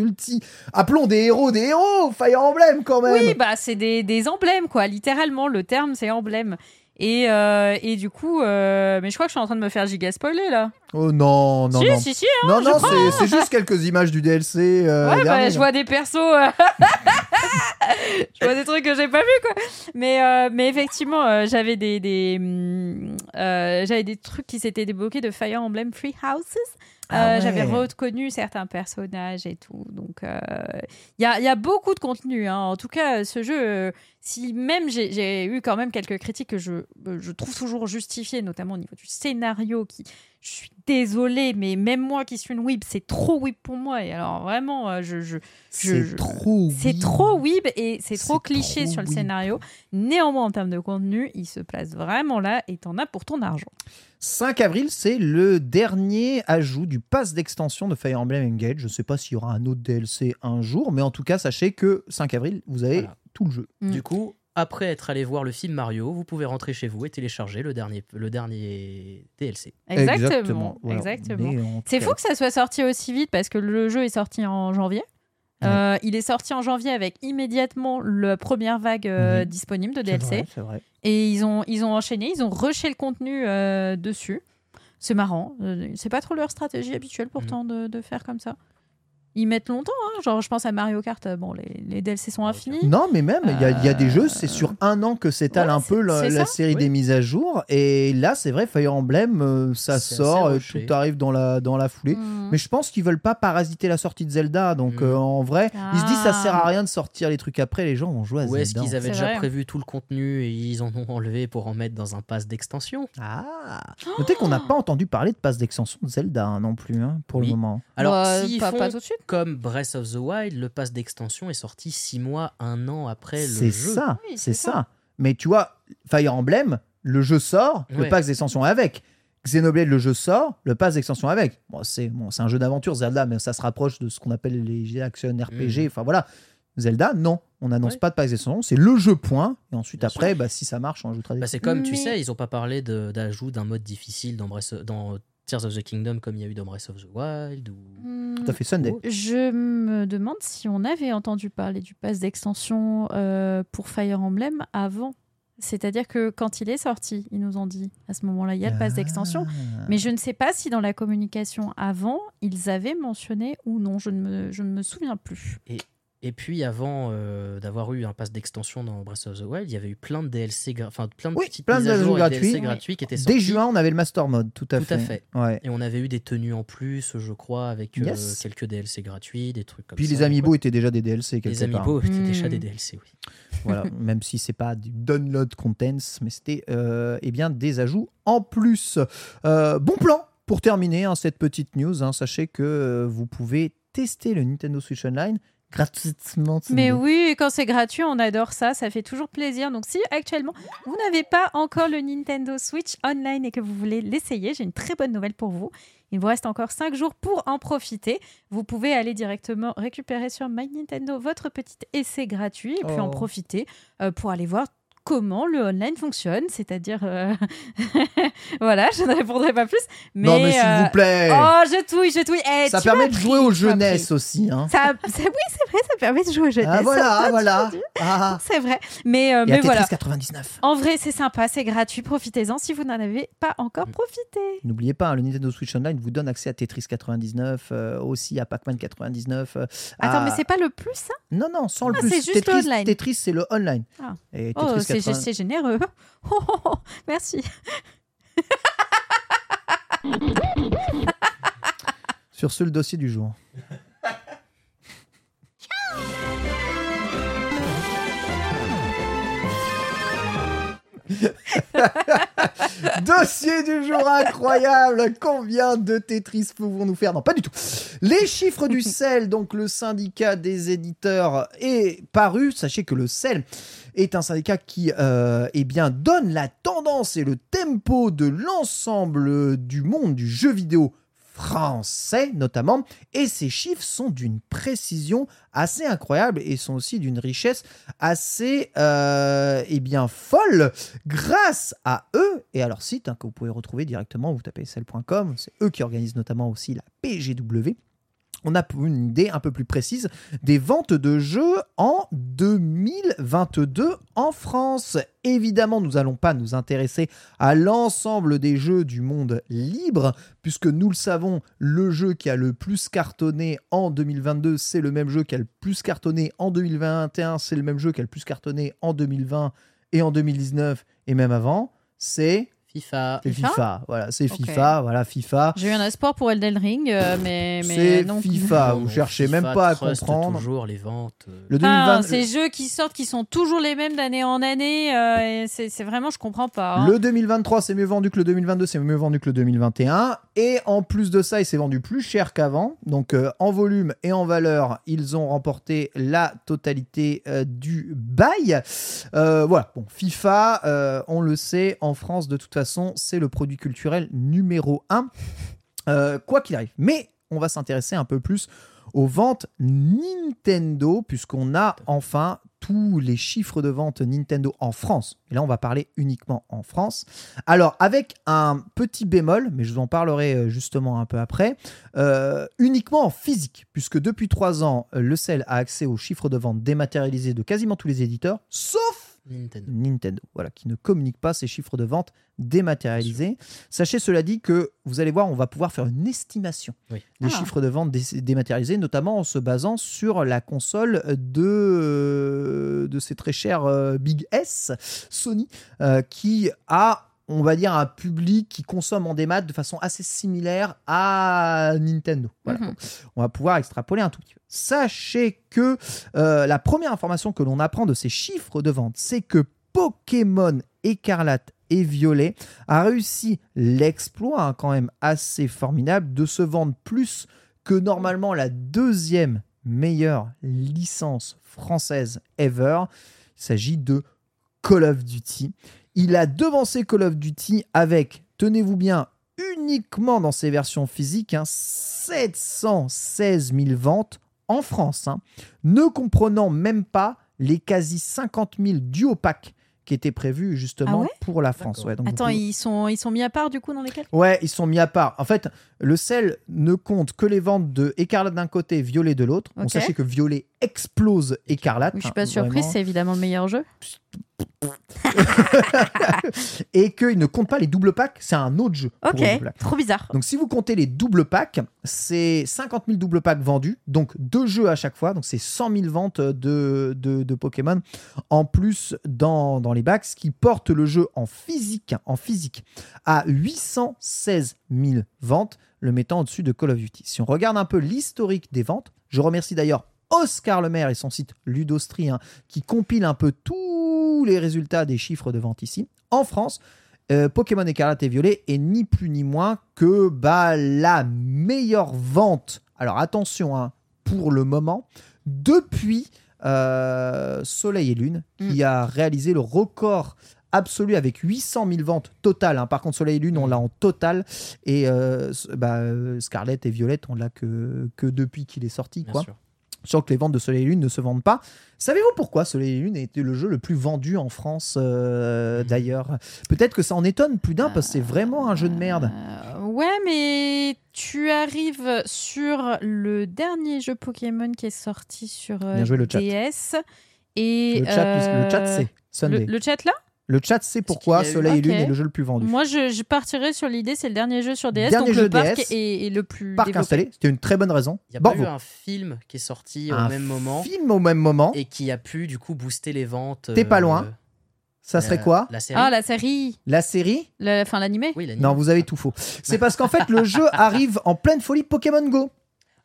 Appelons des héros des héros, Fire Emblem quand même. Oui, bah c'est des, des emblèmes, quoi. Littéralement, le terme, c'est emblème. Et, euh, et du coup, euh, mais je crois que je suis en train de me faire giga spoiler là. Oh non, non, si, non. si, si, hein, non, non, c'est- juste quelques images du DLC. euh, ouais, bah, je vois des persos. [LAUGHS] je vois des trucs que j'ai pas vu, quoi. Mais, mais effectivement, j'avais des, des, hum, j'avais des trucs qui s'étaient débloqués de Fire Emblem Free Houses. Ah Euh, ouais. J'avais reconnu certains personnages et tout. Donc, euh, il y, a, il y a beaucoup de contenu. hein. En tout cas, ce jeu, euh, si même j'ai eu quand même quelques critiques que je, euh, je trouve toujours justifiées, notamment au niveau du scénario, qui, je suis désolée, mais même moi qui suis une weeb, c'est trop weeb pour moi. Et alors, vraiment, euh, je, je, C'est je- trop. c'est trop weeb et c'est trop C'est cliché trop sur le weeb. scénario. Néanmoins, en termes de contenu, il se place vraiment là et t'en as pour ton argent. 5 avril, c'est le dernier ajout du pass d'extension de Fire Emblem Engage. Je ne sais pas s'il y aura un autre DLC un jour, mais en tout cas, sachez que 5 avril, vous avez Voilà. tout le jeu. Mm. Du coup, après être allé voir le film Mario, vous pouvez rentrer chez vous et télécharger le dernier, le dernier DLC. Exactement. Exactement. C'est fou que ça soit sorti aussi vite parce que le jeu est sorti en janvier. Ouais. Euh, il est sorti en janvier avec immédiatement la première vague euh, Mhm. disponible de DLC. vrai, C'est vrai. Et ils ont, ils ont enchaîné, ils ont rushé le contenu euh, dessus. C'est marrant. C'est pas trop leur stratégie habituelle pourtant Mhm. de, de faire comme ça. Ils mettent longtemps, hein. genre je pense à Mario Kart, euh, bon les, les DLC sont infinis. Non, mais même, il y, a- il y a des jeux, c'est Euh, sur un an que s'étale ouais, un peu la, série oui. des mises à jour. Et là, c'est vrai, Fire Emblem, euh, ça sort, euh, tout arrive dans la, dans la foulée. Hmm. Mais je pense qu'ils veulent pas parasiter la sortie de Zelda. Donc Mm. euh, en vrai, ils se disent ça Ah. sert à rien de sortir les trucs après. Les gens vont jouer à Ou est-ce Zelda. qu'ils avaient déjà vrai. prévu tout le contenu et ils en ont enlevé pour en mettre dans un pass d'extension? Ah Notez qu'on n'a pas entendu parler de passe d'extension de Zelda hein, non plus, hein, pour Oui. le moment. Alors, Bah, s'ils pas, font pas tout de suite. Comme Breath of the Wild, le pass d'extension est sorti 6 mois, 1 an après le C'est jeu. ça, Oui, c'est c'est ça. ça. Mais tu vois, Fire Emblem, le jeu sort, le pass d'extension avec. Xenoblade, le jeu sort, le pass d'extension avec. Bon, c'est bon, c'est un jeu d'aventure, Zelda, mais ça se rapproche de ce qu'on appelle les action RPG. Mhm. Enfin voilà. Zelda, non, on n'annonce Ouais. pas de pass d'extension, c'est le jeu point. Et ensuite, Bien après, bah, si ça marche, on ajoutera des Bah, c'est comme, tu sais, ils ont pas parlé de- d'ajout d'un mode difficile dans, Breath- dans Tears of the Kingdom comme il y a eu dans Breath of the Wild. Ou... Hmm. À fait Sunday. Je me demande si on avait entendu parler du pass d'extension euh, pour Fire Emblem avant. C'est-à-dire que quand il est sorti, ils nous ont dit à ce moment-là, il y a le pass d'extension. Ah. Mais je ne sais pas si dans la communication avant, ils avaient mentionné ou non. Je ne me, je ne me souviens plus. Et puis, avant euh, d'avoir eu un pass d'extension dans Breath of the Wild, il y avait eu plein de DLC, enfin plein de Oui, petites plein mises à jour et gratuits. DLC gratuits qui étaient sortis. Dès juin, on avait le Master Mode, tout à Tout fait. à fait. Ouais. Et on avait eu des tenues en plus, je crois, avec euh, Yes. quelques DLC gratuits, des trucs comme Puis ça. les Amiibo étaient déjà des DLC quelque Les. Amiibo étaient Hmm. déjà des DLC, oui. [LAUGHS] voilà, même si c'est pas du download contents, mais c'était euh, eh bien des ajouts en plus. Euh, bon plan pour terminer hein, cette petite news. hein. sachez que euh, vous pouvez tester le Nintendo Switch Online gratuitement. Mais oui, quand c'est gratuit, on adore ça, ça fait toujours plaisir. Donc si actuellement vous n'avez pas encore le Nintendo Switch Online et que vous voulez l'essayer, j'ai une très bonne nouvelle pour vous. Il vous reste encore 5 jours pour en profiter. Vous pouvez aller directement récupérer sur My Nintendo votre petit essai gratuit et puis en Oh. profiter euh, pour aller voir comment le online fonctionne. C'est-à-dire, euh, [LAUGHS] voilà, je ne répondrai pas plus. Mais, non, mais s'il euh, vous plaît. Oh, je touille, je touille. Eh, ça permet de pris, jouer aux jeunesses aussi. Hein. Ça, ça- oui, c'est vrai, ça permet de jouer aux jeunesses. Ah [LAUGHS] voilà, Ça, ah, tu voilà. l'as dit. Ah. [LAUGHS] C'est vrai. Mais, euh, Et à mais Tetris voilà. 99. En vrai, c'est sympa, c'est gratuit. Profitez-en si vous n'en avez pas encore profité. N'oubliez pas, hein, le Nintendo Switch Online vous donne accès à Tetris 99, euh, aussi à Pac-Man 99. euh, Attends, à- mais c'est pas le plus, ça Non, non, sans le Ah, plus. c'est juste Tetris, le online. Tetris, c'est le online. Ah. Et Oh, Tetris c'est 80 c'est généreux. [LAUGHS] Oh, oh, oh, merci. [LAUGHS] Sur ce, le dossier du jour. [LAUGHS] Dossier du jour incroyable. Combien de Tetris pouvons-nous faire? Non, pas du tout. Les chiffres du sel, donc le syndicat des éditeurs, est paru. Sachez que le sel est un syndicat qui euh, eh donne la tendance et le tempo de l'ensemble du monde du jeu vidéo français notamment, et ces chiffres sont d'une précision assez incroyable et sont aussi d'une richesse assez euh, eh bien folle grâce à eux et à leur site hein, que vous pouvez retrouver directement, vous tapez cell.com, c'est eux qui organisent notamment aussi la PGW. On a une idée un peu plus précise des ventes de jeux en 2022 en France. Évidemment, nous n'allons pas nous intéresser à l'ensemble des jeux du monde libre, puisque nous le savons, le jeu qui a le plus cartonné en 2022, c'est le même jeu qui a le plus cartonné en 2021, c'est le même jeu qui a le plus cartonné en 2020 et en 2019 et même avant. C'est FIFA. c'est FIFA FIFA. Voilà, c'est. FIFA. Voilà, FIFA. J'ai eu un espoir pour Elden Ring, euh, mais, mais C'est non. FIFA. Non, Vous non, cherchez FIFA même pas à comprendre. toujours les ventes. Le Ah, 2020, ces jeux qui sortent, qui sont toujours les mêmes d'année en année, euh, et c'est c'est vraiment, je comprends pas. hein. Le 2023, c'est mieux vendu que le 2022, c'est mieux vendu que le 2021. Et en plus de ça, il s'est vendu plus cher qu'avant. Donc euh, en volume et en valeur, ils ont remporté la totalité euh, du bail. Euh, voilà, bon, FIFA, euh, on le sait, en France, de toute façon, c'est le produit culturel numéro un, euh, quoi qu'il arrive. Mais on va s'intéresser un peu plus aux ventes Nintendo, puisqu'on a enfin tous les chiffres de vente Nintendo en France. Et là, on va parler uniquement en France. Alors, avec un petit bémol, mais je vous en parlerai euh, justement un peu après, euh, uniquement en physique, puisque depuis trois ans, le CEL a accès aux chiffres de vente dématérialisés de quasiment tous les éditeurs, sauf Nintendo. Nintendo, voilà, qui ne communique pas ses chiffres de vente dématérialisés. Sachez cela dit que vous allez voir, on va pouvoir faire une estimation Oui. des Ah. chiffres de vente dé- dématérialisés, notamment en se basant sur la console de, de ces très chers euh, Big S, Sony, euh, qui a on va dire un public qui consomme en démat de façon assez similaire à Nintendo. Voilà. Mhm. On va pouvoir extrapoler un tout petit peu. Sachez que euh, la première information que l'on apprend de ces chiffres de vente, c'est que Pokémon Écarlate et Violet a réussi l'exploit hein, quand même assez formidable de se vendre plus que normalement la deuxième meilleure licence française ever. Il s'agit de Call of Duty. Il a devancé Call of Duty avec, tenez-vous bien, uniquement dans ses versions physiques, hein, 716 000 ventes en France, hein, ne comprenant même pas les quasi 50 000 duo packs qui étaient prévus justement Ah ouais? pour la France. Ouais, donc Attends, pouvez- ils sont, ils sont mis à part du coup dans lesquels? Ouais, ils sont mis à part. En fait, le sel ne compte que les ventes de Écarlate d'un côté, Violet de l'autre. On Ok. sachez que Violet explose Écarlate. Oui, Je suis hein, pas surprise, vraiment. c'est évidemment le meilleur jeu. [LAUGHS] Et qu'il ne compte pas les double packs, c'est un autre jeu. Ok, trop bizarre. Donc si vous comptez les double packs, c'est 50 000 double packs vendus, donc deux jeux à chaque fois, donc c'est 100 000 ventes de, de, de Pokémon en plus dans, dans les packs, ce qui porte le jeu en physique, en physique à 816 000 ventes, le mettant au-dessus de Call of Duty. Si on regarde un peu l'historique des ventes, je remercie d'ailleurs Oscar Lemaire et son site Ludostri, hein, qui compile un peu tous les résultats des chiffres de vente ici. En France, euh, Pokémon Écarlate et Violet est ni plus ni moins que bah, la meilleure vente. Alors attention, hein, pour le moment, depuis euh, Soleil et Lune, qui a réalisé le record absolu avec 800 000 ventes totales. hein. Par contre, Soleil et Lune, on l'a en total. Et euh, bah, euh, Scarlett et Violette, on l'a que, que depuis qu'il est sorti. Bien Quoi. sûr. Que les ventes de Soleil et Lune ne se vendent pas. Savez-vous pourquoi Soleil et Lune été le jeu le plus vendu en France euh, d'ailleurs? Peut-être que ça en étonne plus d'un parce que c'est vraiment un jeu de merde. Euh, ouais, mais tu arrives sur le dernier jeu Pokémon qui est sorti sur euh, Bien joué, le chat. Et Le chat, euh, le chat c'est Sunday. le, le chat là? Le chat sait pourquoi Soleil et Lune est le jeu le plus vendu. Moi, je, je partirais sur l'idée, c'est le dernier jeu sur DS, Dernier donc jeu le parc DS. est, est le plus Parc développé. installé, c'était une très bonne raison. Il y a pas eu un film qui est sorti Un au même moment Film au même moment, et qui a pu du coup booster les ventes. T'es pas euh, loin. ça serait euh, quoi La série. Ah, la série, La série la, enfin l'animé. Oui, l'anime. Non, vous avez tout faux. C'est parce qu'en fait, le jeu [LAUGHS] arrive en pleine folie Pokémon Go.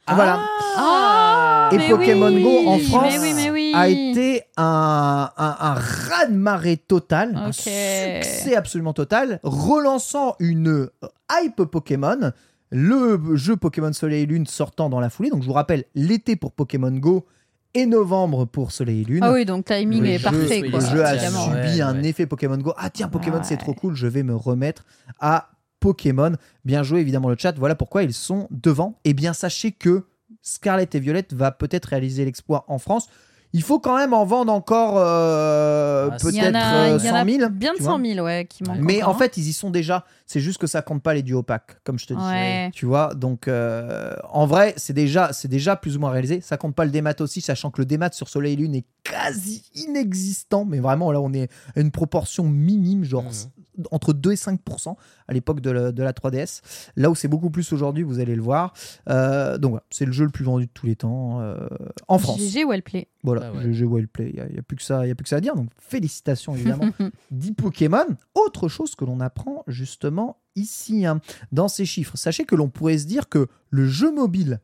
voilà. Ah, Et mais Pokémon oui, Go en mais France oui, mais oui. A été un, un, un raz-de-marée total, un succès absolument total, relançant une hype Pokémon, le jeu Pokémon Soleil et Lune sortant dans la foulée. Donc je vous rappelle, l'été pour Pokémon Go et novembre pour Soleil et Lune. Ah oui, donc timing Le est jeu- parfait. Quoi, le jeu a subi Ouais, un ouais. effet Pokémon Go. Ah tiens, Pokémon c'est trop cool, je vais me remettre à Pokémon. Bien joué évidemment le chat, voilà pourquoi ils sont devant. Et bien sachez que Scarlett et Violette va peut-être réaliser l'exploit en France. Il faut quand même en vendre encore euh, Ah, Il y en peut-être a, euh, il y en a 100 000. bien de tu vois. 100 000, ouais, qui manquent. Mais en encore, fait, ils y sont déjà. C'est juste que ça compte pas les duos packs, comme je te dis. Ouais. Tu vois, donc euh, en vrai, c'est déjà, c'est déjà plus ou moins réalisé. Ça compte pas le démat aussi, sachant que le démat sur Soleil et Lune est quasi inexistant. Mais vraiment, là, on est à une proportion minime, genre Mhm. Entre 2 et 5 à l'époque de, la- de la 3DS. Là où c'est beaucoup plus aujourd'hui, vous allez le voir. Euh, donc voilà, c'est le jeu le plus vendu de tous les temps euh, en France. GG Wellplay. Voilà, Ah ouais. GG Wellplay. Il n'y a, plus que ça, il y a plus que ça à dire. Donc félicitations évidemment [LAUGHS] dit Pokémon. Autre chose que l'on apprend justement ici hein, dans ces chiffres. Sachez que l'on pourrait se dire que le jeu mobile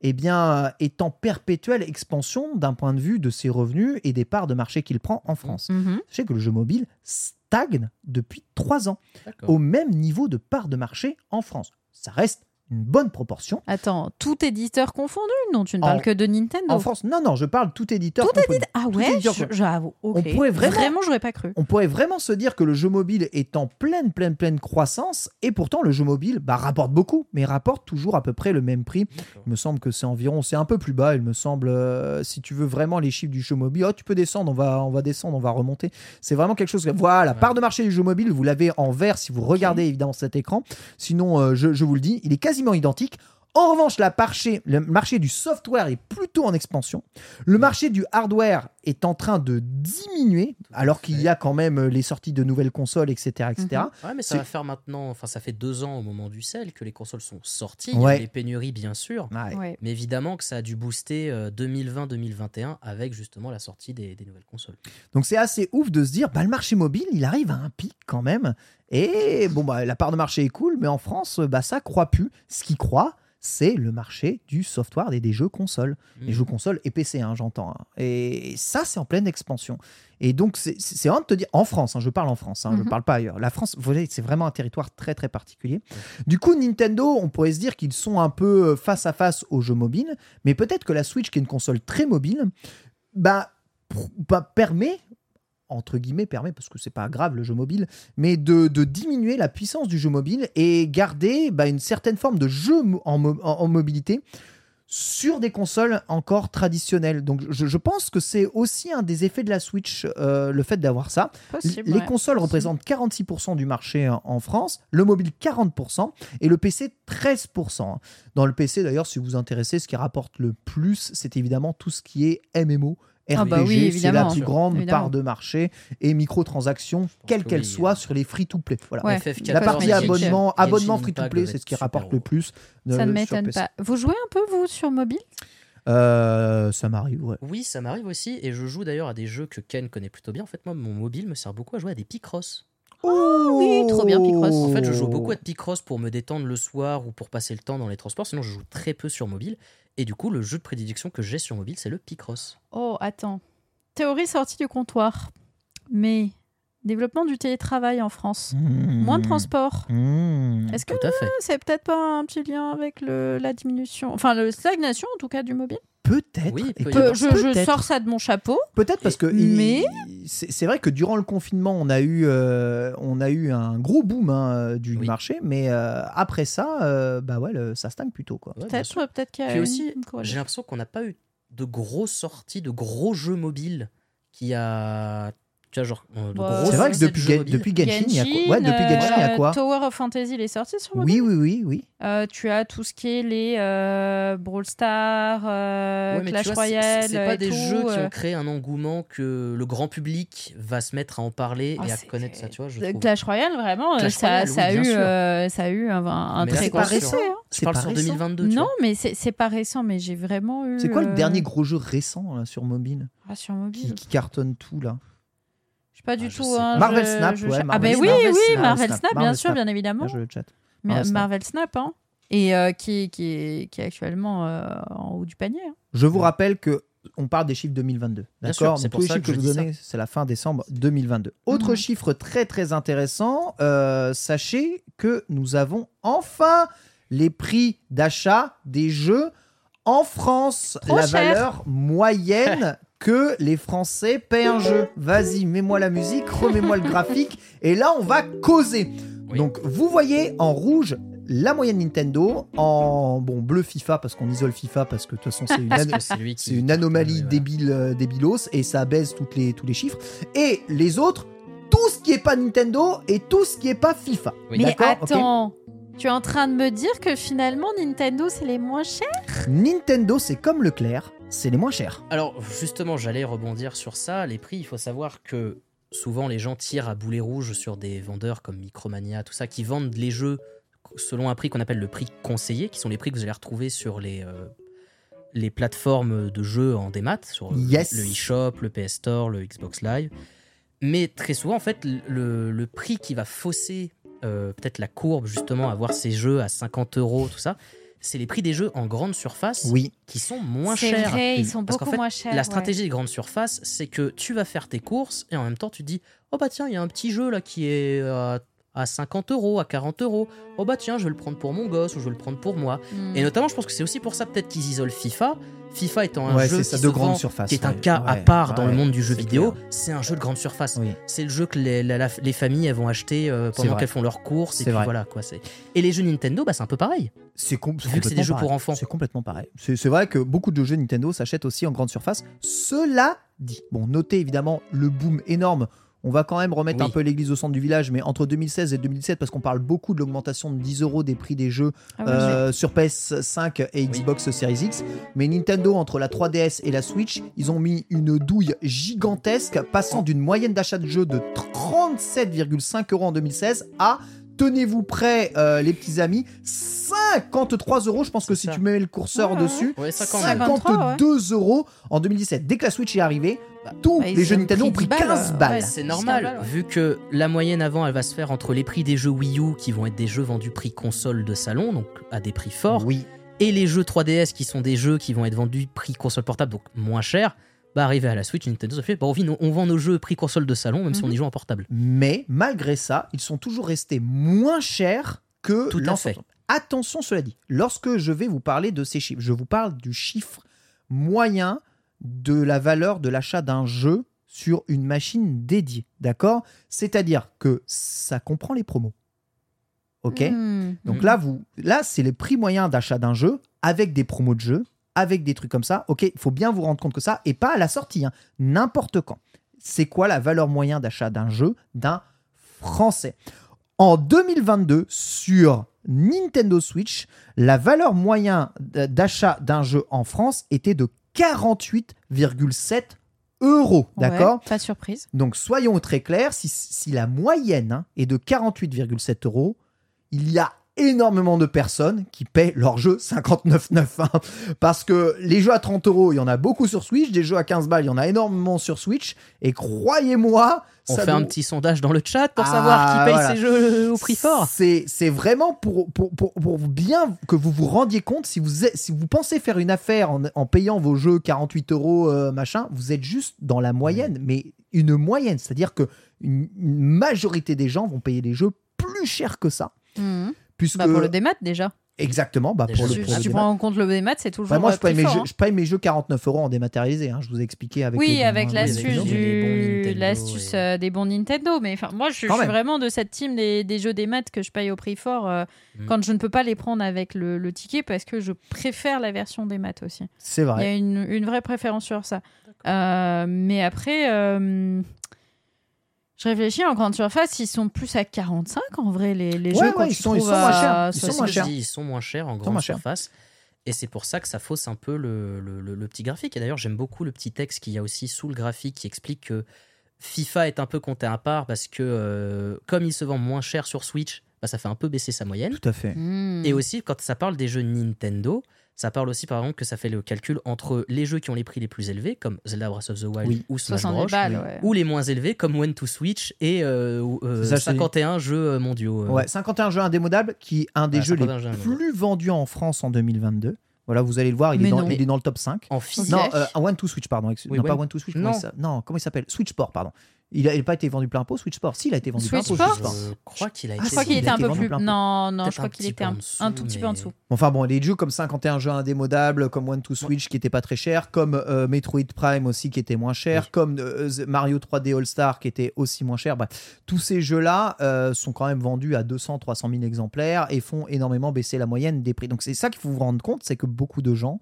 eh bien, est en perpétuelle expansion d'un point de vue de ses revenus et des parts de marché qu'il prend en France. Mhm. Sachez que le jeu mobile stagne depuis trois ans au même niveau de part de marché en France. Ça reste une bonne proportion. Attends, tout éditeur confondu Non, tu ne En- parles que de Nintendo. En France, non, non, je parle tout éditeur. Tout confondu. Ah tout ouais, éditeur je- confondu. j'avoue. On pourrait vraiment- j'aurais pas cru. on pourrait vraiment se dire que le jeu mobile est en pleine, pleine, pleine croissance, et pourtant le jeu mobile bah, rapporte beaucoup, mais rapporte toujours à peu près le même prix. Il me semble que c'est environ, c'est un peu plus bas, il me semble, euh, si tu veux vraiment les chiffres du jeu mobile, oh, tu peux descendre, on va, on va descendre, on va remonter. C'est vraiment quelque chose, que- voilà, Ouais. part de marché du jeu mobile, vous l'avez en vert si vous regardez évidemment cet écran, sinon euh, je, je vous le dis, il est quasiment identique. En revanche, la marché, le marché du software est plutôt en expansion. Le marché du hardware est en train de diminuer, alors qu'il y a quand même euh, les sorties de nouvelles consoles, etc. etc. Mhm. Ouais, mais ça va faire maintenant, enfin ça fait deux ans au moment du sel que les consoles sont sorties. Ouais. Il y a les pénuries bien sûr, Ouais. Ouais. mais évidemment que ça a dû booster euh, 2020-2021 avec justement la sortie des, des nouvelles consoles. Donc c'est assez ouf de se dire, bah, le marché mobile, il arrive à un pic quand même. Et bon, bah, la part de marché est cool, mais en France, bah, ça croit plus. Ce qui croit, c'est le marché du software et des jeux consoles. Les Mhm. jeux consoles et PC, hein, j'entends. hein. Et ça, c'est en pleine expansion. Et donc, c'est vraiment de te dire, en France, hein, je parle en France, je Mhm. parle pas ailleurs. La France, vous voyez, c'est vraiment un territoire très, très particulier. Du coup, Nintendo, on pourrait se dire qu'ils sont un peu euh, face à face aux jeux mobiles, mais peut-être que la Switch, qui est une console très mobile, bah, bah, permet entre guillemets permet parce que c'est pas grave le jeu mobile mais de, de diminuer la puissance du jeu mobile et garder bah, une certaine forme de jeu en, mo- en- mobilité sur des consoles encore traditionnelles donc je, je pense que c'est aussi un des effets de la Switch euh, le fait d'avoir ça Possible, les ouais. consoles Possible. représentent 46% du marché en- en France, le mobile 40% et le PC 13%. Dans le PC d'ailleurs, si vous vous intéressez, ce qui rapporte le plus, c'est évidemment tout ce qui est MMO. RPG, Ah bah oui, c'est la plus grande Évidemment. part de marché et microtransactions, quelles que qu'elles oui. soient, sur les free-to-play. Voilà. Ouais. FF14, La partie abonnement, abonnement free-to-play, c'est ce qui rapporte le plus. euh, Ça ne m'étonne pas. Vous jouez un peu, vous, sur mobile? Euh, ça m'arrive, ouais. Oui, ça m'arrive aussi, et je joue d'ailleurs à des jeux que Ken connaît plutôt bien. En fait, moi, mon mobile me sert beaucoup à jouer à des Picross. oui, trop bien, Picross. En fait, je joue Oh. beaucoup à Picross pour me détendre le soir ou pour passer le temps dans les transports. Sinon, je joue très peu sur mobile. Et du coup, le jeu de prédilection que j'ai sur mobile, c'est le Picross. Oh, attends. Théorie sortie du comptoir. Mais développement du télétravail en France. Mmh. Moins de transport. Mmh. Est-ce que c'est peut-être pas un petit lien avec le, la diminution, enfin la stagnation en tout cas du mobile? Peut-être. Oui, peut Euh, je, sors ça de mon chapeau. Peut-être parce que Mais- c'est vrai que durant le confinement, on a eu, euh, on a eu un gros boom hein, du Oui. marché, mais euh, après ça, euh, bah ouais, le- ça stagne plutôt quoi. Peut-être ouais, peut-être qu'il y a Puis aussi, j'ai l'impression qu'on n'a pas eu de grosses sorties, de gros jeux mobiles qui a. Tu vois, genre. euh, de Ouais. gros C'est vrai que depuis, Ga- depuis Genshin, il y a quoi Ouais, depuis euh, Genshin, il y a quoi Tower of Fantasy, il est sorti sur mobile. Oui, oui, oui, oui. Euh, tu as tout ce qui est les euh, Brawl Stars, euh, Ouais, Clash vois, Royale. C'est pas et des tout, jeux qui euh. ont créé un engouement que le grand public va se mettre à en parler Ah, et à c'est- connaître ça, tu vois. Je. Clash Royale, vraiment, euh, Clash ça, Royale, ça, a oui, eu, euh, ça a eu un, un Mais très c'est gros récent. hein. Je parle sur récent. 2022. tu Non, mais c'est pas récent, mais j'ai vraiment eu. C'est quoi le euh, dernier gros jeu récent sur mobile ah, sur mobile qui cartonne tout là Je sais pas Ah, du je tout. hein. Marvel je- Snap, je- ouais, Ah, Marvel ben oui, Snap. oui, Marvel Marvel Snap, Snap, bien Marvel sûr, Snap. bien évidemment. Bien joué le chat. Mais- Marvel Snap. Hein. Et euh, qui, qui, est, qui est actuellement euh, en haut du panier. hein. Je vous rappelle que on parle des chiffres 2022. Bien sûr, D'accord? c'est pour les ça chiffres que que je je vous donnais, c'est la fin décembre 2022. Autre Mhm. chiffre très très intéressant, euh, sachez que nous avons enfin les prix d'achat des jeux en France. Trop la cher. valeur moyenne [LAUGHS] que les Français paient un jeu. Vas-y, mets-moi la musique, remets-moi le graphique, et là on va causer. Oui. Donc vous voyez en rouge la moyenne Nintendo, en bon bleu FIFA parce qu'on isole FIFA parce que de toute façon c'est une, [LAUGHS] an- qui- anomalie débile, euh, débilos et ça baise toutes les, tous les chiffres. Et les autres, tout ce qui est pas Nintendo et tout ce qui est pas FIFA. Oui. Mais attends, tu es en train de me dire que finalement Nintendo c'est les moins chers? Nintendo, c'est comme Leclerc, c'est les moins chers. Alors justement, j'allais rebondir sur ça. Les prix, il faut savoir que souvent les gens tirent à boulet rouge sur des vendeurs comme Micromania, tout ça, qui vendent les jeux selon un prix qu'on appelle le prix conseillé, qui sont les prix que vous allez retrouver sur les, euh, les plateformes de jeux en démat, sur le- Yes. le eShop, le PS Store, le Xbox Live. Mais très souvent, en fait, le, le prix qui va fausser euh, peut-être la courbe, justement, à voir ces jeux à 50 euros, tout ça, c'est les prix des jeux en grande surface Oui, qui sont moins C'est chers. vrai, ils sont Parce beaucoup fait, moins chers. La ouais. stratégie des grandes surfaces, c'est que tu vas faire tes courses et en même temps tu te dis Oh bah tiens, il y a un petit jeu là qui est à, à 50 euros, à 40 euros. Oh bah tiens, je vais le prendre pour mon gosse ou je vais le prendre pour moi. Mm. Et notamment, je pense que c'est aussi pour ça peut-être qu'ils isolent FIFA. FIFA étant un Ouais, jeu qui de grande vend, surface, qui est un ouais, cas à ouais, part dans ouais, le monde du jeu vidéo, c'est un jeu de grande surface. oui. C'est le jeu que les, la- la- les familles elles vont acheter euh, pendant qu'elles font leurs courses. Et puis voilà quoi. C'est et les jeux Nintendo, bah c'est un peu pareil. C'est com- Vu que c'est des complètement jeux pour pareil. enfants. C'est complètement pareil. C'est vrai que beaucoup de jeux Nintendo s'achètent aussi en grande surface. Cela dit, bon, notez évidemment le boom énorme. On va quand même remettre Oui. un peu l'église au centre du village, mais entre 2016 et 2017, parce qu'on parle beaucoup de l'augmentation de 10 euros des prix des jeux Ah euh, sur PS5 et Xbox Series X. Mais Nintendo, entre la 3DS et la Switch, ils ont mis une douille gigantesque, passant d'une moyenne d'achat de jeux de 37,5 euros en 2016 à, tenez-vous prêts, euh, les petits amis, 53 euros. Je pense que si ça. tu mets le curseur Ouais, dessus, Ouais, 50. 52 euros en 2017. Dès que la Switch est arrivée, Bah, tous bah, les jeux Nintendo ont pris pris 10 balles, 15 euh, balles. ouais. C'est 10 normal, balles, ouais. vu que la moyenne avant, elle va se faire entre les prix des jeux Wii U, qui vont être des jeux vendus prix console de salon, donc à des prix forts, Oui, et les jeux 3DS, qui sont des jeux qui vont être vendus prix console portable, donc moins cher. Bah, arrivé à la Switch, Nintendo fait, bah, on, vit- on vend nos jeux prix console de salon, même si on y joue en portable. mais malgré ça, ils sont toujours restés moins chers que Tout à fait. Attention, cela dit, lorsque je vais vous parler de ces chiffres, je vous parle du chiffre moyen de la valeur de l'achat d'un jeu sur une machine dédiée, d'accord? C'est-à-dire que ça comprend les promos. Ok? Mm. Donc Mhm. là, vous, là, c'est les prix moyens d'achat d'un jeu avec des promos de jeu, avec des trucs comme ça. Ok, il faut bien vous rendre compte que ça, et pas à la sortie, hein, n'importe quand. C'est quoi la valeur moyenne d'achat d'un jeu d'un français? En 2022, sur Nintendo Switch, la valeur moyenne d'achat d'un jeu en France était de 48,7 euros. Ouais, D'accord? Pas de surprise. donc soyons très clairs, si, si la moyenne hein, est de 48,7 euros, il y a énormément de personnes qui paient leur jeu 59,9. hein. Parce que les jeux à 30 euros, il y en a beaucoup sur Switch, des jeux à 15 balles, il y en a énormément sur Switch. Et croyez-moi, On ça fait un petit sondage dans le chat pour Ah, savoir qui paye voilà. ses jeux au prix fort. C'est, c'est vraiment pour, pour, pour, pour bien que vous vous rendiez compte, si vous, si vous pensez faire une affaire en, en payant vos jeux 48 euros, euh, machin, vous êtes juste dans la moyenne, mais une moyenne. C'est-à-dire que une, une majorité des gens vont payer les jeux plus cher que ça. Mm. Puisque, Bah, pour le démat déjà. Exactement, bah, pour le, si pour si le tu prends en compte le démat, c'est toujours. Bah, moi, je euh, paye, plus mes fort, jeux, hein. je paye mes jeux 49 euros en dématérialisé. hein, je vous ai expliqué avec Oui, les avec hein, l'astuce du- l'astuce et- euh, des bons Nintendo. Mais enfin, moi, je, suis vraiment de cette team des, des jeux des maths que je paye au prix fort euh, Mm. quand je ne peux pas les prendre avec le, le ticket parce que je préfère la version des maths aussi. C'est Il y vrai. a une, une vraie préférence sur ça. Euh, mais après, euh, je réfléchis en grande surface, ils sont plus à 45 en vrai, les, les Ouais, jeux quand ouais, ils tu sont- ils trouves sont moins à chers. Ils sont ce 60. moins que je chers. dis, ils sont moins chers en grande surface. Et c'est pour ça que ça fausse un peu le, le- le- le petit graphique. Et d'ailleurs, j'aime beaucoup le petit texte qu'il y a aussi sous le graphique qui explique que FIFA est un peu compté à part parce que euh, comme il se vend moins cher sur Switch, bah, ça fait un peu baisser sa moyenne. Tout à fait. Hmm. Et aussi, quand ça parle des jeux Nintendo, ça parle aussi par exemple que ça fait le calcul entre les jeux qui ont les prix les plus élevés, comme Zelda Breath of the Wild Oui. ou Smash 70 Bros, balles, ouais. ou les moins élevés, comme One to Switch et euh, euh, ça, je te dis. 51 jeux euh, mondiaux. euh. Ouais, 51 jeux indémodables, qui est un des Ouais, jeux les 51 jeux indémodables. plus vendus en France en 2022. Voilà, vous allez le voir, il, est dans, il est dans le top 5. En physique. Non, euh, One to Switch, pardon. Oui, non, pas One- to Switch. Comment Non. il s'a- non, comment il s'appelle? Switch Sport, pardon. Il n'a pas été vendu plein pot, Switch Sport. Si, il a été vendu Switch plein pot, Switch Sport. Je crois qu'il a Ah, été. Je crois qu'il il était un été peu vendu plus. plein pot. Non, non, je crois qu'il petit était peu un, en dessous, un tout petit peu en dessous. Enfin bon, des jeux comme 51 jeux indémodables, comme One to Switch qui était pas très cher, comme euh, Metroid Prime aussi qui était moins cher, Oui. comme euh, Mario 3D All Star qui était aussi moins cher. Bref, tous ces jeux-là euh, sont quand même vendus à 200, 300 000 exemplaires et font énormément baisser la moyenne des prix. Donc c'est ça qu'il faut vous rendre compte, c'est que beaucoup de gens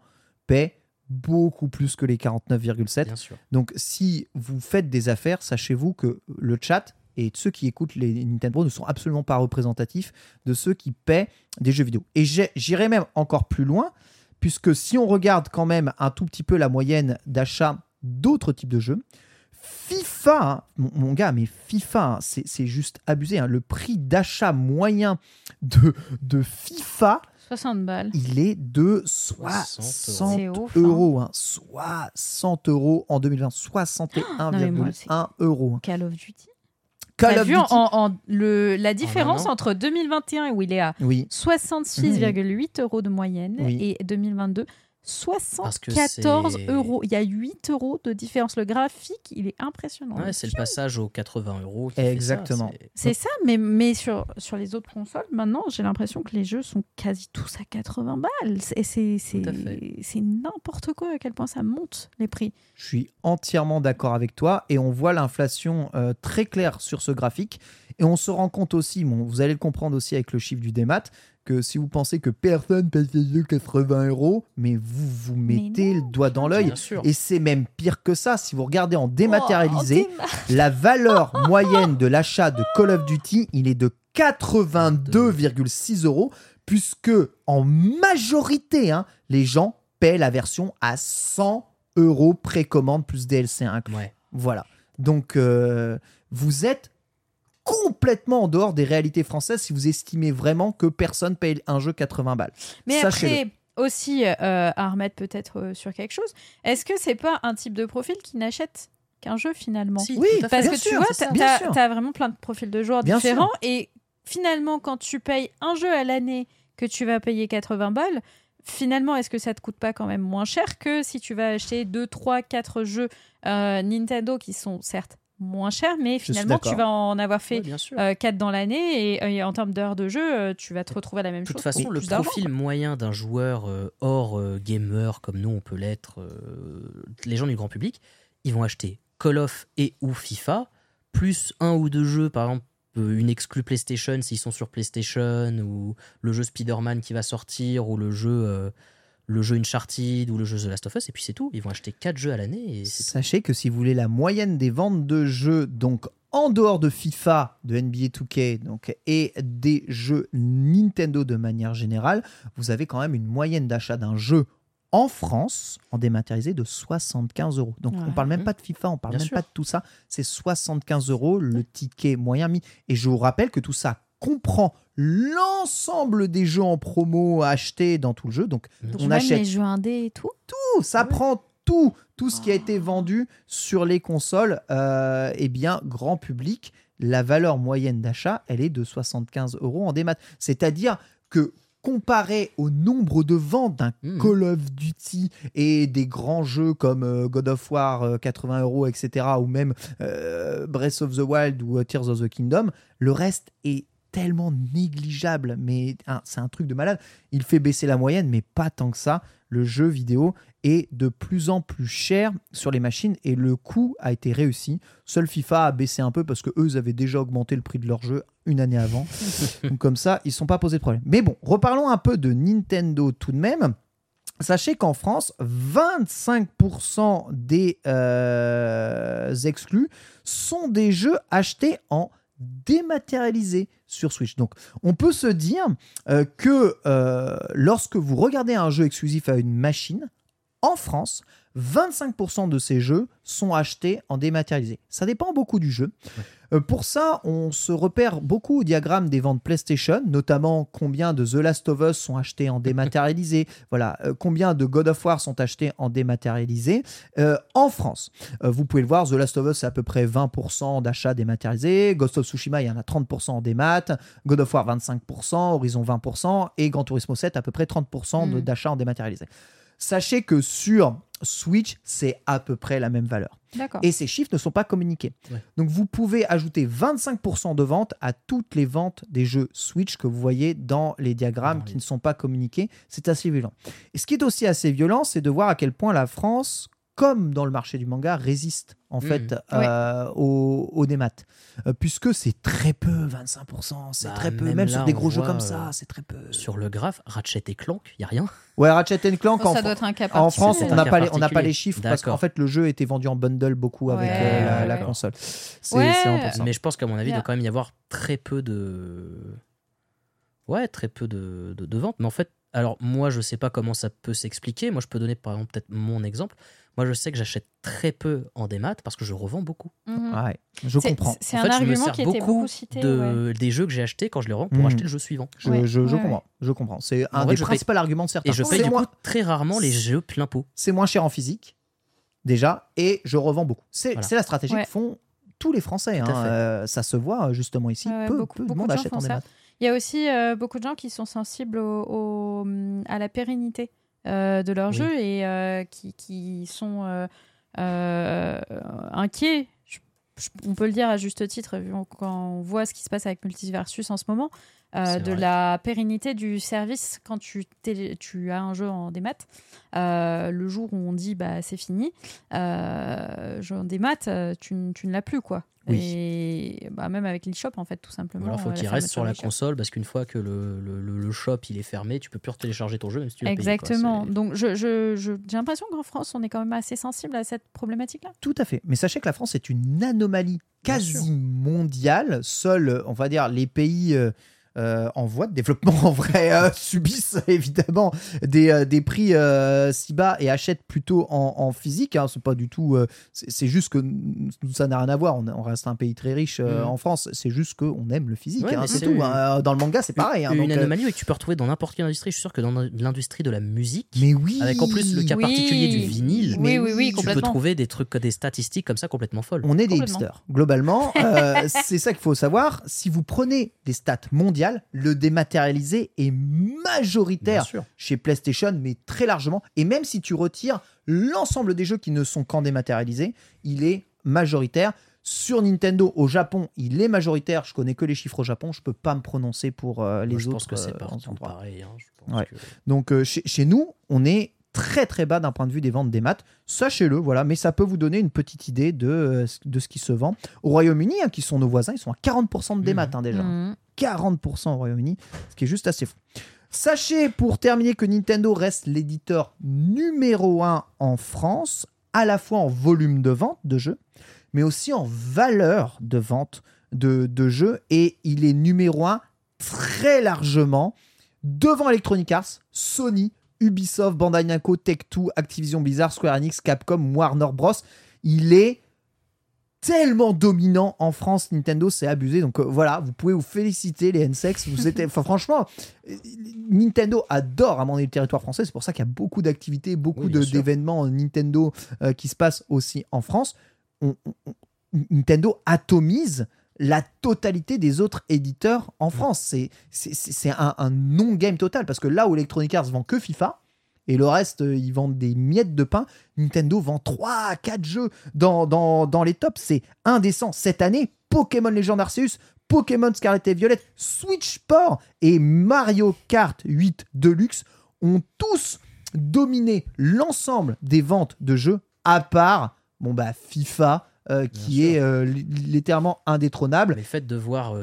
paient beaucoup plus que les 49,7. Bien sûr. Donc, si vous faites des affaires, sachez-vous que le chat et ceux qui écoutent les Nintendo ne sont absolument pas représentatifs de ceux qui paient des jeux vidéo. Et j'irai même encore plus loin, puisque si on regarde quand même un tout petit peu la moyenne d'achat d'autres types de jeux, FIFA, hein, mon, mon gars, mais FIFA, hein, c'est c'est juste abusé. hein. Le prix d'achat moyen de, de FIFA, 60 balles. il est de 60 60 C'est ouf, hein. euros. hein. 60 euros en 2020. [GASPS] non, mais moi, 61,1 euros. hein. Call of Duty. Call of vu Duty. en- en- le, la différence an. entre 2021 où il est à Oui, 66,8 euros de moyenne Oui. et 2022 Parce que 74 c'est- euros. Il y a 8 euros de différence. Le graphique, il est impressionnant. Ouais, c'est le passage aux 80 euros. Exactement. c'est- ça, mais, mais sur, sur les autres consoles, maintenant, j'ai l'impression que les jeux sont quasi tous à 80 balles. C'est- n'importe quoi à quel point ça monte les prix. je suis entièrement d'accord avec toi. Et on voit l'inflation euh, très claire sur ce graphique. Et on se rend compte aussi, bon, vous allez le comprendre aussi avec le chiffre du démat, que si vous pensez que personne paye ses jeux 80 euros, mais vous vous mettez non, le doigt dans l'œil. Et c'est même pire que ça. Si vous regardez en dématérialisé, Oh, en [LAUGHS] la valeur moyenne de l'achat de Call of Duty, il est de 82,6 euros, puisque en majorité, hein, les gens paient la version à 100 euros précommande plus DLC inclus. Ouais. Voilà. Donc, euh, vous êtes complètement en dehors des réalités françaises si vous estimez vraiment que personne paye un jeu 80 balles. Mais après, aussi, euh, à remettre peut-être euh, sur quelque chose, est-ce que c'est pas un type de profil qui n'achète qu'un jeu finalement Si, Oui. Parce Bien que sûr, tu vois, t'as t'as vraiment plein de profils de joueurs Bien différents. Et finalement, quand tu payes un jeu à l'année que tu vas payer 80 balles, finalement, est-ce que ça te coûte pas quand même moins cher que si tu vas acheter 2, 3, 4 jeux euh, Nintendo qui sont certes moins chers, mais finalement, tu vas en avoir fait Ouais, bien sûr. 4 dans l'année et, et en termes d'heures de jeu, euh, tu vas te retrouver à la même De toute chose. façon, le profil moyen d'un joueur euh, hors euh, gamer comme nous, on peut l'être, euh, les gens du grand public, ils vont acheter Call of et ou FIFA, plus un ou deux jeux, par exemple euh, une exclue PlayStation s'ils sont sur PlayStation, ou le jeu Spider-Man qui va sortir, ou le jeu, euh, le jeu Uncharted, ou le jeu The Last of Us, et puis c'est tout. Ils vont acheter quatre jeux à l'année tout. Sachez que si vous voulez la moyenne des ventes de jeux, donc en dehors de FIFA, de NBA 2K donc, et des jeux Nintendo de manière générale, vous avez quand même une moyenne d'achat d'un jeu en France, en dématérialisé, de 75 euros. Donc on Ouais. parle même pas de FIFA, on parle Bien même sûr. pas de tout ça. C'est 75 euros le ticket moyen mis. Et je vous rappelle que tout ça comprend l'ensemble des jeux en promo achetés dans tout le jeu. Donc Donc, on Même achète les jeux indés et tout. tout, ça prend tout, tout ce qui a été vendu sur les consoles, euh, eh bien, grand public, la valeur moyenne d'achat, elle est de 75 euros en démat. C'est-à-dire que comparé au nombre de ventes d'un Mhm. Call of Duty et des grands jeux comme euh, God of War, euh, 80 euros, etc., ou même euh, Breath of the Wild ou euh, Tears of the Kingdom, le reste est tellement négligeable, mais hein, c'est un truc de malade. Il fait baisser la moyenne, mais pas tant que ça. Le jeu vidéo est de plus en plus cher sur les machines et le coût a été réussi. Seul FIFA a baissé un peu parce que eux ils avaient déjà augmenté le prix de leur jeu une année avant. [LAUGHS] Donc comme ça, ils ne sont pas posés de problème. Mais bon, reparlons un peu de Nintendo tout de même. Sachez qu'en France, 25% des euh, exclus sont des jeux achetés en dématérialisé sur Switch. Donc on peut se dire euh, que euh, lorsque vous regardez un jeu exclusif à une machine, en France, 25% de ces jeux sont achetés en dématérialisé. Ça dépend beaucoup du jeu. Euh, pour ça, on se repère beaucoup au diagramme des ventes PlayStation, notamment combien de The Last of Us sont achetés en dématérialisé, [LAUGHS] voilà, euh, combien de God of War sont achetés en dématérialisé euh, en France. vous pouvez le voir, The Last of Us, c'est à peu près 20% d'achats dématérialisés, Ghost of Tsushima, il y en a 30% en démat, God of War 25%, Horizon 20%, et Gran Turismo 7, à peu près 30% Mm. d'achats en dématérialisé. Sachez que sur Switch, c'est à peu près la même valeur. D'accord. Et ces chiffres ne sont pas communiqués. Ouais. Donc vous pouvez ajouter 25% de ventes à toutes les ventes des jeux Switch que vous voyez dans les diagrammes qui ne sont pas communiqués. C'est assez violent. Et ce qui est aussi assez violent, c'est de voir à quel point la France, comme dans le marché du manga, résiste en Mhm. fait euh, au, au démat. Euh, puisque c'est très peu, 25%, c'est Bah, très peu. même Même là, sur des gros jeux comme euh, ça, c'est très peu. Sur le graphe, Ratchet et Clank, il y a rien? Ouais, Ratchet Clank Oh, en, ça Fran- doit être un cas en France, on n'a pas, les- on n'a pas les chiffres parce qu'en fait, le jeu était vendu en bundle beaucoup avec Ouais, euh, la, console. C'est. Mais je pense qu'à mon avis, il doit quand même y avoir très peu de. Ouais, très peu de, de, de ventes. Mais en fait, alors moi, je sais pas comment ça peut s'expliquer. Moi, je peux donner par exemple peut-être mon exemple. Moi, je sais que j'achète très peu en démat parce que je revends beaucoup. Mhm. Ouais, je C'est- comprends. C'est En un fait, je me argument sers qui était beaucoup beaucoup cité. de, ouais. des jeux que j'ai achetés quand je les revends pour Mhm. acheter le jeu suivant. Je, Ouais, je- je ouais, comprends. Je comprends. C'est En un vrai, des je paye- principaux arguments de certains. Et je paye C'est du coup moins, très rarement les jeux plein pot. c'est moins cher en physique, déjà, et je revends beaucoup. C'est Voilà. c'est la stratégie Ouais. que font tous les Français. Hein. fait. Euh, ça se voit justement ici. Peu beaucoup- peu de beaucoup monde de achète en démat. Il y a aussi euh, beaucoup de gens qui sont sensibles au, au, hum, à la pérennité de leur Oui. jeu et euh, qui, qui sont euh, euh, inquiets. On peut le dire à juste titre, vu quand on voit ce qui se passe avec Multiversus en ce moment, euh, de vrai. la pérennité du service quand tu, tu as un jeu en démat. Euh, le jour où on dit bah, c'est fini, euh, jeu en démat, euh, tu, tu ne l'as plus. quoi. Oui. Et bah, même avec l'eShop, en fait, tout simplement. Alors, il faut euh, qu'il la reste sur la console parce qu'une fois que le, le, le- le shop il est fermé, tu peux plus retélécharger ton jeu même si tu l'as payé, quoi. Exactement. Donc, je, je, je- j'ai l'impression qu'en France, on est quand même assez sensible à cette problématique-là. Tout à fait. Mais sachez que la France est une anomalie quasi mondiale. Seuls, on va dire, les pays euh, euh, en voie de développement [LAUGHS] en vrai euh, subissent évidemment des, euh, des prix euh, si bas et achètent plutôt en, en physique. Hein. C'est pas du tout. euh, c'est juste que nous, ça n'a rien à voir. On, on reste un pays très riche euh, Mhm. en France. C'est juste qu'on aime le physique. Ouais, hein, c'est tout. une- hein. Dans le manga, c'est pareil. hein. Une Donc, anomalie que tu peux retrouver dans n'importe quelle industrie. Je suis sûr que dans l'industrie de la musique, mais oui. avec en plus le cas Oui. particulier du vinyle, Oui, Mais oui, oui, tu peux tu peux complètement. trouver des trucs, des statistiques comme ça complètement folles. On est des hipsters. Globalement, euh, [LAUGHS] c'est ça qu'il faut savoir. Si vous prenez des stats mondiales, le dématérialisé est majoritaire chez PlayStation, mais très largement. Et même si tu retires l'ensemble des jeux qui ne sont qu'en dématérialisé, il est majoritaire. Sur Nintendo, au Japon, il est majoritaire. Je connais que les chiffres au Japon. Je peux pas me prononcer pour euh, les Moi, je autres. pense que c'est euh, pareil. hein. Je pense Ouais. que- Donc euh, chez, chez nous, on est très très bas d'un point de vue des ventes des maths. Sachez-le, voilà, mais ça peut vous donner une petite idée de, euh, ce- de ce qui se vend. Au Royaume-Uni, hein, qui sont nos voisins, ils sont à 40% de démat Mhm. hein, déjà. Mhm. 40% au Royaume-Uni, ce qui est juste assez fou. Sachez pour terminer que Nintendo reste l'éditeur numéro 1 en France, à la fois en volume de vente de jeux, mais aussi en valeur de vente de, de jeux, et il est numéro 1 très largement devant Electronic Arts, Sony, Ubisoft, Bandai Namco, Tech2, Activision Blizzard, Square Enix, Capcom, Warner Bros. Il est tellement dominant en France, Nintendo, c'est abusé. Donc euh, voilà, vous pouvez vous féliciter les NSEX. Vous êtes, [LAUGHS] enfin, franchement, euh, Nintendo adore amender le territoire français. C'est pour ça qu'il y a beaucoup d'activités, beaucoup Oui, d'événements Nintendo euh, qui se passent aussi en France. On- on- on- Nintendo atomise la totalité des autres éditeurs en France. C'est un, un non-game total parce que là où Electronic Arts vend que FIFA et le reste, euh, ils vendent des miettes de pain, Nintendo vend 3 à 4 jeux dans, dans, dans les tops. C'est indécent. Cette année, Pokémon Legend Arceus, Pokémon Scarlet et Violet, Switch Sport et Mario Kart 8 Deluxe ont tous dominé l'ensemble des ventes de jeux, à part bon bah FIFA, euh, qui est euh, li- littéralement indétrônable. Mais le fait de voir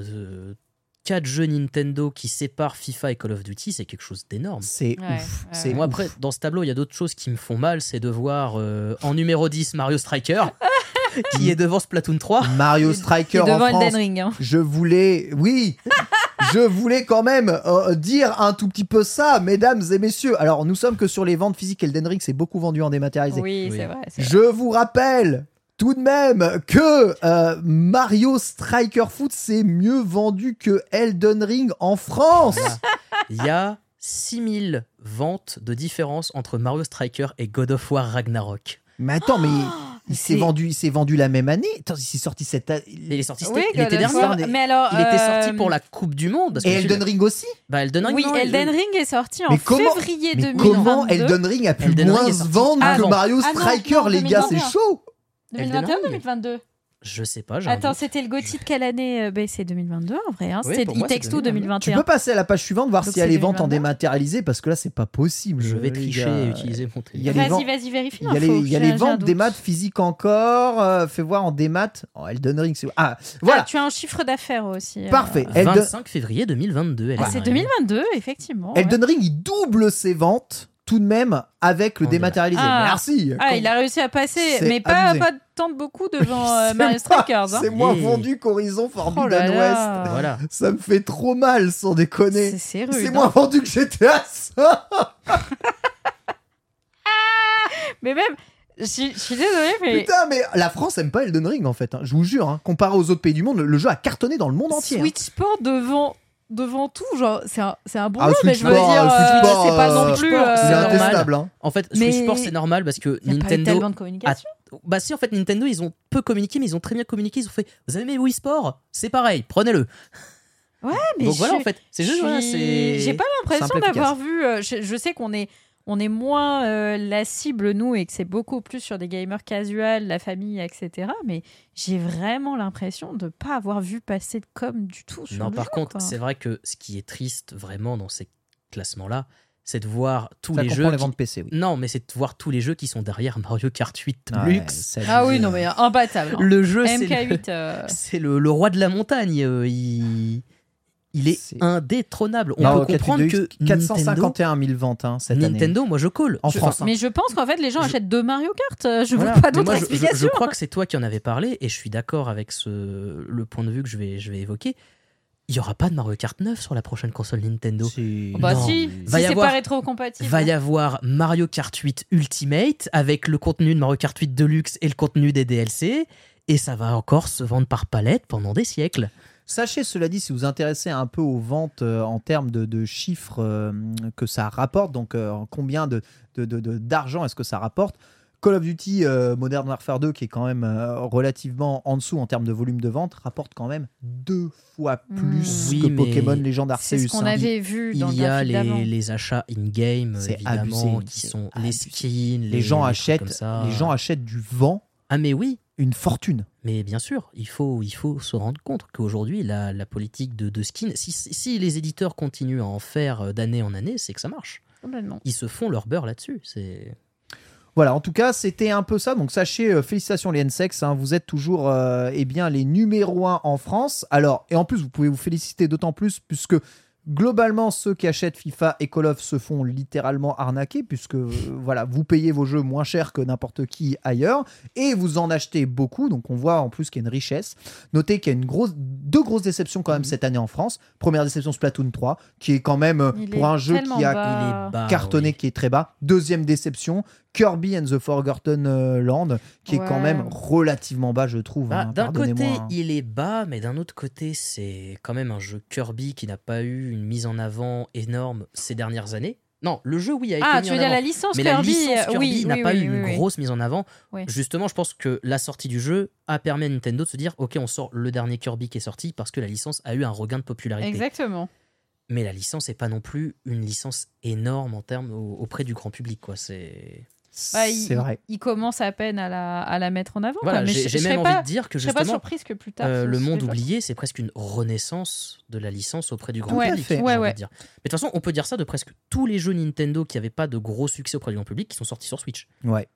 4 jeux Nintendo qui séparent FIFA et Call of Duty, c'est quelque chose d'énorme. C'est Ouais, ouf. ouais. Moi, ouf. après, dans ce tableau, il y a d'autres choses qui me font mal. C'est de voir euh, en numéro 10 Mario Striker, [LAUGHS] qui est devant Splatoon 3. Mario Striker en devant France. Elden Ring. hein. Je voulais, oui, [LAUGHS] je voulais quand même euh, dire un tout petit peu ça, mesdames et messieurs. Alors, nous sommes que sur les ventes physiques. Elden Ring, c'est beaucoup vendu en dématérialisé. Oui, Oui. c'est vrai. c'est vrai. Je vous rappelle tout de même que euh, Mario Striker Foot, c'est mieux vendu que Elden Ring en France. [LAUGHS] Il y a 6000 ventes de différence entre Mario Striker et God of War Ragnarok. Mais attends, mais il s'est vendu, il s'est vendu la même année. Attends, il s'est sorti cette année. Il est sorti, Oui, il était dernier. Mais alors, Il était euh, sorti pour la Coupe du Monde. parce que Et tu- Elden Ring aussi Bah, Elden Ring, Oui, non, Elden il- Ring est sorti en Mais comment- février Mais 2022. comment Elden Ring a pu Elden moins se vendre que. Mario Ah Striker, non, les gars, c'est 2021. chaud 2021 Elden Ring 2022 Je sais pas. Attends, c'était le Gotti de quelle année euh, ben, C'est 2022 en vrai. Hein. Oui, C'était Itexto 2022. Tu 2021. peux passer à la page suivante, voir Donc s'il y a c'est les ventes en 2022. dématérialisé, parce que là, c'est pas possible. Je vais tricher et utiliser mon téléphone. Vas-y, vas-y, vérifie. Il y a les, il y a ventes des maths physiques encore. euh, fais voir en démat. Oh, Elden Ring, c'est. Ah, voilà. Ah, tu as un chiffre d'affaires aussi. euh. Parfait. Elden, 25 février 2022. Ah, Elden c'est Ring. 2022, effectivement. ouais. Elden Ring, il double ses ventes tout de même avec le dématérialisé. Ah. Merci. Ah, il a réussi à passer, mais pas, pas tant de beaucoup [LAUGHS] devant euh, Mario Strikers. hein. C'est moins Et- vendu qu'Horizon Oh là Forbidden West. là. Voilà. Ça me fait trop mal, sans déconner. C'est- C'est hein. moins vendu que GTA ça. [LAUGHS] Mais même, je suis désolée, mais Putain, mais la France aime pas Elden Ring en fait. hein. Je vous jure, hein. comparé aux autres pays du monde, le, jeu a cartonné dans le monde entier. hein. Switch Sport devant devant tout, genre c'est un c'est un bon Ah, jeu, mais je veux Sport, dire, euh, Switch euh, Sport, c'est pas non euh, plus. Euh, c'est intestable. Hein. En fait, Mais- Switch Sport, c'est normal parce que Il n'y a pas eu Nintendo. tellement de communication. Bah si en fait Nintendo ils ont peu communiqué mais ils ont très bien communiqué ils ont fait vous avez aimé Wii Sport? C'est pareil prenez-le Ouais, mais donc je voilà suis- en fait c'est juste voilà, J'ai pas l'impression d'avoir vu. euh, je, je sais qu'on est on est moins euh, la cible nous et que c'est beaucoup plus sur des gamers casuals, la famille, etc. Mais j'ai vraiment l'impression de pas avoir vu passer de com du tout sur non le par jeu, contre c'est vrai que ce qui est triste vraiment dans ces classements là c'est de voir tous Ça les comprend jeux les qui- PC, oui. non mais c'est de voir tous les jeux qui sont derrière Mario Kart 8 Ouais, Deluxe c'est Ah oui, non mais imbattable. hein. le jeu c'est le, MK8. euh, [LAUGHS] c'est le, le roi de la montagne euh, il il est, C'est- indétrônable on Mario peut comprendre 8 que Deluxe, 451 000 ventes hein, cette année. Nintendo moi je colle En Je- France, Mais je pense qu'en fait les gens Je- achètent deux Mario Kart. euh, Je Voilà. vois pas Mais d'autre moi, je- je, explication. je crois que c'est toi qui en avais parlé et je suis d'accord avec ce, le point de vue que je vais, je vais évoquer. Il y aura pas de Mario Kart 9 sur la prochaine console Nintendo. C'est- Bah Non. si, Va si y c'est avoir- pas rétro-compatible. Va y avoir Mario Kart 8 Ultimate avec le contenu de Mario Kart 8 Deluxe et le contenu des DLC. Et ça va encore se vendre par palette pendant des siècles. Sachez, cela dit, si vous vous intéressez un peu aux ventes euh, en termes de, de chiffres euh, que ça rapporte, donc euh, combien de, de- de- de- d'argent est-ce que ça rapporte Call of Duty euh, Modern Warfare 2, qui est quand même euh, relativement en dessous en termes de volume de vente, rapporte quand même deux fois plus Oui, que mais Pokémon Légende C'est Arceus. ce qu'on hein. avait vu dans Il y a les, les achats in-game, C'est évidemment, abusé, qui c'est sont abusé. les skins. Les, Les gens achètent, comme ça. les gens achètent du vent, Ah, mais oui, une fortune. Mais bien sûr, il faut, il faut se rendre compte qu'aujourd'hui, la, la politique de, de skin, si, si les éditeurs continuent à en faire euh, d'année en année, c'est que ça marche. Complètement. Ils se font leur beurre là-dessus. C'est Voilà, en tout cas, c'était un peu ça. Donc sachez, euh, félicitations les N-Sex, hein, vous êtes toujours euh, eh bien, les numéros 1 en France. Alors, et en plus, vous pouvez vous féliciter d'autant plus puisque globalement, ceux qui achètent FIFA et Call of se font littéralement arnaquer puisque euh, voilà, vous payez vos jeux moins cher que n'importe qui ailleurs et vous en achetez beaucoup. Donc on voit en plus qu'il y a une richesse. Notez qu'il y a une grosse, deux grosses déceptions quand même cette année en France. Première déception Splatoon 3, qui est quand même euh, Il pour un jeu qui a bas. il est bas. cartonné oui. qui est très bas. Deuxième déception, Kirby and the Forgotten euh, Land, qui est quand même relativement bas, je trouve. Bah, hein, d'un côté, hein. il est bas, mais d'un autre côté, c'est quand même un jeu Kirby qui n'a pas eu une mise en avant énorme ces dernières années. Non, le jeu, oui, a été Ah, mis tu en veux dire avant. la licence mais Kirby la licence euh, Kirby oui, n'a oui, pas oui, eu une grosse mise en avant. Justement, je pense que la sortie du jeu a permis à Nintendo de se dire ok, on sort le dernier Kirby qui est sorti parce que la licence a eu un regain de popularité. Exactement. Mais la licence n'est pas non plus une licence énorme en termes au- auprès du grand public. quoi. C'est Bah, il, C'est vrai. il commence à peine à la, à la mettre en avant. Voilà, quoi. Mais j'ai même serais envie pas- de dire que Je serais pas justement, surprise que plus tard. euh, le monde oublié, c'est presque une renaissance de la licence auprès du grand Ouais, public. fait. Ouais, ouais. dire. Mais de toute façon, on peut dire ça de presque tous les jeux Nintendo qui n'avaient pas de gros succès auprès du grand public qui sont sortis sur Switch. Ouais.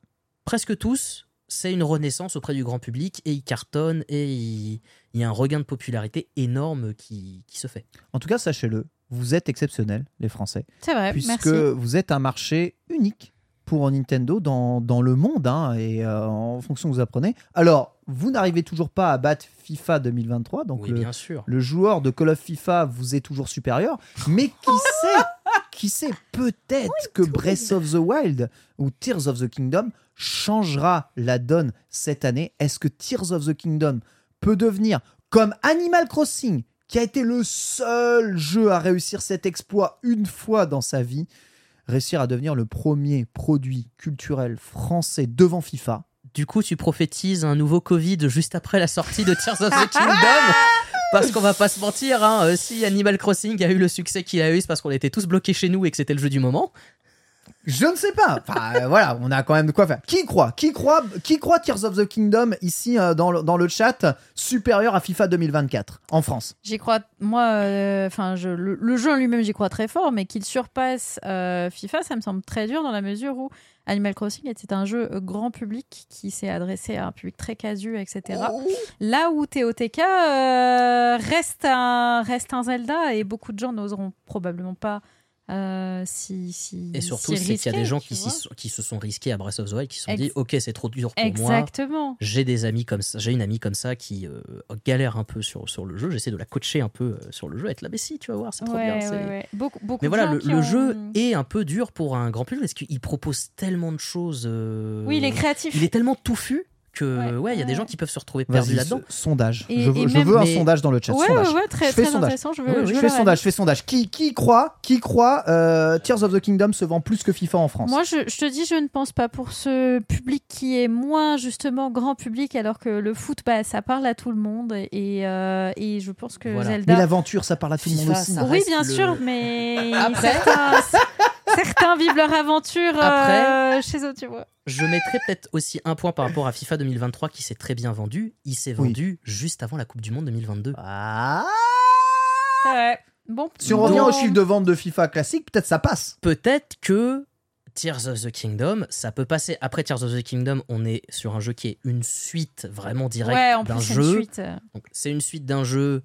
Presque tous, c'est une renaissance auprès du grand public et ils cartonnent et il il y a un regain de popularité énorme qui, qui se fait. En tout cas, sachez-le, vous êtes exceptionnels, les Français, C'est vrai, puisque merci. vous êtes un marché unique pour Nintendo dans, dans le monde, hein, et euh, en fonction que vous apprenez. Alors, vous n'arrivez toujours pas à battre FIFA 2023, donc oui, le, bien sûr. le joueur de Call of FIFA vous est toujours supérieur, mais qui sait, qui sait peut-être que Breath of the Wild ou Tears of the Kingdom changera la donne cette année. Est-ce que Tears of the Kingdom peut devenir comme Animal Crossing, qui a été le seul jeu à réussir cet exploit une fois dans sa vie, réussir à devenir le premier produit culturel français devant FIFA Du coup, tu prophétises un nouveau Covid juste après la sortie de Tears of the Kingdom [LAUGHS] Parce qu'on va pas se mentir, hein, euh, si Animal Crossing a eu le succès qu'il a eu, c'est parce qu'on était tous bloqués chez nous et que c'était le jeu du moment. Je ne sais pas. Enfin, euh, [LAUGHS] voilà, on a quand même de quoi faire. Qui croit Qui croit Qui croit Tears of the Kingdom ici euh, dans, le, dans le chat supérieur à FIFA 2024 en France? J'y crois, moi, euh, enfin, je le, le jeu en lui-même, j'y crois très fort, mais qu'il surpasse FIFA, ça me semble très dur dans la mesure où Animal Crossing était un jeu grand public qui s'est adressé à un public très casu, etc. Là où TOTK reste, un, reste un Zelda et beaucoup de gens n'oseront probablement pas euh, si, si. Et surtout, c'est qu'il y a des gens qui, se sont risqués à Breath of the Wild, qui se sont Ex- dit Ok, c'est trop dur pour moi. Exactement. J'ai des amis comme ça, j'ai une amie comme ça qui euh, galère un peu sur, sur le jeu. J'essaie de la coacher un peu euh, sur le jeu, être là, mais si, tu vas voir, c'est trop Ouais, bien. c'est- ouais, ouais. Beaucoup, beaucoup Mais voilà, le, qui le ont- jeu est un peu dur pour un grand public parce qu'il propose tellement de choses. euh, Oui, il est créatif. il est tellement touffu que Ouais, ouais, il y a des gens qui peuvent se retrouver perdus là-dedans. so- sondage. Et- je veux, et je même- veux un mais- sondage dans le chat. Ouais, sondage. très, Je fais très sondage. intéressant. Je veux, fais sondage, je fais sondage. Qui, qui croit, qui croit euh, Tears of the Kingdom se vend plus que FIFA en France? Moi, je, je te dis, je ne pense pas pour ce public qui est moins justement grand public, alors que le foot, bah, ça parle à tout le monde. Et, euh, et je pense que Voilà. Zelda. Mais l'aventure, ça parle à tout le monde aussi. oui, bien le- sûr, mais [LAUGHS] Après- certains, vivent leur aventure euh, Après- chez eux, tu vois. Je mettrais peut-être aussi un point par rapport à FIFA 2023 qui s'est très bien vendu. Il s'est Oui. vendu juste avant la Coupe du Monde 2022. Ah vrai. Bon. si on revient au chiffre de vente de FIFA classique, peut-être ça passe. Peut-être que Tears of the Kingdom, ça peut passer. Après Tears of the Kingdom, on est sur un jeu qui est une suite vraiment directe Ouais, en d'un plus, c'est jeu. une suite. Donc, c'est une suite d'un jeu.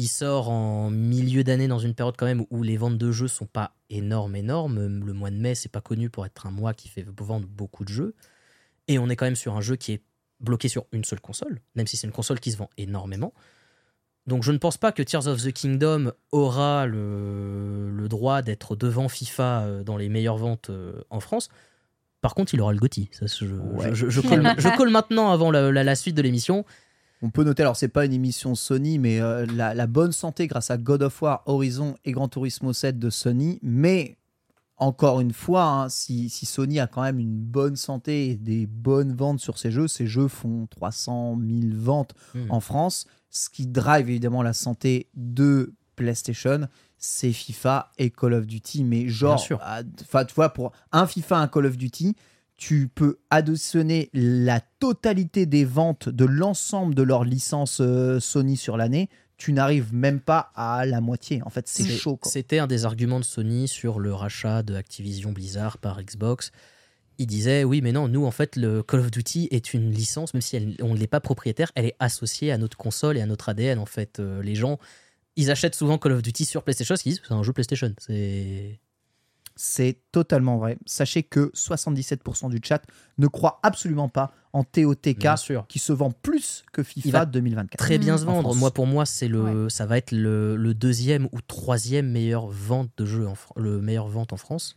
Il sort en milieu d'année dans une période quand même où les ventes de jeux sont pas énormes, énormes. Le mois de mai, c'est pas connu pour être un mois qui fait vendre beaucoup de jeux. Et on est quand même sur un jeu qui est bloqué sur une seule console, même si c'est une console qui se vend énormément. Donc je ne pense pas que Tears of the Kingdom aura le, le droit d'être devant FIFA euh, dans les meilleures ventes euh, en France. Par contre, il aura le GOTY. Ça, je, Ouais. je, je colle, je [LAUGHS] colle maintenant avant la, la- la suite de l'émission. On peut noter, alors c'est pas une émission Sony, mais euh, la, la bonne santé grâce à God of War, Horizon et Gran Turismo 7 de Sony. Mais encore une fois, hein, si, si Sony a quand même une bonne santé et des bonnes ventes sur ses jeux, ces jeux font 300 000 ventes Hmm. en France. Ce qui drive évidemment la santé de PlayStation, c'est FIFA et Call of Duty. Mais genre, Bien sûr. à- enfin, tu vois, pour un FIFA, un Call of Duty, tu peux additionner la totalité des ventes de l'ensemble de leurs licences euh, Sony sur l'année. Tu n'arrives même pas à la moitié. En fait, c'est chaud. C'était un des arguments de Sony sur le rachat de Activision Blizzard par Xbox. Il disait oui, mais non, nous en fait, le Call of Duty est une licence, même si elle- on ne l'est pas propriétaire, elle est associée à notre console et à notre ADN. En fait, Euh, les gens, ils achètent souvent Call of Duty sur PlayStation, qu'ils disent c'est un jeu PlayStation. C'est C'est totalement vrai. Sachez que 77% du chat ne croit absolument pas en TOTK qui se vend plus que Il FIFA va 2024. Très bien Mm. se En vendre. Moi, pour moi, c'est le, ça va être le, le deuxième ou troisième meilleure vente de jeu, en, le meilleur vente en France.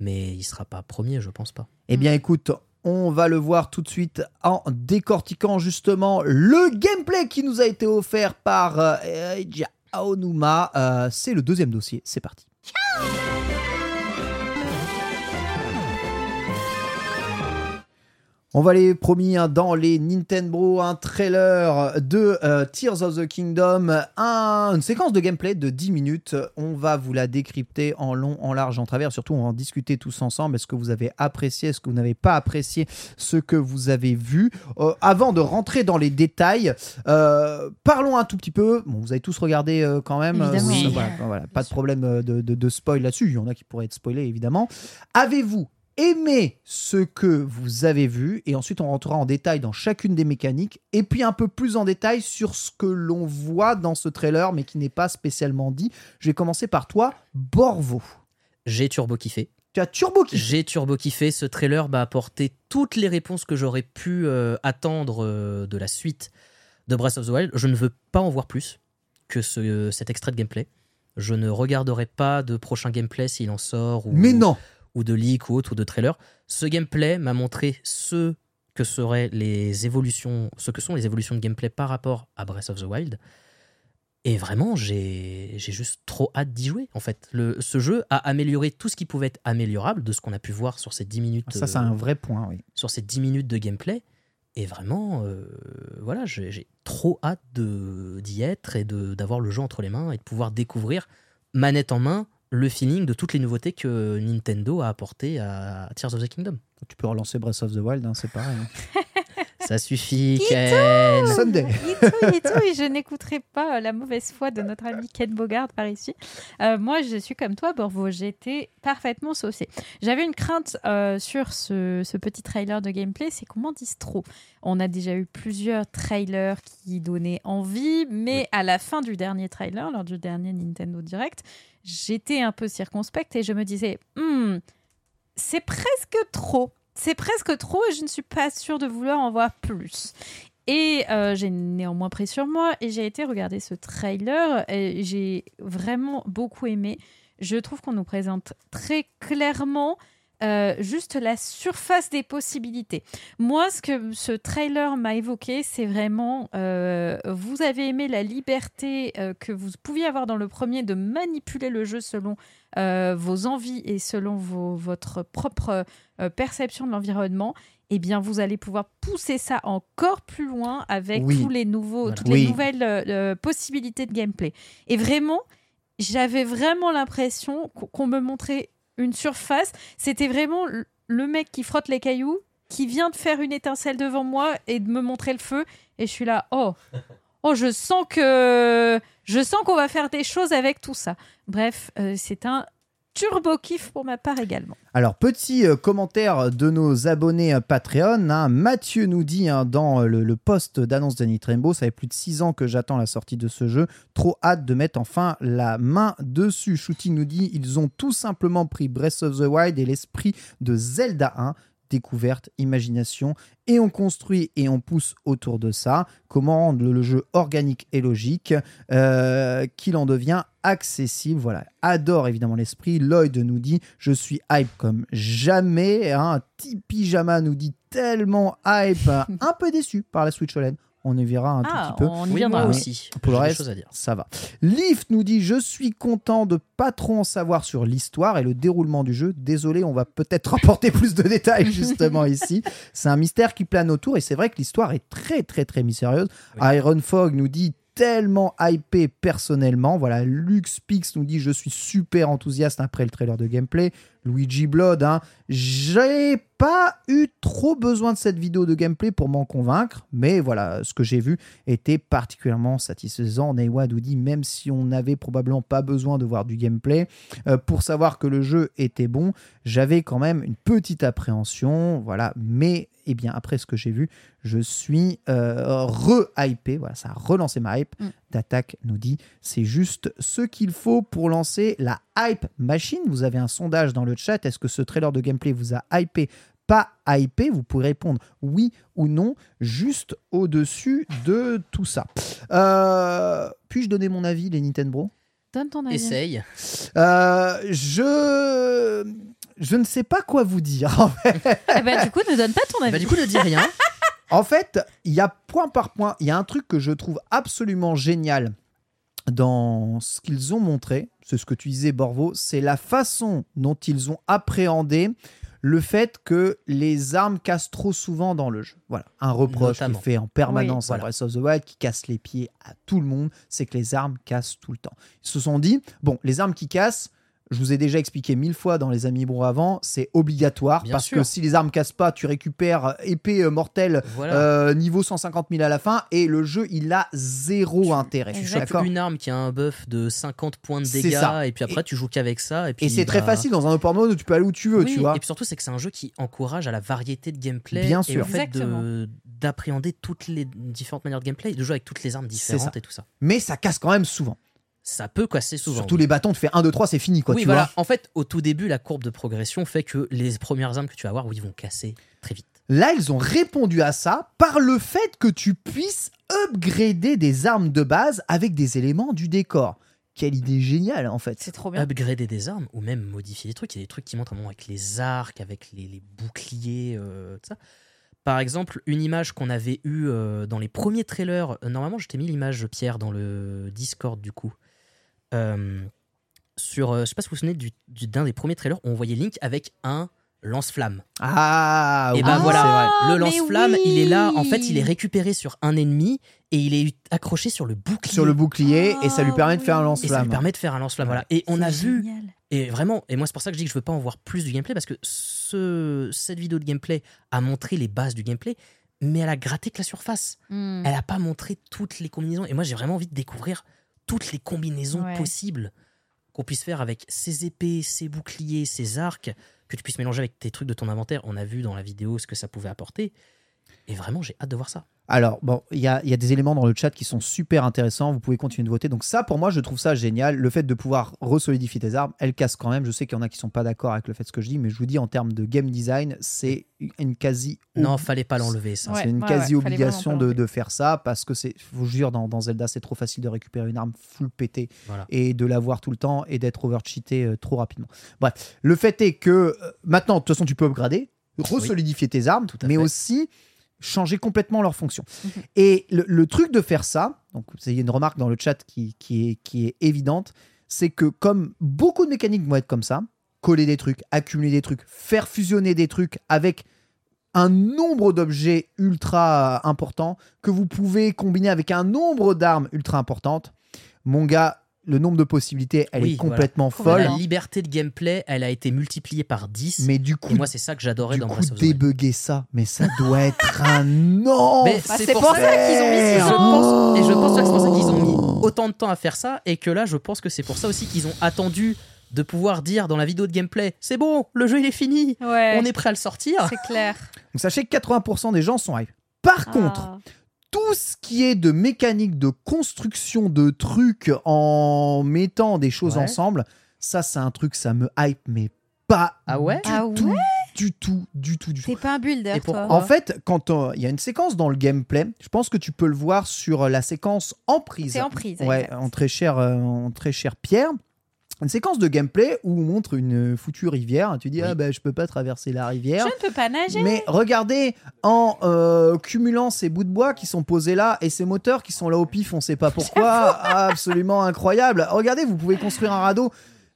Mais il sera pas premier, je pense pas. Eh bien, écoute, on va le voir tout de suite en décortiquant justement le gameplay qui nous a été offert par euh, Aonuma. Euh, c'est le deuxième dossier. C'est parti. On va les promis hein, dans les Nintendo, un trailer de euh, Tears of the Kingdom, un- une séquence de gameplay de 10 minutes. On va vous la décrypter en long, en large, en travers. Surtout, on va en discuter tous ensemble. Est-ce que vous avez apprécié, est-ce que vous n'avez pas apprécié ce que vous avez vu? Euh, Avant de rentrer dans les détails, euh, parlons un tout petit peu. Bon, vous avez tous regardé quand même. Oui. voilà, voilà, pas de problème de, de- de spoil là-dessus. Il y en a qui pourraient être spoilés, évidemment. Avez-vous aimé ce que vous avez vu et ensuite on rentrera en détail dans chacune des mécaniques et puis un peu plus en détail sur ce que l'on voit dans ce trailer mais qui n'est pas spécialement dit. Je vais commencer par toi, Borvo. J'ai turbo kiffé. Tu as turbo kiffé. J'ai turbo kiffé. Ce trailer m'a apporté toutes les réponses que j'aurais pu euh, attendre euh, de la suite de Breath of the Wild. Je ne veux pas en voir plus que ce, cet extrait de gameplay. Je ne regarderai pas de prochain gameplay s'il en sort. Ou, Mais non ou de leak ou autre ou de trailer. Ce gameplay m'a montré ce que seraient les évolutions, ce que sont les évolutions de gameplay par rapport à Breath of the Wild. Et vraiment, j'ai juste trop hâte d'y jouer. En fait, le, ce jeu a amélioré tout ce qui pouvait être améliorable de ce qu'on a pu voir sur ces 10 minutes, Ça c'est euh, un vrai point, oui. sur ces 10 minutes de gameplay. Et vraiment, euh, voilà, j'ai trop hâte d'y être et de- d'avoir le jeu entre les mains et de pouvoir découvrir, manette en main, le feeling de toutes les nouveautés que Nintendo a apportées à Tears of the Kingdom. Tu peux relancer Breath of the Wild, hein, c'est pareil. hein. [LAUGHS] Ça suffit, Ken Sunday. Et tout, et tout, et je n'écouterai pas euh, la mauvaise foi de notre ami Ken Bogard par ici. Euh, moi, je suis comme toi, Borvo, été parfaitement saucée. J'avais une crainte euh, sur ce, ce petit trailer de gameplay, c'est qu'on m'en dise trop. On a déjà eu plusieurs trailers qui donnaient envie, mais à la fin du dernier trailer, lors du dernier Nintendo Direct, j'étais un peu circonspecte et je me disais, Hmm, c'est presque trop. C'est presque trop et je ne suis pas sûre de vouloir en voir plus. Et euh, j'ai néanmoins pris sur moi et j'ai été regarder ce trailer j'ai vraiment beaucoup aimé. Je trouve qu'on nous présente très clairement euh, juste la surface des possibilités. Moi, ce que ce trailer m'a évoqué, c'est vraiment, euh, vous avez aimé la liberté euh, que vous pouviez avoir dans le premier de manipuler le jeu selon euh, vos envies et selon vos- votre propre euh, perception de l'environnement. Eh bien, vous allez pouvoir pousser ça encore plus loin avec Oui. tous les nouveaux, Voilà. toutes Oui. les nouvelles euh, possibilités de gameplay. Et vraiment, j'avais vraiment l'impression qu'on me montrait une surface. C'était vraiment le- mec qui frotte les cailloux, qui vient de faire une étincelle devant moi et de me montrer le feu. Et je suis là, oh, [LAUGHS] oh, je sens que je sens qu'on va faire des choses avec tout ça. Bref, euh, c'est un turbo kiff pour ma part également. Alors, petit euh, commentaire de nos abonnés euh, Patreon. hein. Mathieu nous dit hein, dans euh, le, le post d'annonce de Nintendo, ça fait plus de 6 ans que j'attends la sortie de ce jeu. Trop hâte de mettre enfin la main dessus. Shooty nous dit ils ont tout simplement pris Breath of the Wild et l'esprit de Zelda 1. Découverte, imagination, et on construit et on pousse autour de ça. Comment rendre le jeu organique et logique, euh, qu'il en devient accessible. Voilà, adore évidemment l'esprit. Lloyd nous dit Je suis hype comme jamais. Hein. Tipeee Jama nous dit tellement hype, un peu déçu par la Switch OLED. On y verra un tout Ah, petit peu. on y viendra. oui. aussi. Pour le reste, à dire. ça va. Lift nous dit Je suis content de pas trop en savoir sur l'histoire et le déroulement du jeu. Désolé, on va peut-être [LAUGHS] apporter plus de détails [LAUGHS] justement ici. C'est un mystère qui plane autour et c'est vrai que l'histoire est très très très mystérieuse. Oui. Iron Fog nous dit tellement hypé personnellement. Voilà, Lux Pix nous dit Je suis super enthousiaste après le trailer de gameplay. Luigi Blood, hein. j'ai pas eu trop besoin de cette vidéo de gameplay pour m'en convaincre, mais voilà, ce que j'ai vu était particulièrement satisfaisant. Neywa nous dit même si on n'avait probablement pas besoin de voir du gameplay euh, pour savoir que le jeu était bon, j'avais quand même une petite appréhension, voilà. Mais eh bien après ce que j'ai vu, je suis euh, re-hypé, voilà, ça a relancé ma hype. Mm. D'attaque nous dit c'est juste ce qu'il faut pour lancer la hype machine. Vous avez un sondage dans le chat. Est-ce que ce trailer de gameplay vous a hypé? Pas hypé, vous pouvez répondre oui ou non, juste au-dessus de tout ça. Euh, Puis-je donner mon avis, les Nintendo? Donne ton avis. Essaye. Euh, Je... Je ne sais pas quoi vous dire. en fait. Eh ben, du coup, ne donne pas ton avis. Bah, du coup, ne dis rien. [LAUGHS] En fait, il y a point par point, il y a un truc que je trouve absolument génial dans ce qu'ils ont montré, c'est ce que tu disais Borvo, c'est la façon dont ils ont appréhendé le fait que les armes cassent trop souvent dans le jeu. Voilà, un reproche qui fait en permanence Oui, à voilà. Breath of the Wild, qui casse les pieds à tout le monde, c'est que les armes cassent tout le temps. Ils se sont dit, bon, les armes qui cassent, je vous ai déjà expliqué mille fois dans les Amiibo avant, c'est obligatoire Bien parce sûr. que si les armes cassent pas, tu récupères euh, épée euh, mortelle Voilà. euh, niveau 150 000 à la fin et le jeu il a zéro intérêt. tu chopes une arme qui a un buff de 50 points de dégâts ça. et puis après tu joues qu'avec ça et puis Et c'est très bah, facile dans un open mode où tu peux aller où tu veux, oui, tu vois. Et puis surtout, c'est que c'est un jeu qui encourage à la variété de gameplay. Bien Et sûr. au fait d'appréhender toutes les différentes manières de gameplay, de jouer avec toutes les armes différentes et tout ça. Mais ça casse quand même souvent. Ça peut casser souvent. Surtout oui. les bâtons, tu fais 1, 2, 3, c'est fini quoi, oui, tu voilà. vois. En fait, au tout début, la courbe de progression fait que les premières armes que tu vas avoir, oui, vont casser très vite. Là, ils ont répondu à ça par le fait que tu puisses upgrader des armes de base avec des éléments du décor. Quelle idée géniale en fait. C'est trop bien. Upgrader des armes ou même modifier des trucs. Il y a des trucs qui montrent un moment avec les arcs, avec les, les boucliers, euh, tout ça. Par exemple, une image qu'on avait eue euh, dans les premiers trailers. euh, normalement, je t'ai mis l'image, Pierre, dans le Discord du coup. Euh, sur, euh, je sais pas si vous vous souvenez du- du- d'un des premiers trailers où on voyait Link avec un lance-flamme. Ah, Et oui, ben c'est voilà, vrai. le mais lance-flamme, il est là. En fait, oui. il est récupéré sur un ennemi et il est accroché sur le bouclier. Sur le bouclier et ça lui Ah, permet de faire un oui. et ça lui lance-flamme. permet de faire un lance-flamme. Voilà. Et on a vu et vraiment, et moi c'est pour ça que je dis que je veux pas en voir plus du gameplay parce que ce, cette vidéo de gameplay a montré les bases du gameplay, mais elle a gratté que la surface. Hmm. Elle a pas montré toutes les combinaisons. Et moi j'ai vraiment envie de découvrir toutes les combinaisons Ouais. possibles qu'on puisse faire avec ces épées, ces boucliers, ces arcs, que tu puisses mélanger avec tes trucs de ton inventaire. On a vu dans la vidéo ce que ça pouvait apporter. Et vraiment, j'ai hâte de voir ça. Alors, bon, il y a, il y a des éléments dans le chat qui sont super intéressants. Vous pouvez continuer de voter. Donc, ça, pour moi, je trouve ça génial. Le fait de pouvoir resolidifier tes armes, elles cassent quand même. Je sais qu'il y en a qui sont pas d'accord avec le fait de ce que je dis, mais je vous dis, en termes de game design, c'est une quasi. Non, fallait pas l'enlever ça. Ouais. c'est une ouais, quasi ouais, fallait obligation vraiment pas de, de faire ça parce que c'est, je vous jure, dans, dans Zelda, c'est trop facile de récupérer une arme full pétée Voilà. et de l'avoir tout le temps et d'être overcheaté euh, trop rapidement. Bref, le fait est que euh, maintenant, de toute façon, tu peux upgrader, resolidifier tes armes, Tout à mais fait. aussi changer complètement leur fonction. Mhm. Et le, le truc de faire ça, donc a une remarque dans le chat qui, qui, est, qui est évidente, c'est que comme beaucoup de mécaniques vont être comme ça, coller des trucs, accumuler des trucs, faire fusionner des trucs avec un nombre d'objets ultra important que vous pouvez combiner avec un nombre d'armes ultra importantes, mon gars, le nombre de possibilités, elle Oui, est complètement voilà. folle. La liberté de gameplay, elle a été multipliée par 10. Mais du coup, et moi, c'est ça que j'adorais dans coup Breath of the Wild. débugger ça, mais ça doit être [LAUGHS] un non. Mais Bah, c'est pour ça qu'ils ont mis je pense, et je pense que c'est pour ça qu'ils ont mis autant de temps à faire ça et que là, je pense que c'est pour ça aussi qu'ils ont attendu de pouvoir dire dans la vidéo de gameplay c'est bon, le jeu il est fini, Ouais. on est prêt à le sortir. C'est clair. Donc sachez que 80% des gens sont hype. Par contre, Ah. Tout ce qui est de mécanique de construction de trucs en mettant des choses Ouais. ensemble, ça c'est un truc, ça me hype, mais pas Ah ouais du Ah tout, ouais du tout, du tout, du tout. T'es pas un builder, toi. pourquoi En fait, quand euh, il y a une séquence dans le gameplay, je pense que tu peux le voir sur la séquence en prise. C'est en prise. Ouais, exact. en très cher, euh, en très cher Pierre. Une séquence de gameplay où on montre une foutue rivière. Tu dis Oui. ah ben je peux pas traverser la rivière. Je ne peux pas nager. Mais regardez, en euh, cumulant ces bouts de bois qui sont posés là et ces moteurs qui sont là au pif, on sait pas [LAUGHS] pourquoi, absolument incroyable. Regardez, vous pouvez construire un radeau.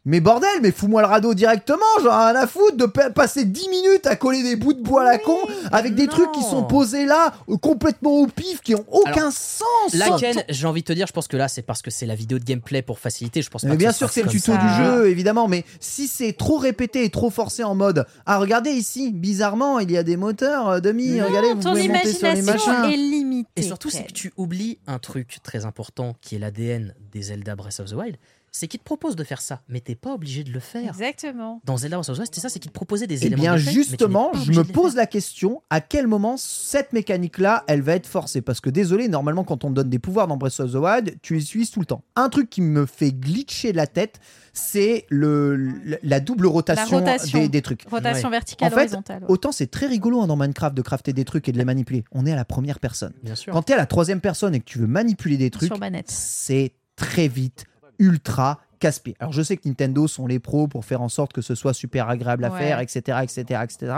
Mais bordel, mais fous-moi le radeau directement, j'en ai rien à foutre de pa- passer 10 minutes à coller des bouts de bois à la con avec des non. trucs qui sont posés là, euh, complètement au pif, qui ont aucun Alors, sens. Là, Ken, j'ai envie de te dire, je pense que là, c'est parce que c'est la vidéo de gameplay pour faciliter. Je pense pas Mais que bien ce sûr, c'est le tuto ça. du jeu, évidemment, mais si c'est trop répété et trop forcé en mode Ah, regardez ici, bizarrement, il y a des moteurs euh, demi, regardez, vous Ton pouvez monter sur les imagination machins. est limitée. Et surtout, c'est que tu oublies un truc très important qui est l'ADN des Zelda Breath of the Wild, c'est qu'ils te proposent de faire ça, mais t'es pas obligé de le faire. Exactement. Dans Zelda Breath of the Wild, c'était ça, c'est qu'ils te proposaient des Eh éléments bien, de tu n'es justement, je me pose la question à quel moment cette mécanique-là, elle va être forcée? Parce que désolé, normalement, quand on te donne des pouvoirs dans Breath of the Wild, tu les utilises tout le temps. Un truc qui me fait glitcher la tête, c'est le, le- la double rotation, rotation. Des, des trucs. Rotation Ouais. verticale, En fait, horizontale. ouais. Autant c'est très rigolo hein, dans Minecraft de crafter des trucs et de les manipuler. On est à la première personne. Bien sûr. Quand tu es à la troisième personne et que tu veux manipuler des trucs, c'est très vite ultra casse-pied. Alors je sais que Nintendo sont les pros pour faire en sorte que ce soit super agréable à Ouais. faire, etc., etc., etc.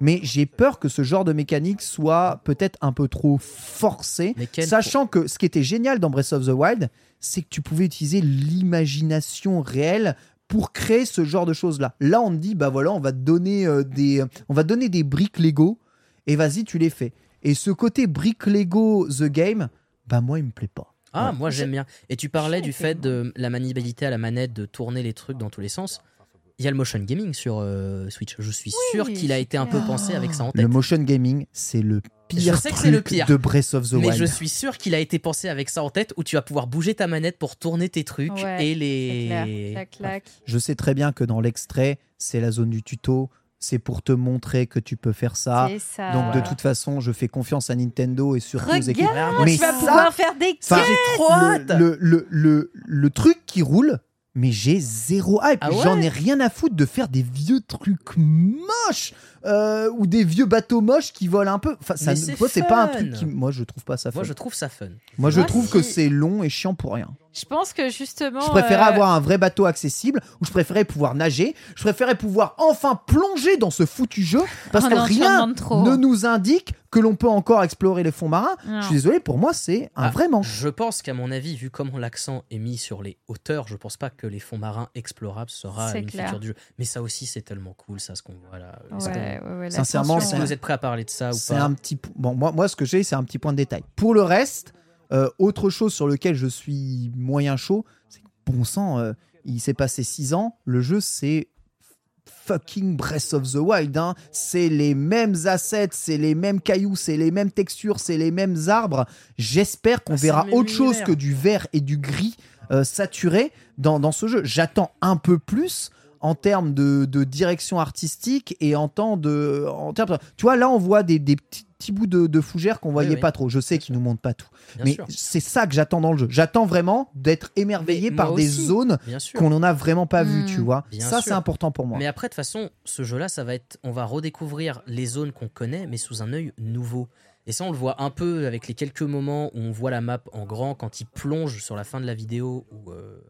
Mais j'ai peur que ce genre de mécanique soit peut-être un peu trop forcé, sachant que ce qui était génial dans Breath of the Wild, c'est que tu pouvais utiliser l'imagination réelle pour créer ce genre de choses là. Là, on te dit bah voilà, on va te donner euh, des on va te donner des briques Lego et vas-y, tu les fais. Et ce côté briques Lego the game, bah moi il me plaît pas. Ah, Ouais. moi j'aime bien. Et tu parlais du fait de la maniabilité à la manette, de tourner les trucs dans tous les sens. Il y a le motion gaming sur euh, Switch. Je suis sûr qu'il a été un peu pensé avec ça en tête. Le motion gaming, c'est le pire Je sais que truc c'est le pire. de Breath of the Mais Wild. je suis sûr qu'il a été pensé avec ça en tête, où tu vas pouvoir bouger ta manette pour tourner tes trucs Ouais, et clair, les. Je sais très bien que dans l'extrait, c'est la zone du tuto, c'est pour te montrer que tu peux faire ça. C'est ça. Donc de toute façon, je fais confiance à Nintendo et surtout aux Regarde, équipes. Vraiment, Mais tu vas ça- pouvoir faire des Enfin, J'ai trop hâte le, le, le, le truc qui roule, mais j'ai zéro hype. Ah ouais J'en ai rien à foutre de faire des vieux trucs moches euh, ou des vieux bateaux moches qui volent un peu. Enfin, ça, Mais c'est pas un truc qui. Moi, je trouve pas ça fun. Moi je trouve ça fun. Moi, je Moi, trouve que c'est long et chiant pour rien. Je pense que justement. Je préférais euh, avoir un vrai bateau accessible, ou je préférais pouvoir nager, je préférais pouvoir enfin plonger dans ce foutu jeu, parce Oh que non, rien ne nous indique que l'on peut encore explorer les fonds marins. Non. Je suis désolé, pour moi, c'est un Ah, vrai manque. Je pense qu'à mon avis, vu comment l'accent est mis sur les hauteurs, je pense pas que les fonds marins explorables sera une clair. feature du jeu. Mais ça aussi, c'est tellement cool, ça, ce qu'on voit là. Ouais, ouais, ouais, Sincèrement, l'attention, Est-ce que c'est- vous êtes prêts à parler de ça ou C'est pas un petit. Bon, moi, moi, ce que j'ai, c'est un petit point de détail. Pour le reste, euh, autre chose sur lequel je suis moyen chaud, c'est que, bon sang, euh, il s'est passé 6 ans, le jeu, c'est fucking Breath of the Wild. hein. C'est les mêmes assets, c'est les mêmes cailloux, c'est les mêmes textures, c'est les mêmes arbres. J'espère qu'on Ah, verra autre chose que du vert et du gris euh, saturé dans, dans ce jeu. J'attends un peu plus en termes de, de direction artistique et en temps de en termes de- tu vois là on voit des, des petits, petits bouts de, de fougères qu'on voyait oui. pas trop je sais qu'ils nous montrent pas tout Bien mais c'est ça que j'attends dans le jeu j'attends vraiment d'être émerveillé Mais par des aussi. zones qu'on n'en a vraiment pas vues Hmm. tu vois Bien ça c'est important pour moi Mais après, de toute façon, ce jeu-là, ça va être. On va redécouvrir les zones qu'on connaît, mais sous un œil nouveau. Et ça, on le voit un peu avec les quelques moments où on voit la map en grand quand il plonge sur la fin de la vidéo ou, euh,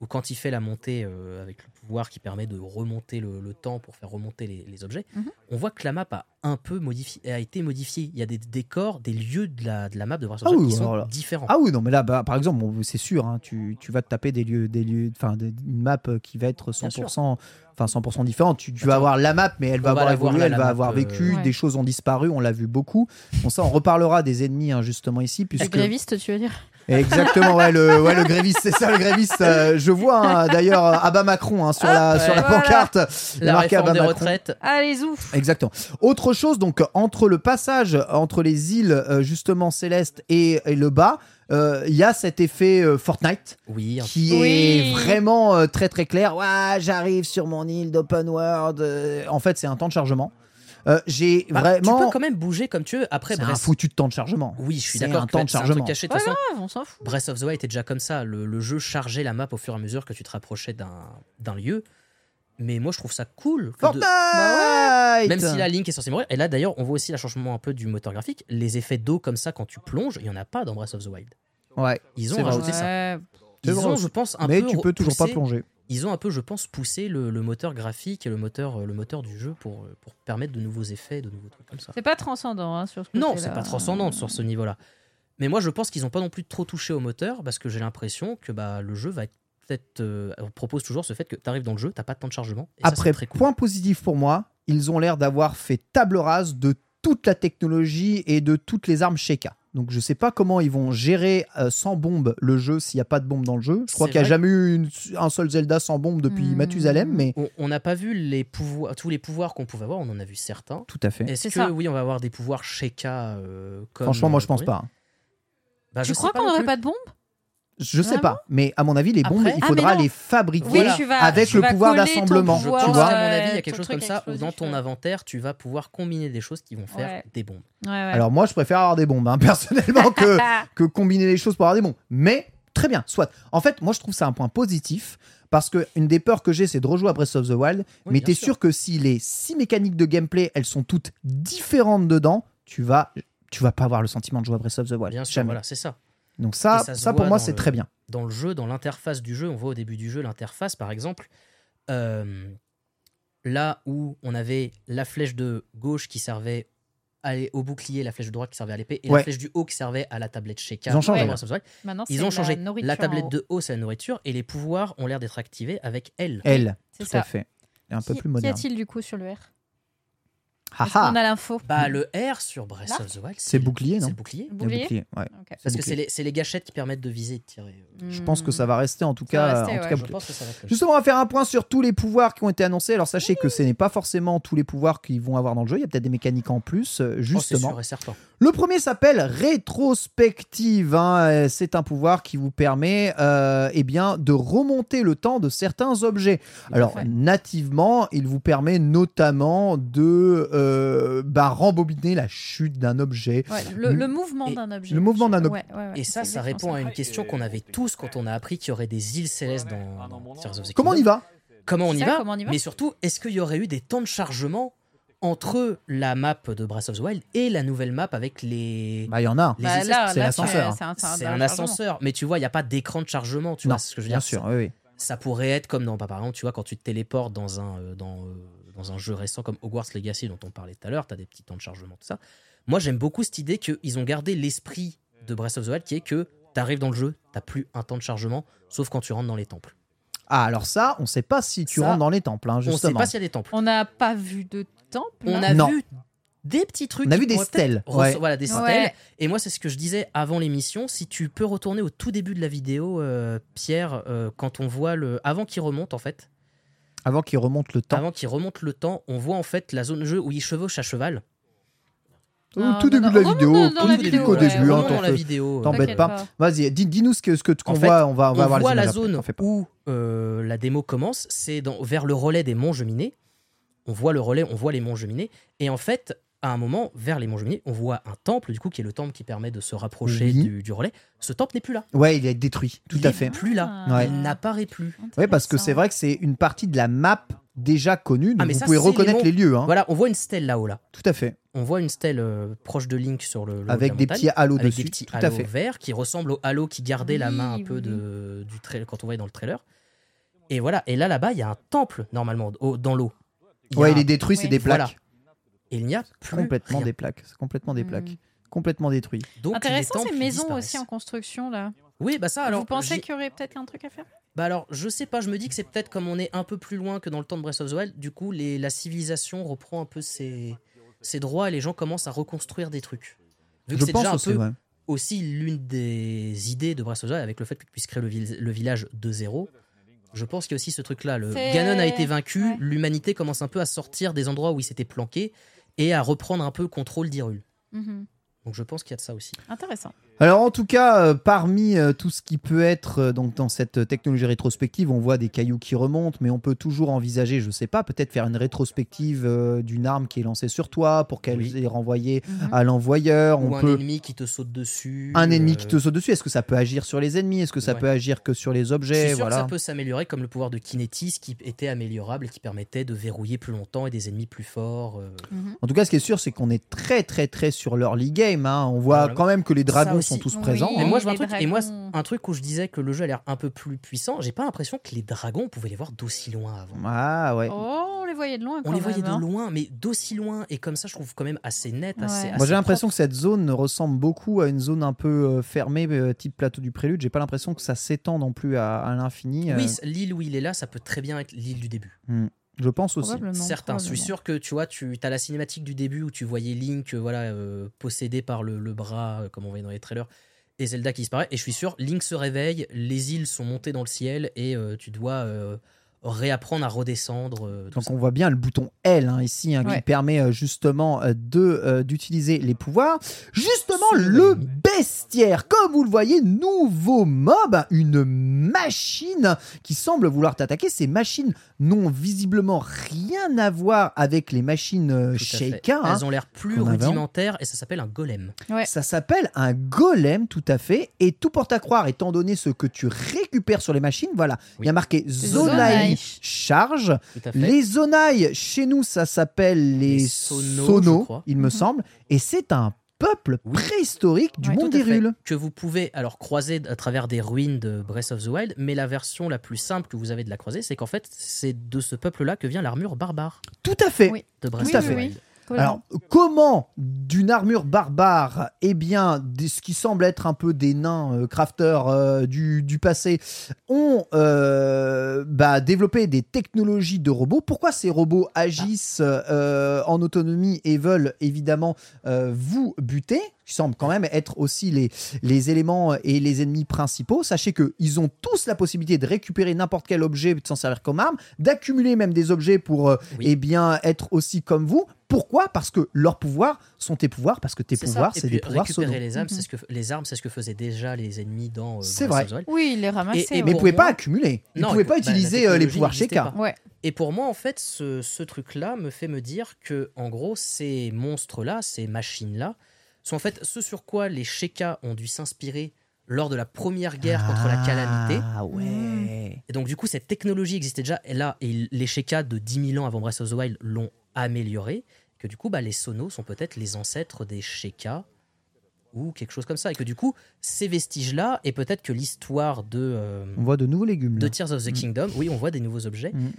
ou quand il fait la montée euh, avec le pouvoir qui permet de remonter le, le temps pour faire remonter les, les objets. Mhm. On voit que la map a un peu modifié, a été modifiée. Il y a des décors, des lieux de la, de la map de Breath of the Ah oui, qui sont alors là. différents. Ah oui, non, mais là, bah, par exemple, bon, c'est sûr, hein, tu, tu vas te taper des lieux, des lieux, enfin, des- une map qui va être Bien sûr. 100%, enfin 100% différente. Tu, tu vas avoir la map, mais elle on va va avoir évolué, elle la va map, avoir euh, vécu, Ouais. des choses ont disparu, on l'a vu beaucoup. Bon, ça, on reparlera des ennemis, hein, justement, ici, puisque. gréviste, tu veux dire? Exactement, ouais, le, ouais, le gréviste, c'est ça, le gréviste. euh, je vois hein, d'ailleurs euh, Abba Macron hein, sur, la, ouais. sur la Voilà. pancarte. Il y a La marqué réforme Abba des Macron. retraites. Allez, ouf Exactement. Autre chose, donc entre le passage entre les îles euh, justement célestes et, et le bas, euh, il y a cet effet euh, Fortnite Oui, un qui Oui. est vraiment euh, très très clair. Ouais, j'arrive sur mon île d'open world. euh, en fait, c'est un temps de chargement. Euh, J'ai Bah, vraiment. Tu peux quand même bouger comme tu veux. Après, C'est un Breath- foutu de temps de chargement. Oui, je suis C'est d'accord. un temps de chargement. caché. De Ouais, façon, grave, on s'en fout. Breath of the Wild était déjà comme ça. Le, le jeu chargeait la map au fur et à mesure que tu te rapprochais d'un lieu. Mais moi, je trouve ça cool. que de- Fortnite Même si la Link est censée mourir. Et là, d'ailleurs, on voit aussi le changement un peu du moteur graphique. Les effets d'eau comme ça quand tu plonges, il n'y en a pas dans Breath of the Wild. Ouais. Ils ont vrai rajouté ça. Ils ont, je pense, un Mais peu tu peux toujours pas plonger. Ils ont un peu, je pense, poussé le, le moteur graphique et le moteur, euh, le moteur du jeu pour, euh, pour permettre de nouveaux effets, de nouveaux trucs comme ça. C'est pas transcendant hein, sur ce Non, c'est pas transcendant sur ce niveau-là. Mais moi, je pense qu'ils n'ont pas non plus trop touché au moteur parce que j'ai l'impression que bah, le jeu va être peut-être. euh, on propose toujours ce fait que tu arrives dans le jeu, t'as pas de temps de chargement. Et Après, c'est très cool. point positif pour moi, ils ont l'air d'avoir fait table rase de toute la technologie et de toutes les armes Sheikah. Donc je sais pas comment ils vont gérer euh, sans bombe le jeu s'il n'y a pas de bombe dans le jeu. Je crois qu'il n'y a jamais eu une- un seul Zelda sans bombe depuis Hmm. Mathusalem, mais On- n'a pas vu les pouvoirs, tous les pouvoirs qu'on pouvait avoir, on en a vu certains. tout à fait. Est-ce C'est que ça. oui, on va avoir des pouvoirs Sheikah euh, comme. Franchement, moi euh, je pense oui pas. hein. Bah, Tu je crois qu'on n'aurait pas de bombe Je sais Vraiment pas, mais à mon avis, les bombes, Après- il Ah, faudra mais non. les fabriquer Oui, tu vas- avec tu le vas pouvoir coller ton d'assemblement. Pouvoir, Tu pense vois qu'à mon avis, il y a quelque chose truc comme ça où dans explosif, ton ouais. inventaire, tu vas pouvoir combiner des choses qui vont faire Ouais. des bombes. Ouais, ouais. Alors moi, je préfère avoir des bombes, hein, [LAUGHS] personnellement, que, [LAUGHS] que combiner les choses pour avoir des bons. Mais très bien, soit. En fait, moi je trouve ça un point positif parce que une des peurs que j'ai, c'est de rejouer à Breath of the Wild. Oui, mais bien t'es sûr. sûr que si les six mécaniques de gameplay, elles sont toutes différentes dedans, tu vas, tu vas pas avoir le sentiment de jouer à Breath of the Wild. Bien sûr, Jamais. voilà, c'est ça. Donc ça, ça pour moi, c'est très bien. dans le jeu, dans l'interface du jeu, on voit au début du jeu l'interface, par exemple, euh, là où on avait la flèche de gauche qui servait au bouclier, la flèche de droite qui servait à l'épée, et Ouais. la flèche du haut qui servait à la tablette Sheikah. Ils ont changé. Maintenant, Ils ont changé. La, La, nourriture en tablette de haut, c'est la nourriture, et les pouvoirs ont l'air d'être activés avec L. Elle, C'est tout ça. à fait. Et un peu plus Qu'y moderne. a-t-il du coup sur le R? Est-ce qu'on ah, a l'info? Bah, le R sur Breath Là of the Wild, C'est bouclier, non C'est le bouclier. le Bouclier bouclier, ouais. Ok. Parce que c'est les, gâchettes qui permettent de viser et de tirer. Je pense que ça va rester en tout Ça va cas. rester, en tout ouais. cas Je bouclier. pense que ça va être le Justement, on va faire un point sur tous les pouvoirs qui ont été annoncés. Alors sachez que ce n'est pas forcément tous les pouvoirs qu'ils vont avoir dans le jeu. Il y a peut-être des mécaniques en plus, euh, Oh, c'est justement. sûr et certain. Le premier s'appelle rétrospective. hein. Euh, C'est un pouvoir qui vous permet euh, eh bien, de remonter le temps de certains objets. Alors, nativement, il vous permet notamment de euh, bah, rembobiner la chute d'un objet. Ouais, le, le mouvement d'un objet. le mouvement d'un objet. Ouais, ouais, ouais, Et ça, ça répond à une question qu'on avait tous quand on a appris qu'il y aurait des îles célestes dans, dans Tears of the Comment on y Kingdom. va? Comment on y va comment on y va? Mais surtout, est-ce qu'il y aurait eu des temps de chargement entre la map de Breath of the Wild et la nouvelle map avec les. Bah, il y en a. Les Bah, c'est l'ascenseur. C'est un, c'est un chargement. ascenseur, mais tu vois, il n'y a pas d'écran de chargement, tu non, vois ce que je veux bien dire sûr, oui, oui. Ça pourrait être comme dans, bah, par exemple, tu vois, quand tu te téléportes dans un, euh, dans, euh, dans un jeu récent comme Hogwarts Legacy dont on parlait tout à l'heure, tu as des petits temps de chargement, tout ça. Moi, j'aime beaucoup cette idée qu'ils ont gardé l'esprit de Breath of the Wild qui est que tu arrives dans le jeu, tu plus un temps de chargement, sauf quand tu rentres dans les temples. Ah, alors ça, on ne sait pas si tu Ça, rentres dans les temples, hein, On ne sait justement. pas s'il y a des temples. On n'a pas vu de temple. On a Non. vu des petits trucs. On a vu des stèles, ouais. Voilà, des Ouais. stèles. Et moi, c'est ce que je disais avant l'émission. Si tu peux retourner au tout début de la vidéo, euh, Pierre, euh, quand on voit le. Avant qu'il remonte, en fait. Avant qu'il remonte le temps. Avant qu'il remonte le temps, on voit en fait la zone de jeu où il chevauche à cheval. Au Non, tout début non, de la vidéo, tout la au ouais, début, hein, T'embête pas. pas. Vas-y, dis- dis-nous ce que, ce que tu- qu'on En fait, voit. On va, on va on voir les voit la après, zone où euh, la démo commence, c'est dans- vers le relais des monts Geminés. On voit le relais, on voit les monts Geminés. Et en fait, à un moment, vers les monts Geminés, on voit un temple, du coup, qui est le temple qui permet de se rapprocher Oui. du, du relais. Ce temple n'est plus là. Ouais, il est détruit, tout Il à est fait. plus là. Ah. Ouais. Il n'apparaît plus. Ouais, parce que c'est vrai que c'est une partie de la map déjà connue, donc Ah, mais vous ça, pouvez les reconnaître les, lieux. Hein. Voilà, on voit une stèle là-haut, là. Tout à fait. On voit une stèle euh, proche de Link sur le, le haut de la Avec des montagne, petits halos avec dessus. des petits tout à halos fait. verts qui ressemblent au halo qui gardait la Oui, main un oui, peu oui. de, du trailer quand on voyait dans le trailer. Et voilà, et là là-bas, il y a un temple normalement au- dans l'eau. Il y Ouais, il est détruit, c'est Oui. des plaques. Voilà. Il n'y a plus Complètement rien. des plaques. C'est complètement des Hmm. plaques. Complètement détruit. Donc, les Intéressant ces maisons disparaissent. aussi en construction là. Oui, bah ça alors. Vous pensez qu'il y aurait peut-être un truc à faire? Bah alors, je sais pas, je me dis que c'est peut-être comme on est un peu plus loin que dans le temps de Breath of the Wild, du coup, les, la civilisation reprend un peu ses, ses droits et les gens commencent à reconstruire des trucs. Vu que Je c'est pense déjà un aussi, peu ouais. aussi l'une des idées de Breath of the Wild avec le fait que tu puisses créer le, vil- le village de zéro. Je pense qu'il y a aussi ce truc-là. Le Ganon a été vaincu, ouais. l'humanité commence un peu à sortir des endroits où il s'était planqué et à reprendre un peu le contrôle d'Hyrule. Mhm. Donc je pense qu'il y a de ça aussi. Intéressant. Alors en tout cas, euh, parmi euh, tout ce qui peut être euh, donc dans cette technologie rétrospective, on voit des cailloux qui remontent, mais on peut toujours envisager, je sais pas, peut-être faire une rétrospective euh, d'une arme qui est lancée sur toi pour qu'elle Oui. est renvoyée Mhm. à l'envoyeur. Ou On un peut ennemi qui te saute dessus. un ennemi qui te saute dessus. Est-ce que ça peut agir sur les ennemis? Est-ce que ça Ouais. peut agir que sur les objets? Sûr que ça peut s'améliorer comme le pouvoir de Kinetis qui était améliorable et qui permettait de verrouiller plus longtemps et des ennemis plus forts. euh. Mhm. En tout cas, ce qui est sûr, c'est qu'on est très très très sur l'early game. hein. On voit Voilà. quand même que les dragons. Sont tous Oui. présents. Mais hein. moi, je vois un les truc, et moi, dragons. un truc où je disais que le jeu a l'air un peu plus puissant, j'ai pas l'impression que les dragons, on pouvait les voir d'aussi loin avant. Ah ouais. Oh, on les voyait de loin. On les voyait même, de hein. loin, mais d'aussi loin, et comme ça, je trouve quand même assez net, Ouais. assez. Moi, j'ai l'impression que cette zone ressemble beaucoup à une zone un peu euh, fermée, euh, type plateau du prélude. J'ai pas l'impression que ça s'étend non plus à, à l'infini. euh, Oui, c- l'île où il est là, ça peut très bien être l'île du début. Je pense aussi. Certains. Je suis sûr que tu vois, tu as la cinématique du début où tu voyais Link, euh, voilà, euh, possédé par le, le bras, euh, comme on voyait dans les trailers, et Zelda qui disparaît. Et je suis sûr, Link se réveille, les îles sont montées dans le ciel, et euh, tu dois euh, réapprendre à redescendre. euh, Donc ça. on voit bien le bouton L hein, ici hein, qui permet euh, justement euh, de euh, d'utiliser les pouvoirs. Justement le bestiaire, comme vous le voyez, nouveau mob, une machine qui semble vouloir t'attaquer. Ces machines n'ont visiblement rien à voir avec les machines euh. Sheikah. hein. Elles ont l'air plus rudimentaires, et ça s'appelle un golem. Ouais. Ça s'appelle un golem, tout à fait. Et tout porte à croire, étant donné ce que tu récupères sur les machines, voilà. Il y a marqué Zonai. Zonai charge. Les Zonai, chez nous, ça s'appelle les, Les Sonos, il me Mhm. semble. Et c'est un peuple Oui. préhistorique du Ouais, monde fait. d'Hyrule. Que vous pouvez alors croiser à travers des ruines de Breath of the Wild, mais la version la plus simple que vous avez de la croiser, c'est qu'en fait, c'est de ce peuple-là que vient l'armure barbare Tout à fait. Oui. de Breath Tout à of the fait. Wild. Alors, comment d'une armure barbare, eh bien, des- ce qui semble être un peu des nains euh, crafters euh, du, du passé, ont euh, développé des technologies de robots. Pourquoi ces robots agissent euh, en autonomie et veulent évidemment euh, vous buter qui semble quand même être aussi les, les éléments et les ennemis principaux. Sachez qu'ils ont tous la possibilité de récupérer n'importe quel objet et de s'en servir comme arme, d'accumuler même des objets pour euh, Oui. eh bien, être aussi comme vous. Pourquoi? Parce que leurs pouvoirs sont tes pouvoirs, parce que tes pouvoirs, c'est des pouvoirs récupérer sonos. les armes, Mhm. c'est ce que les armes, c'est ce que faisaient déjà les ennemis dans. euh, C'est Breath vrai. of the Wild. Oui, les. Et- et ouais. Mais ils pour pouvaient pas accumuler. Ils Non, pouvaient pas bah, utiliser euh, les pouvoirs Sheka. Ouais. Et pour moi, en fait, ce, ce truc-là me fait me dire que, en gros, ces monstres-là, ces machines-là, sont en fait ce sur quoi les Sheka ont dû s'inspirer lors de la première guerre contre la calamité. Ah ouais. Et donc, du coup, cette technologie existait déjà et là, et les Sheka de 10 000 ans avant Breath of the Wild l'ont améliorée. Que du coup, bah, les Sonos sont peut-être les ancêtres des Sheka ou quelque chose comme ça. Et que du coup, ces vestiges-là, et peut-être que l'histoire de, euh, On voit de nouveaux légumes. de. Tears of the Mm. Kingdom, oui, on voit des nouveaux objets, Mm.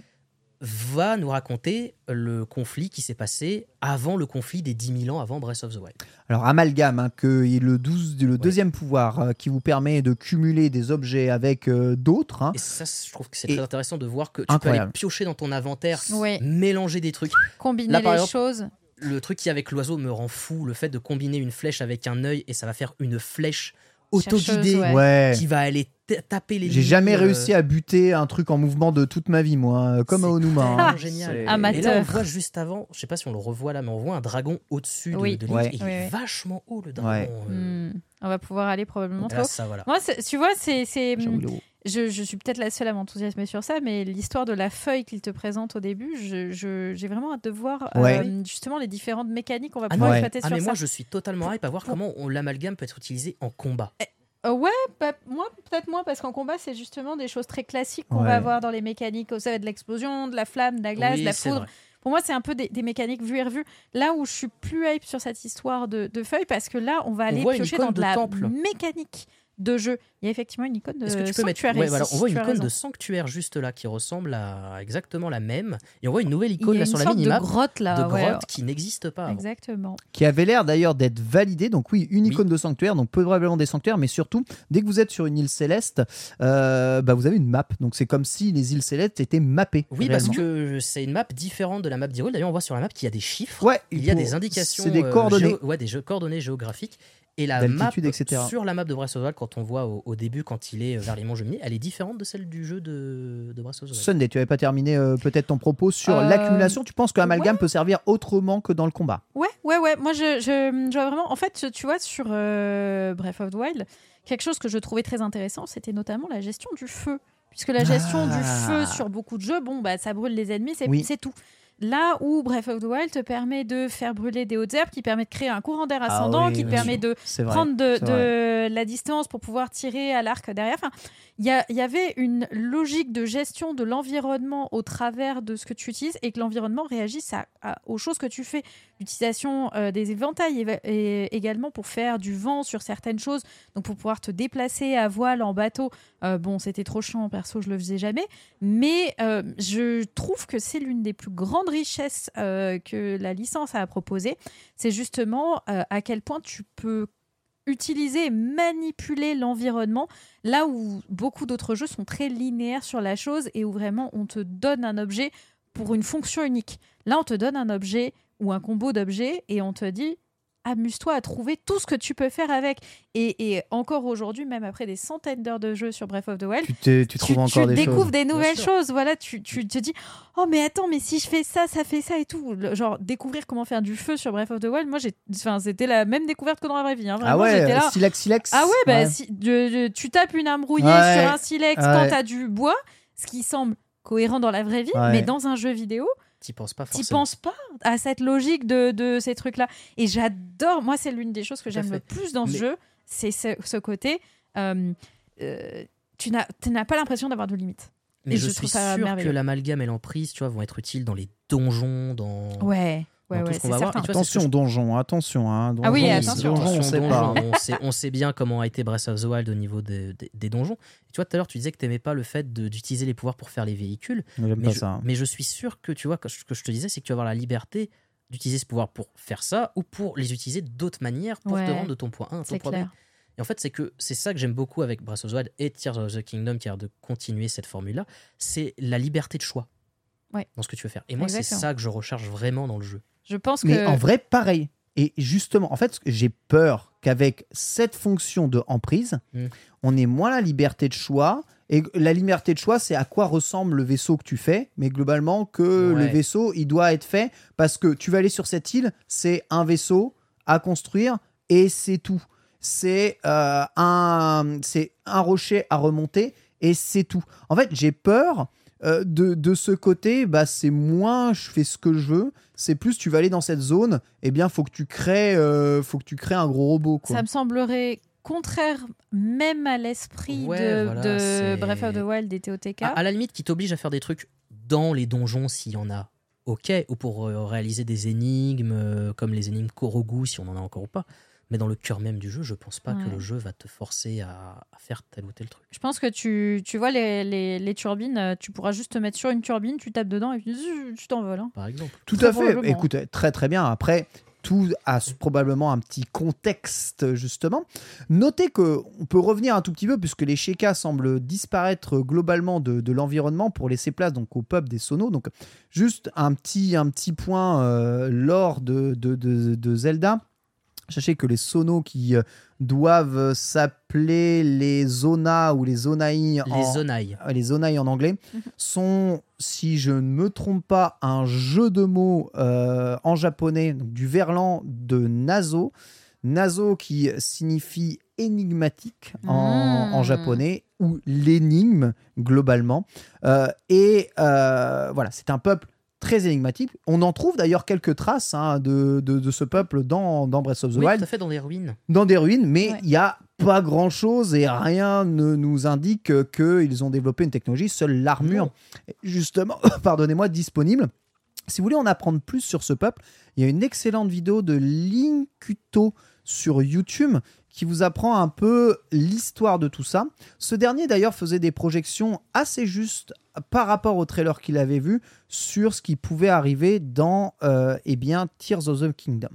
Va nous raconter le conflit qui s'est passé avant le conflit des 10 000 ans avant Breath of the Wild. Alors, amalgame, hein, que le, 12, le deuxième pouvoir euh, qui vous permet de cumuler des objets avec euh, d'autres. hein. Et ça, je trouve que c'est très intéressant de voir que tu peux aller piocher dans ton inventaire, Ouais. mélanger des trucs. Combiner Là, les exemple, choses. Le truc qui avec l'oiseau me rend fou, le fait de combiner une flèche avec un œil et ça va faire une flèche autoguidée ouais. Qui va aller taper les J'ai jamais euh, réussi à buter un truc en mouvement de toute ma vie, moi, hein, comme à Onuma. hein. génial. Et Amateur. là, on voit juste avant, je sais pas si on le revoit là, mais on voit un dragon au-dessus de- Oui. de. Ouais. et il Oui, est oui. vachement haut le dragon. Ouais. euh, Hmm. On va pouvoir aller probablement trop. ça, voilà. Moi, tu vois, c'est. haut. Je, je suis peut-être la seule à m'enthousiasmer sur ça, mais l'histoire de la feuille qu'il te présente au début, je- je- j'ai vraiment hâte de voir euh, justement les différentes mécaniques qu'on va Ah, pouvoir ouais. exploiter Ah, sur mais ça. moi, je suis totalement hype à voir comment on- l'amalgame peut être utilisé en combat. Euh, ouais, bah, moi peut-être moins parce qu'en combat c'est justement des choses très classiques qu'on Ouais. va avoir dans les mécaniques. Ça va être de l'explosion, de la flamme, de la glace, Oui, de la foudre. vrai. Pour moi c'est un peu des, des mécaniques vues et revues. Là où je suis plus hype sur cette histoire de, de feuilles parce que là on va aller piocher dans de, de la temple. mécanique de jeu. Il y a effectivement une icône de Est-ce que tu peux mettre sanctuaire ouais, ici, voilà, On voit une icône raison. de sanctuaire juste là qui ressemble à exactement la même. Et on voit une nouvelle Il y icône a là une sur la sorte de minimap grotte là. de ouais. grotte qui n'existe pas. avant. Exactement. qui avait l'air d'ailleurs d'être validé. Donc oui, une Oui. icône de sanctuaire, donc probablement des sanctuaires, mais surtout, dès que vous êtes sur une île céleste, euh, bah, vous avez une map. Donc c'est comme si les îles célestes étaient mappées. Oui, parce que c'est une map différente de la map d'Hyrule. D'ailleurs, on voit sur la map qu'il y a des chiffres. Ouais, Il y a des indications. C'est des euh, coordonnées. géo- ouais, des jeux- coordonnées géographiques. Et la map etc. sur la map de Breath of the Wild, quand on voit au, au début, quand il est vers les monts Gemini, elle est différente de celle du jeu de, de Breath of the Wild. Sunday, tu avais pas terminé euh, peut-être ton propos sur Euh, l'accumulation. Tu penses que Amalgam peut servir autrement que dans le combat? Ouais, ouais, ouais. Moi, je, je, je vois vraiment. En fait, tu vois, sur euh, Breath of the Wild, quelque chose que je trouvais très intéressant, c'était notamment la gestion du feu. Puisque la gestion du Ah. feu sur beaucoup de jeux, bon, bah, ça brûle les ennemis, c'est Oui. c'est tout. Là où Breath of the Wild te permet de faire brûler des hautes herbes, qui permet de créer un courant d'air Ah ascendant, oui, qui te permet sûr. de prendre de, la distance pour pouvoir tirer à l'arc derrière. Enfin, il y, avait une logique de gestion de l'environnement au travers de ce que tu utilises et que l'environnement réagisse à- à- aux choses que tu fais. L'utilisation euh, des éventails et également pour faire du vent sur certaines choses, donc pour pouvoir te déplacer à voile en bateau. Euh, bon, c'était trop chiant, perso, je le faisais jamais. Mais euh, je trouve que c'est l'une des plus grandes richesses euh, que la licence a à proposer. C'est justement à quel point tu peux utiliser et manipuler l'environnement là où beaucoup d'autres jeux sont très linéaires sur la chose et où vraiment on te donne un objet pour une fonction unique. Là, on te donne un objet ou un combo d'objets et on te dit amuse-toi à trouver tout ce que tu peux faire avec. Et, et encore aujourd'hui, même après des centaines d'heures de jeu sur Breath of the Wild, Tu, t'es- tu trouves encore des découvres choses. des nouvelles choses. Voilà, tu, tu te dis oh mais attends, mais si je fais ça, ça fait ça et tout. Le- genre découvrir comment faire du feu sur Breath of the Wild. Moi, j'ai, enfin, c'était la même découverte que dans la vraie vie. hein. Ah Vraiment, ouais, là. silex, silex. Ah ouais, bah, Ouais. si- de- de- tu tapes une arme rouillée Ouais. sur un silex Ouais. quand t'as du bois, ce qui semble cohérent dans la vraie vie, Ouais. mais dans un jeu vidéo, T'y penses pas t'y forcément. penses pas à cette logique de, de ces trucs-là. Et j'adore, moi, c'est l'une des choses que j'aime le plus dans ce Mais- jeu, c'est ce, ce côté. euh, euh, tu n'as pas l'impression d'avoir de limite. Mais Et je, je suis trouve ça sûr que l'amalgame et l'emprise, tu vois, vont être utiles dans les donjons, dans. Ouais, ouais, Dans tout ouais, ce qu'on c'est va voir. certain. Et tu vois, c'est ce que Attention, je- donjon, attention. Hein, Ah oui, attention. donjon, on sait donjon, pas. on, sait, on sait bien comment a été Breath of the Wild au niveau des- des- des donjons. Et tu vois, tout à l'heure, tu disais que t'aimais pas le fait d'utiliser les pouvoirs pour faire les véhicules. J'aime Mais pas je, ça. mais je suis sûr que, tu vois, que je- que je te disais, c'est que tu vas avoir la liberté d'utiliser ce pouvoir pour faire ça ou pour les utiliser d'autres manières pour Ouais. te rendre de ton point A à ton point B. clair. Et en fait, c'est que c'est ça que j'aime beaucoup avec Breath of the Wild et Tears of the Kingdom qui a l'air de continuer cette formule-là, c'est la liberté de choix Ouais. dans ce que tu veux faire. Et moi, c'est ça que je recherche vraiment dans le jeu. Je pense Mais que. en vrai, pareil. Et justement, en fait, j'ai peur qu'avec cette fonction de emprise, Mm. on ait moins la liberté de choix. Et la liberté de choix, c'est à quoi ressemble le vaisseau que tu fais. Mais globalement, que Ouais. le vaisseau, il doit être fait parce que tu vas aller sur cette île, c'est un vaisseau à construire et c'est tout. C'est euh, un, c'est un rocher à remonter et c'est tout. En fait, j'ai peur euh, de, de ce côté, bah, c'est moins je fais ce que je veux, c'est plus tu vas aller dans cette zone, eh bien, faut que tu crées, euh, faut que tu crées un gros robot. Quoi. Ça me semblerait contraire même à l'esprit Ouais, de, voilà, de c'est- Breath of the Wild et TOTK. À, à la limite, qui t'oblige à faire des trucs dans les donjons s'il y en a, ok, ou pour euh, réaliser des énigmes, euh, comme les énigmes Korogu, si on en a encore ou pas. Mais dans le cœur même du jeu, je pense pas que le jeu va te forcer à, à faire tel ou tel truc. Je pense que tu, tu vois les, les, les turbines, euh, tu pourras juste te mettre sur une turbine, tu tapes dedans et puis tu t'envoles. hein. Par exemple. Tout Très à fait. Écoute, très très bien. Après, tout a probablement un petit contexte, justement. Notez que on peut revenir un tout petit peu, puisque les Shekas semblent disparaître globalement de, de l'environnement pour laisser place donc, au peuple des Sonos. Donc, juste un petit, un petit point euh, lors de, de, de- de Zelda. Sachez que les Sonos qui euh, doivent s'appeler les Zona ou les Zonai Les en, euh, les Zonai en anglais, sont, si je ne me trompe pas, un jeu de mots euh, en japonais, donc du verlan de Nazo. Nazo qui signifie énigmatique en, Mm. en japonais, ou l'énigme globalement. Euh, et euh, voilà, c'est un peuple très énigmatique. On en trouve d'ailleurs quelques traces hein, de, de- de ce peuple dans, dans Breath of the Oui, Wild tout à fait dans des ruines. dans des ruines, mais il Ouais. y a pas grand chose et rien ne nous indique qu'ils ont développé une technologie, seule l'armure, justement, [COUGHS] pardonnez-moi, disponible. Si vous voulez en apprendre plus sur ce peuple, il y a une excellente vidéo de Linkuto sur YouTube qui vous apprend un peu l'histoire de tout ça. Ce dernier d'ailleurs faisait des projections assez justes par rapport au trailer qu'il avait vu sur ce qui pouvait arriver dans euh, eh bien, Tears of the Kingdom.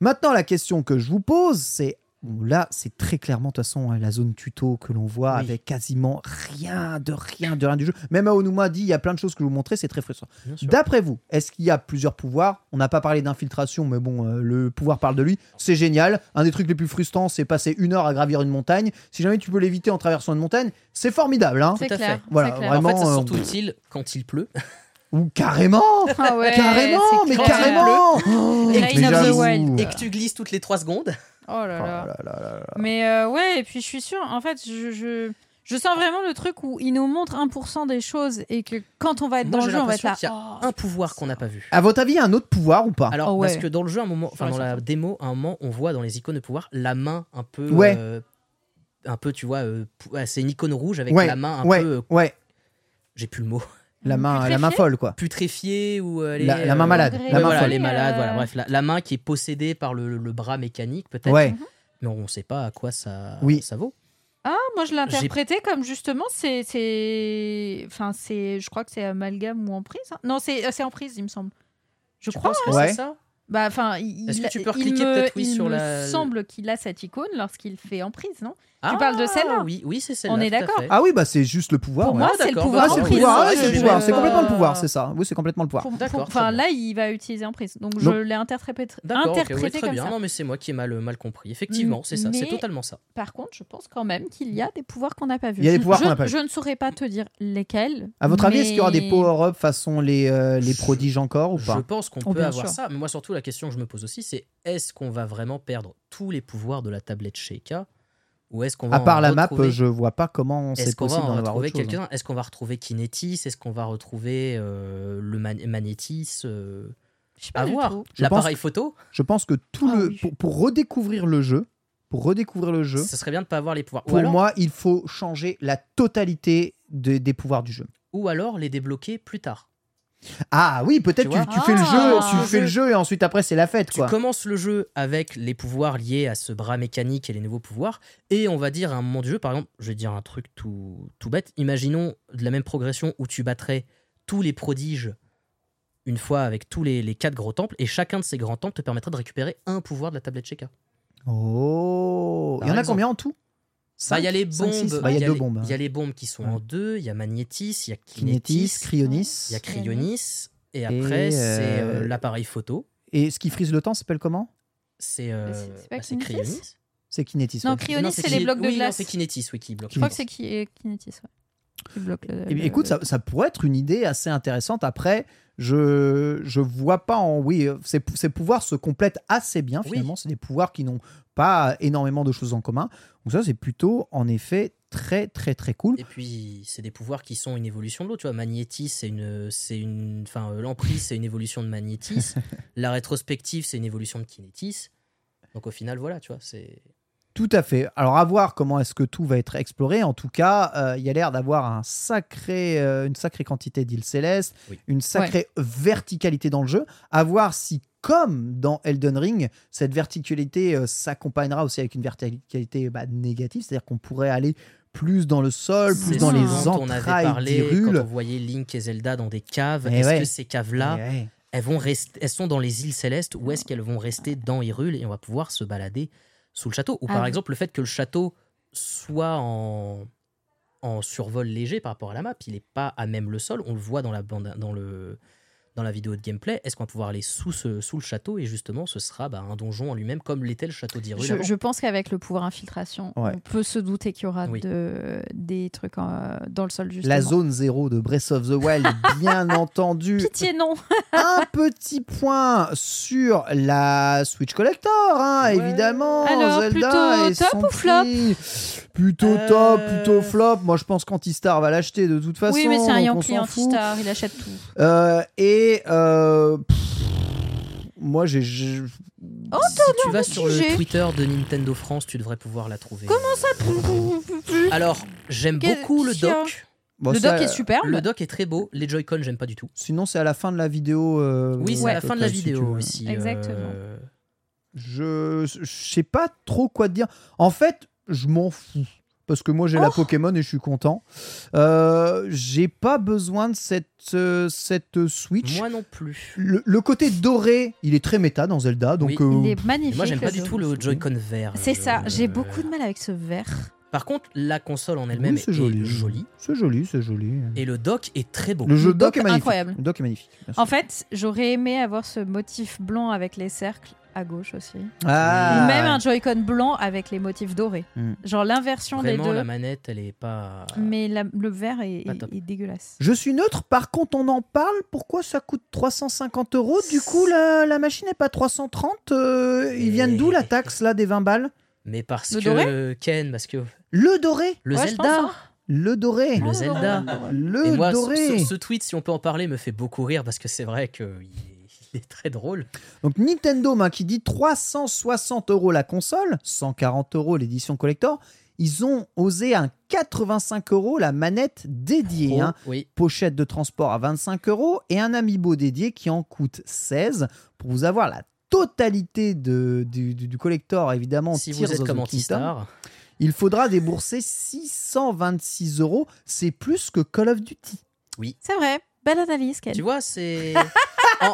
Maintenant, la question que je vous pose, c'est là, c'est très clairement de toute façon hein, la zone tuto que l'on voit Oui. avec quasiment rien de rien de rien du jeu. Même Aonuma dit il y a plein de choses que je vous montrer, c'est très frustrant. D'après vous, est-ce qu'il y a plusieurs pouvoirs? On n'a pas parlé d'infiltration, mais bon, euh, le pouvoir parle de lui. C'est génial. Un des trucs les plus frustrants, c'est passer une heure à gravir une montagne. Si jamais tu peux l'éviter en traversant une montagne, c'est formidable. Hein C'est à clair. Voilà, c'est clair. vraiment. En fait, c'est euh, surtout utile quand il pleut. Ou carrément Ah ouais, Carrément Mais carrément Oh, Et j'avoue. Wild. Et que tu glisses toutes les 3 secondes. Oh là Oh là. là là là là. Mais euh, ouais, et puis je suis sûre, en fait, je, je, je sens vraiment le truc où il nous montre 1% des choses et que quand on va être Moi, dans le jeu, on va être là. y a oh, un pouvoir qu'on n'a pas vu. À votre avis, il y a un autre pouvoir ou pas Alors, Oh ouais. parce que dans le jeu, à un moment, enfin dans la démo, à un moment, on voit dans les icônes de pouvoir la main un peu. Ouais. euh, un peu, tu vois, euh, ouais, c'est une icône rouge avec Ouais, la main un ouais, peu. euh, ouais. J'ai plus le mot. La main, la main folle, quoi. Putréfiée ou. euh, elle La- est, la main euh, malade, la main voilà, folle. les malades, Euh, voilà. Bref, la, la main qui est possédée par le, le bras mécanique, peut-être. Ouais. Mais on ne sait pas à quoi ça, Oui. ça vaut. Ah, moi je l'interprétais comme justement, c'est. c'est- Enfin, c'est. Je crois que c'est amalgame ou emprise. hein. Non, c'est euh, c'est emprise, il me semble. Je Tu crois. que Ouais. c'est ça? Bah, enfin, il, Est-ce que tu peux recliquer me- peut-être, oui, il sur me la- semble qu'il a cette icône lorsqu'il fait emprise, non? Ah, parles de celle-là? Oui, oui c'est celle-là. On est d'accord. Ah oui, bah c'est juste le pouvoir. Pour ouais. moi, Ah, c'est le pouvoir Ah, c'est le emprise. pouvoir, Ah, oui, c'est pouvoir, vu. c'est complètement le Euh, pouvoir, c'est ça. Oui, c'est complètement le pouvoir. Enfin, là, il va utiliser emprise. Donc, Donc- je l'ai interprété, interprété ouais, très comme bien. ça. Non, mais c'est moi qui ai mal, mal compris. Effectivement, c'est ça, c'est totalement ça. Par contre, je pense quand même qu'il y a des pouvoirs qu'on n'a pas vus. Il y a des Je- pouvoirs je, qu'on n'a pas vus. Je ne saurais pas te dire lesquels. À votre avis, est-ce qu'il y aura des power-up façon les, euh, les Je- prodiges encore ou Je pas? pense qu'on Oh, peut avoir ça. Mais moi, surtout, la question que je me pose aussi, c'est est-ce qu'on va vraiment perdre tous les pouvoirs de la tablette Sheikah? Ou est-ce qu'on va À part en la map, retrouver- je vois pas comment Est-ce c'est qu'on va possible en d'en avoir retrouver autre chose. hein. Est-ce qu'on va retrouver Kinetis Est-ce qu'on va retrouver euh, le man- euh, Je sais pas À voir. L'appareil photo Je pense que tout Ah le oui. pour, pour redécouvrir le jeu, pour redécouvrir le jeu, Ce serait bien de ne pas avoir les pouvoirs. Ou pour alors, moi, il faut changer la totalité de- des pouvoirs du jeu. ou alors les débloquer plus tard. Ah oui, peut-être Tu tu, fais le Ah. jeu, tu fais le jeu et ensuite après c'est la fête Tu quoi. commences le jeu avec les pouvoirs liés à ce bras mécanique et les nouveaux pouvoirs, et on va dire à un moment du jeu, par exemple, je vais dire un truc tout, tout bête, imaginons de la même progression où tu battrais tous les prodiges une fois avec tous les, les quatre gros temples, et chacun de ces grands temples te permettra de récupérer un pouvoir de la tablette Sheikah. Oh Il y en a exemple. combien en tout? Bah, Il y a les bombes, Bah, y bombes. Il y a les bombes qui sont Ouais. en deux, il y a Magnétis, il y a Kinétis, Kinétis, Cryonis. il y a Cryonis, et après c'est euh, euh, l'appareil photo. Et ce qui frise le temps s'appelle comment? C'est euh, c'est- c'est pas bah, c'est Kinétis Cryonis. C'est Kinétis. Non, ouais. Cryonis, c'est les blocs de oui, glace. c'est Kinétis, oui, qui bloque. Je crois que c'est qui Kinetis, ouais. Qui bloque le. Eh bien, le- écoute, ça, ça pourrait être une idée assez intéressante. Après, je je vois pas en oui, euh, ces, ces pouvoirs se complètent assez bien Oui. finalement. C'est des pouvoirs qui n'ont pas énormément de choses en commun. Donc ça, c'est plutôt en effet très très très cool. Et puis, c'est des pouvoirs qui sont une évolution de l'autre. Tu vois, Magnétis, c'est une, c'est une, enfin, euh, l'emprise, c'est une évolution de Magnétis. [LAUGHS] la rétrospective, c'est une évolution de Kinétis. Donc, au final, voilà, tu vois, c'est. Tout à fait. Alors, à voir comment est-ce que tout va être exploré. En tout cas, euh, il y a l'air d'avoir un sacré, euh, une sacrée quantité d'îles célestes, Oui. une sacrée verticalité dans le jeu. À voir si, comme dans Elden Ring, cette verticalité euh, s'accompagnera aussi avec une verticalité bah, négative, c'est-à-dire qu'on pourrait aller plus dans le sol, plus dans les dont on avait entrailles parlé d'Hyrule. quand on voyait Link et Zelda dans des caves. Eh Est-ce ouais. que ces caves-là, ouais. elles vont rester, elles sont dans les îles célestes ou est-ce qu'elles vont rester dans Hyrule et on va pouvoir se balader sous le château Ou Ah par oui. exemple, le fait que le château soit en, en survol léger par rapport à la map, il n'est pas à même le sol. On le voit dans la bande, dans le dans la vidéo de gameplay. Est-ce qu'on va pouvoir aller sous, ce, sous le château et justement ce sera bah, un donjon en lui-même comme l'était le château d'Hyrule Je, pense qu'avec le pouvoir infiltration, Ouais. on peut se douter qu'il y aura Oui. de, des trucs en- dans le sol justement. La zone zéro de Breath of the Wild, [LAUGHS] bien entendu. Pitié non. [LAUGHS] un petit point sur la Switch Collector, hein, Ouais. évidemment. Alors, Zelda plutôt et top ou flop prix. Plutôt Euh. top, plutôt flop. Moi, je pense qu'Antistar va l'acheter de toute façon. oui, mais c'est un Yankee anti-star, il achète tout. Euh, et euh, pff, moi, j'ai. j'ai- Oh, si tu vas sur le sujet. Twitter de Nintendo France, tu devrais pouvoir la trouver. Comment ça Alors, j'aime Quel- beaucoup le doc. bon, Le ça, doc est superbe. Le doc est très beau. Les Joy-Con, j'aime pas du tout. Sinon, c'est à la fin de la vidéo. euh, Oui, c'est ouais, à la fin de la si tu vidéo veux. aussi. Exactement. euh, Je, je sais pas trop quoi te dire. En fait, je m'en fous. Parce que moi, j'ai la Oh. Pokémon et je suis content. Euh, j'ai pas besoin de cette, euh, cette Switch. Moi non plus. Le, le côté doré, il est très méta dans Zelda. Donc, Oui. euh, Il est magnifique. Et moi, j'aime pas du tout le Joy-Con vert. C'est ça, j'ai beaucoup de mal avec ce vert. Par contre, la console en elle-même oui, c'est est joli. jolie. C'est joli, c'est joli. Et le dock est très beau. Le jeu Le doc est magnifique. incroyable. Le doc est magnifique. En fait, j'aurais aimé avoir ce motif blanc avec les cercles à gauche aussi. Ah, même un Joy-Con blanc avec les motifs dorés. Hmm. Genre l'inversion des Vraiment, deux. la manette, elle est pas. Mais la- le vert est, est- dégueulasse. Je suis neutre, par contre, on en parle. Pourquoi ça coûte 350 euros? Du coup, la, la machine n'est pas 330. euh, ils viennent d'où la taxe là des 20 balles? Mais parce Le que doré? Ken, parce que Le doré le Ouais, Zelda, hein. Le doré le Zelda. Le ce, doré ce- ce tweet, si on peut en parler, me fait beaucoup rire parce que c'est vrai qu'il est, [LAUGHS] il est très drôle. Donc Nintendo hein, qui dit 360 euros la console, 140 euros l'édition collector. Ils ont osé un 85 euros la manette dédiée. Oh, hein. oui. Pochette de transport à 25 euros et un amiibo dédié qui en coûte 16 pour vous avoir la totalité de, du, du- du collector évidemment. Si vous êtes of comme. Antistar, il faudra débourser 626 euros. C'est plus que Call of Duty. C'est vrai. Belle analyse, Ken. tu vois, c'est. [LAUGHS] en,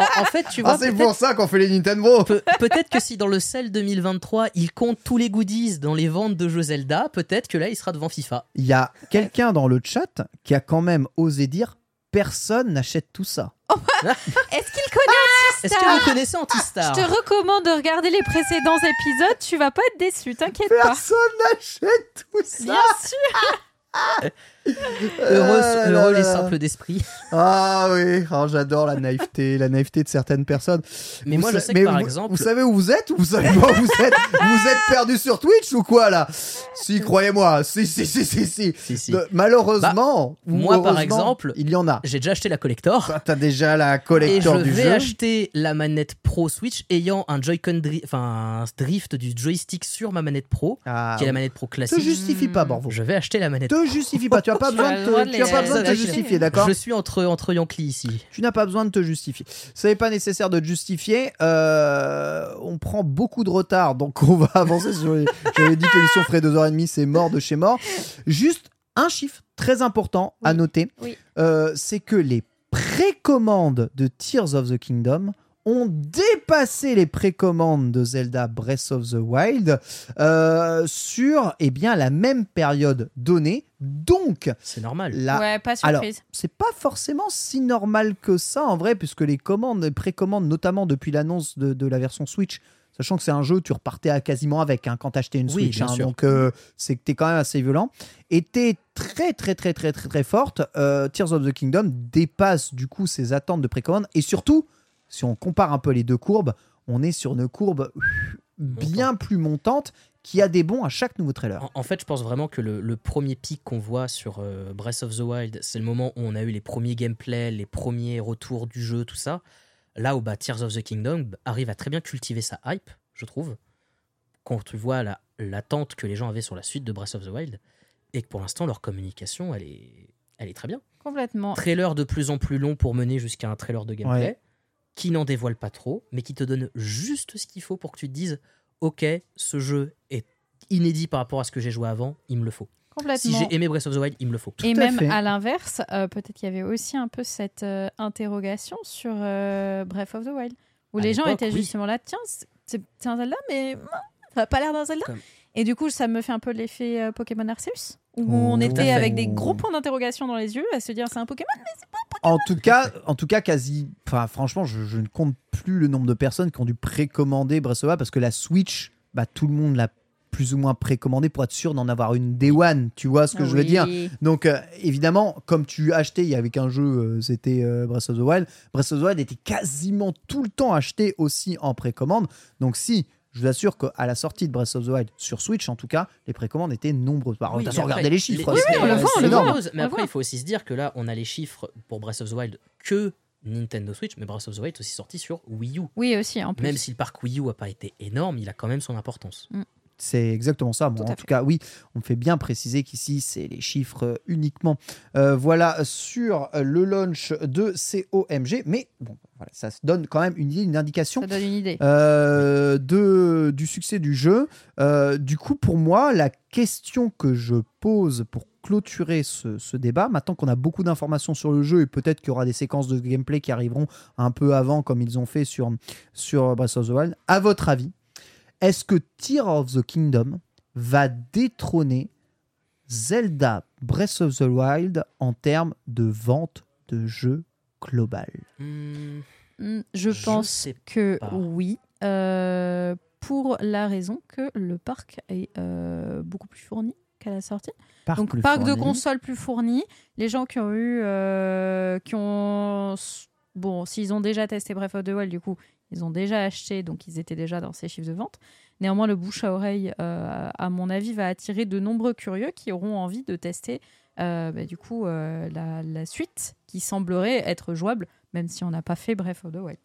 en- en fait, tu vois, Ah, ça qu'on fait les Nintendo. Pe- peut-être que si dans le sel 2023, il compte tous les goodies dans les ventes de jeux Zelda, peut-être que là, il sera devant FIFA. Il y a quelqu'un dans le chat qui a quand même osé dire personne n'achète tout ça. [LAUGHS] Est-ce qu'il connaît Est-ce que vous connaissez Antistar Je te recommande de regarder les précédents épisodes. Tu vas pas être déçu, t'inquiète pas. Personne n'achète tout ça. Bien sûr. [LAUGHS] Heureux, Ah là heureux là les là. simples d'esprit. Ah oui, oh, j'adore la naïveté, la naïveté de certaines personnes. Mais Vous moi, je sa- sais que par vous, exemple. vous savez où vous êtes ou vous savez pas où vous êtes? Vous êtes perdu sur Twitch ou quoi là? Si, croyez-moi, si, si, si, si, si. Si, si. De- malheureusement, Bah, moi, par exemple, il y en a. J'ai déjà acheté la collector. Toi, T'as déjà la Et je collector du vais jeu. acheter la manette Pro Switch ayant un Joy-Con dri- enfin un drift du joystick sur ma manette Pro, Ah, qui est la manette Pro te classique. justifie pas, Borvo. Je vais acheter la manette. Te justifie pas. Tu as pas besoin de te, de tu as les- pas besoin de te Ça, justifier, d'accord Je suis entre entre Yankee ici. Tu n'as pas besoin de te justifier. Ce n'est pas nécessaire de te justifier. Euh, on prend beaucoup de retard, donc on va [LAUGHS] avancer sur les... J'avais dit que l'émission ferait 2h30, c'est mort de chez mort. Juste un chiffre très important à noter, Oui. euh, c'est que les précommandes de Tears of the Kingdom ont dépassé les précommandes de Zelda Breath of the Wild euh, sur eh bien, la même période donnée. Donc, C'est normal. la, Ouais, pas Alors, surprise. c'est pas forcément si normal que ça en vrai, puisque les commandes, les précommandes, notamment depuis l'annonce de, de la version Switch, sachant que c'est un jeu, tu repartais à quasiment avec hein, quand t'achetais une Oui, Switch, bien hein, sûr. donc euh, c'est que t'es quand même assez violent, était très très très très très très forte. Euh, Tears of the Kingdom dépasse du coup ses attentes de précommande, et surtout, si on compare un peu les deux courbes, on est sur une courbe bien plus montante qui a des bons à chaque nouveau trailer. En, en fait, je pense vraiment que le, le premier pic qu'on voit sur euh, Breath of the Wild, c'est le moment où on a eu les premiers gameplays, les premiers retours du jeu, tout ça. Là où bah, Tears of the Kingdom arrive à très bien cultiver sa hype, je trouve, quand tu vois la- l'attente que les gens avaient sur la suite de Breath of the Wild, et que pour l'instant, leur communication, elle est, elle est très bien. Complètement. Trailer de plus en plus long pour mener jusqu'à un trailer de gameplay, Ouais. qui n'en dévoile pas trop, mais qui te donne juste ce qu'il faut pour que tu te dises Ok, ce jeu est inédit par rapport à ce que j'ai joué avant, il me le faut. Si j'ai aimé Breath of the Wild, il me le faut. Et à même fait. à l'inverse, euh, peut-être qu'il y avait aussi un peu cette euh, interrogation sur euh, Breath of the Wild, où À les gens étaient oui. justement là, tiens, c'est un Zelda, mais hmm, ça n'a pas l'air d'un Zelda. Comme- Et du coup, ça me fait un peu l'effet euh, Pokémon Arceus, où Oh, on tout était avec des gros points d'interrogation dans les yeux, à se dire c'est un Pokémon. En tout cas, en tout cas, quasi. Enfin, franchement, je, je ne compte plus le nombre de personnes qui ont dû précommander Breath of the Wild parce que la Switch, bah, tout le monde l'a plus ou moins précommandé pour être sûr d'en avoir une Day One. Tu vois ce que je veux dire. Donc, euh, évidemment, comme tu achetais, il y avait qu'un jeu, euh, c'était euh, Breath of the Wild. Breath of the Wild était quasiment tout le temps acheté aussi en précommande. Donc, si. Je vous assure qu'à la sortie de Breath of the Wild, sur Switch en tout cas, les précommandes étaient nombreuses. Par Oui, contre, regardez après, les chiffres. les- c'est- on le voit, on c'est le voit. énorme. Mais après, il faut aussi se dire que là, on a les chiffres pour Breath of the Wild que Nintendo Switch, mais Breath of the Wild est aussi sorti sur Wii U. Oui, aussi, en plus. Même si le parc Wii U n'a pas été énorme, il a quand même son importance. C'est exactement ça. Bon, Tout à en tout cas, oui, on me fait bien préciser qu'ici, c'est les chiffres euh, uniquement. Euh, voilà, sur euh, le launch de COMG. Mais bon, voilà, ça se donne quand même une idée, une indication Ça donne une idée. euh, de, du succès du jeu. Euh, du coup, pour moi, la question que je pose pour clôturer ce, ce débat, maintenant qu'on a beaucoup d'informations sur le jeu et peut-être qu'il y aura des séquences de gameplay qui arriveront un peu avant, comme ils ont fait sur, sur Breath of the Wild, à votre avis, est-ce que Tear of the Kingdom va détrôner Zelda Breath of the Wild en termes de vente de jeux global? Hmm, Hmm, Je pense que pas. oui, euh, pour la raison que le parc est euh, beaucoup plus fourni qu'à la sortie. Donc plus parc de consoles plus fourni. Les gens qui ont eu, euh, qui ont, bon, s'ils ont déjà testé Breath of the Wild, du coup, ils ont déjà acheté, donc ils étaient déjà dans ces chiffres de vente. Néanmoins, le bouche à oreille, euh, à mon avis, va attirer de nombreux curieux qui auront envie de tester, euh, bah, du coup, euh, la, suite qui semblerait être jouable, même si on n'a pas fait Breath of the Wild.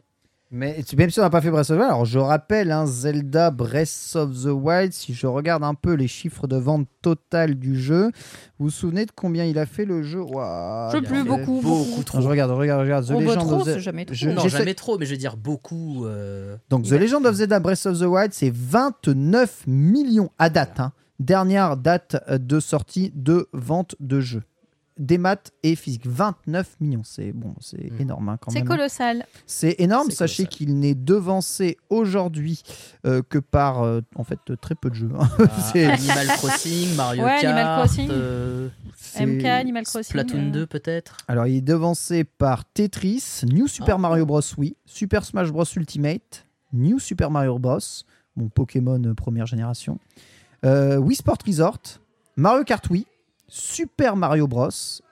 Mais tu- même si on n'a pas fait Breath of the Wild, alors je rappelle, hein, Zelda Breath of the Wild, si je regarde un peu les chiffres de vente totale du jeu, vous vous souvenez de combien il a fait le jeu? Ouah, Je sais plus, beaucoup, beaucoup beaucoup. trop. Non, je regarde, je regarde, je regarde. The bah, Legend trop, of jamais trop. je- non, jamais trop, mais je veux dire beaucoup. euh, Donc The Legend of Zelda Breath of the Wild, c'est 29 millions à date. hein. Dernière date euh, de sortie de vente de jeu. Des maths et physique. 29 millions. C'est bon, c'est Mm. énorme hein, quand C'est même. colossal. C'est énorme. Sachez qu'il n'est devancé aujourd'hui euh, que par euh, en fait très peu de jeux. hein. [LAUGHS] C'est- Animal [LAUGHS] Crossing, Mario Ouais, Kart, Animal Crossing. euh, MK, Animal Crossing. Splatoon euh, 2 peut-être. Alors, il est devancé par Tetris, New Super Ah. Mario Bros. Wii, Super Smash Bros. Ultimate, New Super Mario Bros. Bon, Pokémon euh, première génération, euh, Wii Sport Resort, Mario Kart Wii, Super Mario Bros.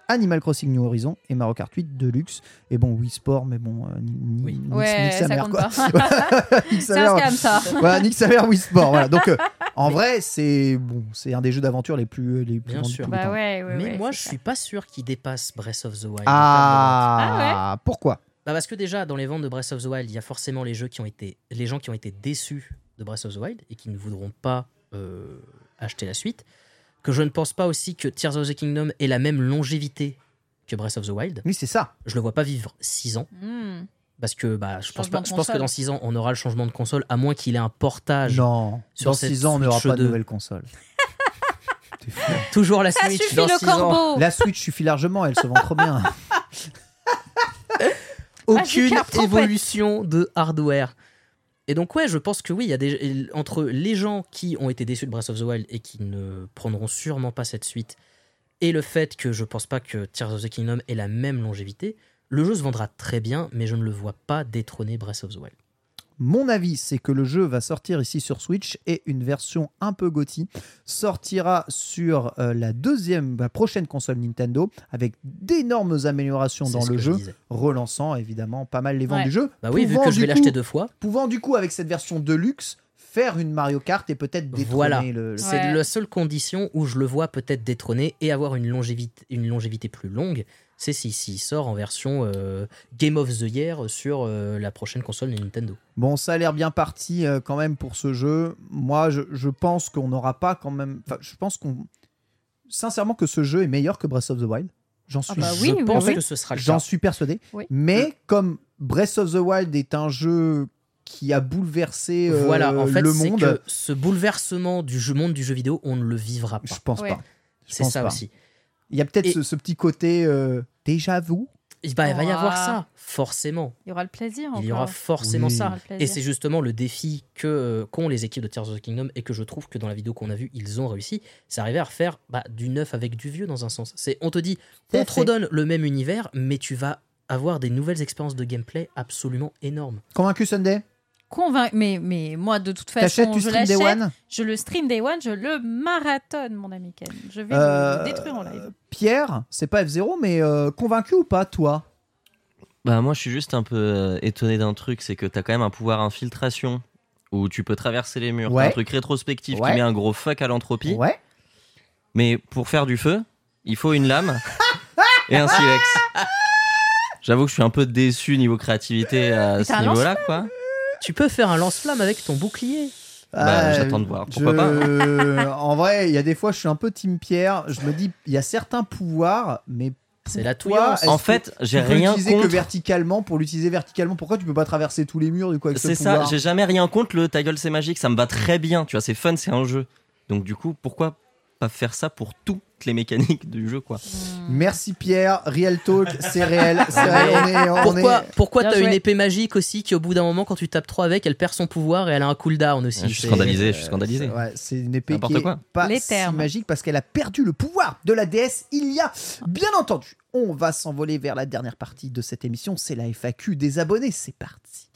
Animal Crossing New Horizon et Mario Kart 8 Deluxe. Et bon, Wii Sport, mais bon, euh, ni- Oui. Ouais, ça mère, compte quoi. pas. [LAUGHS] Nique sa C'est un mère, scam, ça. [LAUGHS] voilà, nique sa mère Wii Sport. Voilà. Donc, euh, en vrai, c'est bon, c'est un des jeux d'aventure les plus, les plus Bien sûr. Bah temps. ouais, ouais, mais ouais, moi, je suis pas sûr qu'il dépasse Breath of the Wild. vente. Ah, pourquoi? Bah parce que déjà, dans les ventes de Breath of the Wild, il y a forcément les, jeux qui ont été, les gens qui ont été déçus de Breath of the Wild et qui ne voudront pas euh, acheter la suite. Que je ne pense pas aussi que Tears of the Kingdom ait la même longévité que Breath of the Wild. Oui, c'est ça. Je le vois pas vivre 6 ans. Hmm. Parce que bah, je, pense pas, je pense que dans 6 ans, on aura le changement de console, à moins qu'il ait un portage. Non, sur dans cette 6 ans, on n'aura Switch pas de 2. nouvelle console. [LAUGHS] Toujours la Ça Switch suffit dans le 6 ans. La Switch suffit largement, elle se vend trop bien. [LAUGHS] aucune Magikarp trompette. évolution de hardware. Et donc ouais, je pense que oui, il y a des entre les gens qui ont été déçus de Breath of the Wild et qui ne prendront sûrement pas cette suite, et le fait que je pense pas que Tears of the Kingdom ait la même longévité, le jeu se vendra très bien, mais je ne le vois pas détrôner Breath of the Wild. Mon avis, c'est que le jeu va sortir ici sur Switch et une version un peu GOTY sortira sur euh, la deuxième, la prochaine console Nintendo avec d'énormes améliorations dans le je jeu, disais. relançant évidemment pas mal les ventes Ouais. du jeu. Bah oui, vu Pouvant que je du vais coup- l'acheter deux fois, Pouvant du coup avec cette version Deluxe faire une Mario Kart et peut-être détrôner Voilà. le, le- c'est Ouais. la seule condition où je le vois peut-être détrôner et avoir une longévité, une longévité plus longue, c'est s'il s'il sort en version euh, Game of the Year sur euh, la prochaine console de Nintendo. Bon, ça a l'air bien parti euh, quand même pour ce jeu. Moi, je, je pense qu'on n'aura pas quand même. Enfin, je pense qu'on. Sincèrement, que ce jeu est meilleur que Breath of the Wild. J'en suis, Ah bah oui, je pense oui. que ce sera le j'en suis persuadé. Oui. Mais comme Breath of the Wild est un jeu qui a bouleversé euh, voilà, en fait, le c'est monde, que ce bouleversement du jeu, monde du jeu vidéo, on ne le vivra pas. je pense Ouais. pas. C'est ça pas. aussi. Il y a peut-être Et- ce, ce petit côté euh, déjà vu. Et bah, il va y avoir Ouah. ça, forcément. Il y aura le plaisir. Il y aura forcément Oui. Ça. aura. Et c'est justement le défi que euh, qu'ont les équipes de Tears of the Kingdom et que je trouve que dans la vidéo qu'on a vue, ils ont réussi. C'est arriver à refaire bah, du neuf avec du vieux dans un sens. C'est on te dit, on te redonne le même univers, mais tu vas avoir des nouvelles expériences de gameplay absolument énormes. Convaincu Sunday? Convaincu. Mais, mais moi, de toute façon, tu je stream Day l'achète. One? Je le stream Day One, je le marathonne, mon ami Ken. Je vais Euh, le détruire en live. Pierre, c'est pas F0, mais euh, convaincu ou pas, toi? Bah moi je suis juste un peu euh, étonné d'un truc, c'est que t'as quand même un pouvoir infiltration où tu peux traverser les murs, T'as Ouais. un truc rétrospectif Ouais. qui met un gros fuck à l'entropie. Ouais. Mais pour faire du feu, il faut une lame et un silex. [LAUGHS] J'avoue que je suis un peu déçu niveau créativité à ce niveau-là, quoi. Tu peux faire un lance-flamme avec ton bouclier. Bah, Euh, j'attends de voir. Pourquoi je- pas [LAUGHS] En vrai, il y a des fois, je suis un peu Team Pierre. Je me dis, il y a certains pouvoirs, mais C'est la touillance. En fait, j'ai rien l'utiliser que contre. verticalement. Pour l'utiliser verticalement, pourquoi tu peux pas traverser tous les murs du coup ce C'est ça, j'ai jamais rien contre le ta gueule c'est magique, ça me va très bien, tu vois, c'est fun, c'est un jeu. Donc du coup, pourquoi pas faire ça pour toutes les mécaniques du jeu, quoi Merci Pierre, Real Talk, c'est réel, c'est réel. On est, on Pourquoi, est- pourquoi Bien t'as une épée magique aussi qui au bout d'un moment quand tu tapes trop avec elle perd son pouvoir et elle a un cooldown aussi. Je suis C'est- scandalisé, je suis scandalisé. Ouais, c'est une épée qui est quoi. pas Les si magique parce qu'elle a perdu le pouvoir de la déesse il y a bien entendu. On va s'envoler vers la dernière partie de cette émission, c'est la FAQ des abonnés, c'est parti.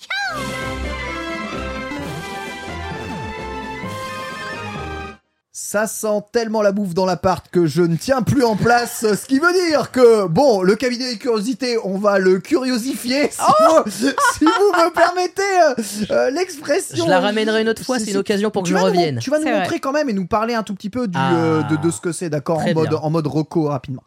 Ça sent tellement la bouffe dans l'appart que je ne tiens plus en place, ce qui veut dire que, bon, le cabinet des curiosités, on va le curiosifier, si, vous, si vous me permettez euh, euh, l'expression. Je la ramènerai une autre fois, c'est une occasion pour que Tu je nous revienne. tu vas nous vrai. montrer quand même et nous parler un tout petit peu du, Ah. euh, de, de ce que c'est, d'accord, en mode, bien. en mode reco rapidement.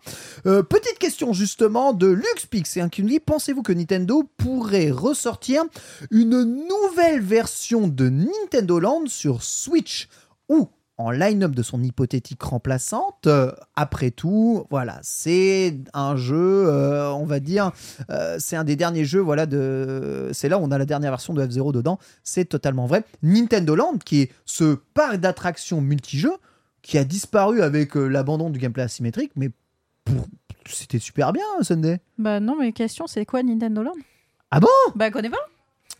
Euh, petite question justement de LuxPix et un qui nous dit Pensez-vous que Nintendo pourrait ressortir une nouvelle version de Nintendo Land sur Switch ou en line-up de son hypothétique remplaçante Euh, Après tout, voilà, c'est un jeu, euh, on va dire, euh, c'est un des derniers jeux, voilà, de, c'est là où on a la dernière version de F0 dedans. C'est totalement vrai. Nintendo Land, qui est ce parc d'attractions multijeux qui a disparu avec l'abandon du gameplay asymétrique, mais pour... c'était super bien, Sunday. Bah non, mais question, c'est quoi Nintendo Land? Ah bon? Bah connais pas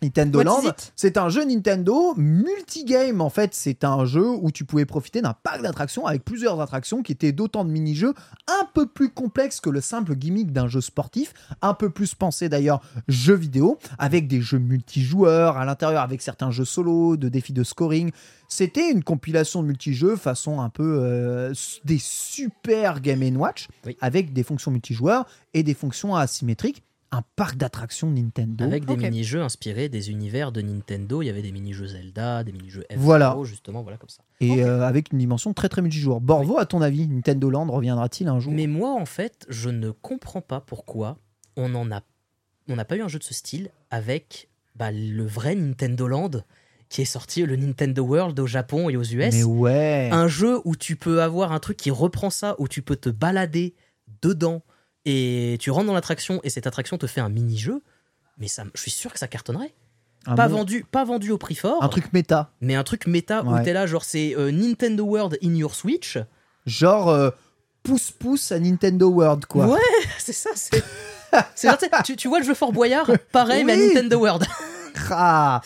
Nintendo Land, c'est un jeu Nintendo multigame. En fait, c'est un jeu où tu pouvais profiter d'un parc d'attractions avec plusieurs attractions qui étaient d'autant de mini-jeux un peu plus complexes que le simple gimmick d'un jeu sportif, un peu plus pensé d'ailleurs jeu vidéo, avec des jeux multijoueurs à l'intérieur, avec certains jeux solo, de défis de scoring. C'était une compilation de multijeux façon un peu euh, des super Game Watch, Oui. avec des fonctions multijoueurs et des fonctions asymétriques. Un parc d'attractions Nintendo. Avec des mini-jeux inspirés des univers de Nintendo. Il y avait des mini-jeux Zelda, des mini-jeux F0, Voilà. justement, voilà comme ça. Et euh, avec une dimension très très multijoueur. Borvo, à ton avis, Nintendo Land reviendra-t-il un jour? Mais moi, en fait, je ne comprends pas pourquoi on en a, on n'a pas eu un jeu de ce style avec bah, le vrai Nintendo Land qui est sorti, le Nintendo World au Japon et aux US. Mais ouais. Un jeu où tu peux avoir un truc qui reprend ça, où tu peux te balader dedans et tu rentres dans l'attraction et cette attraction te fait un mini-jeu. Mais ça, je suis sûr que ça cartonnerait. un, Pas vendu, pas vendu au prix fort, un truc méta. mais un truc méta Ouais. où t'es là, genre c'est euh, Nintendo World in your Switch. Genre euh, pouce-pouce à Nintendo World, quoi. Ouais, [LAUGHS] c'est ça, c'est. Genre, tu vois le jeu Fort Boyard? Pareil, mais à. Nintendo World. Ah.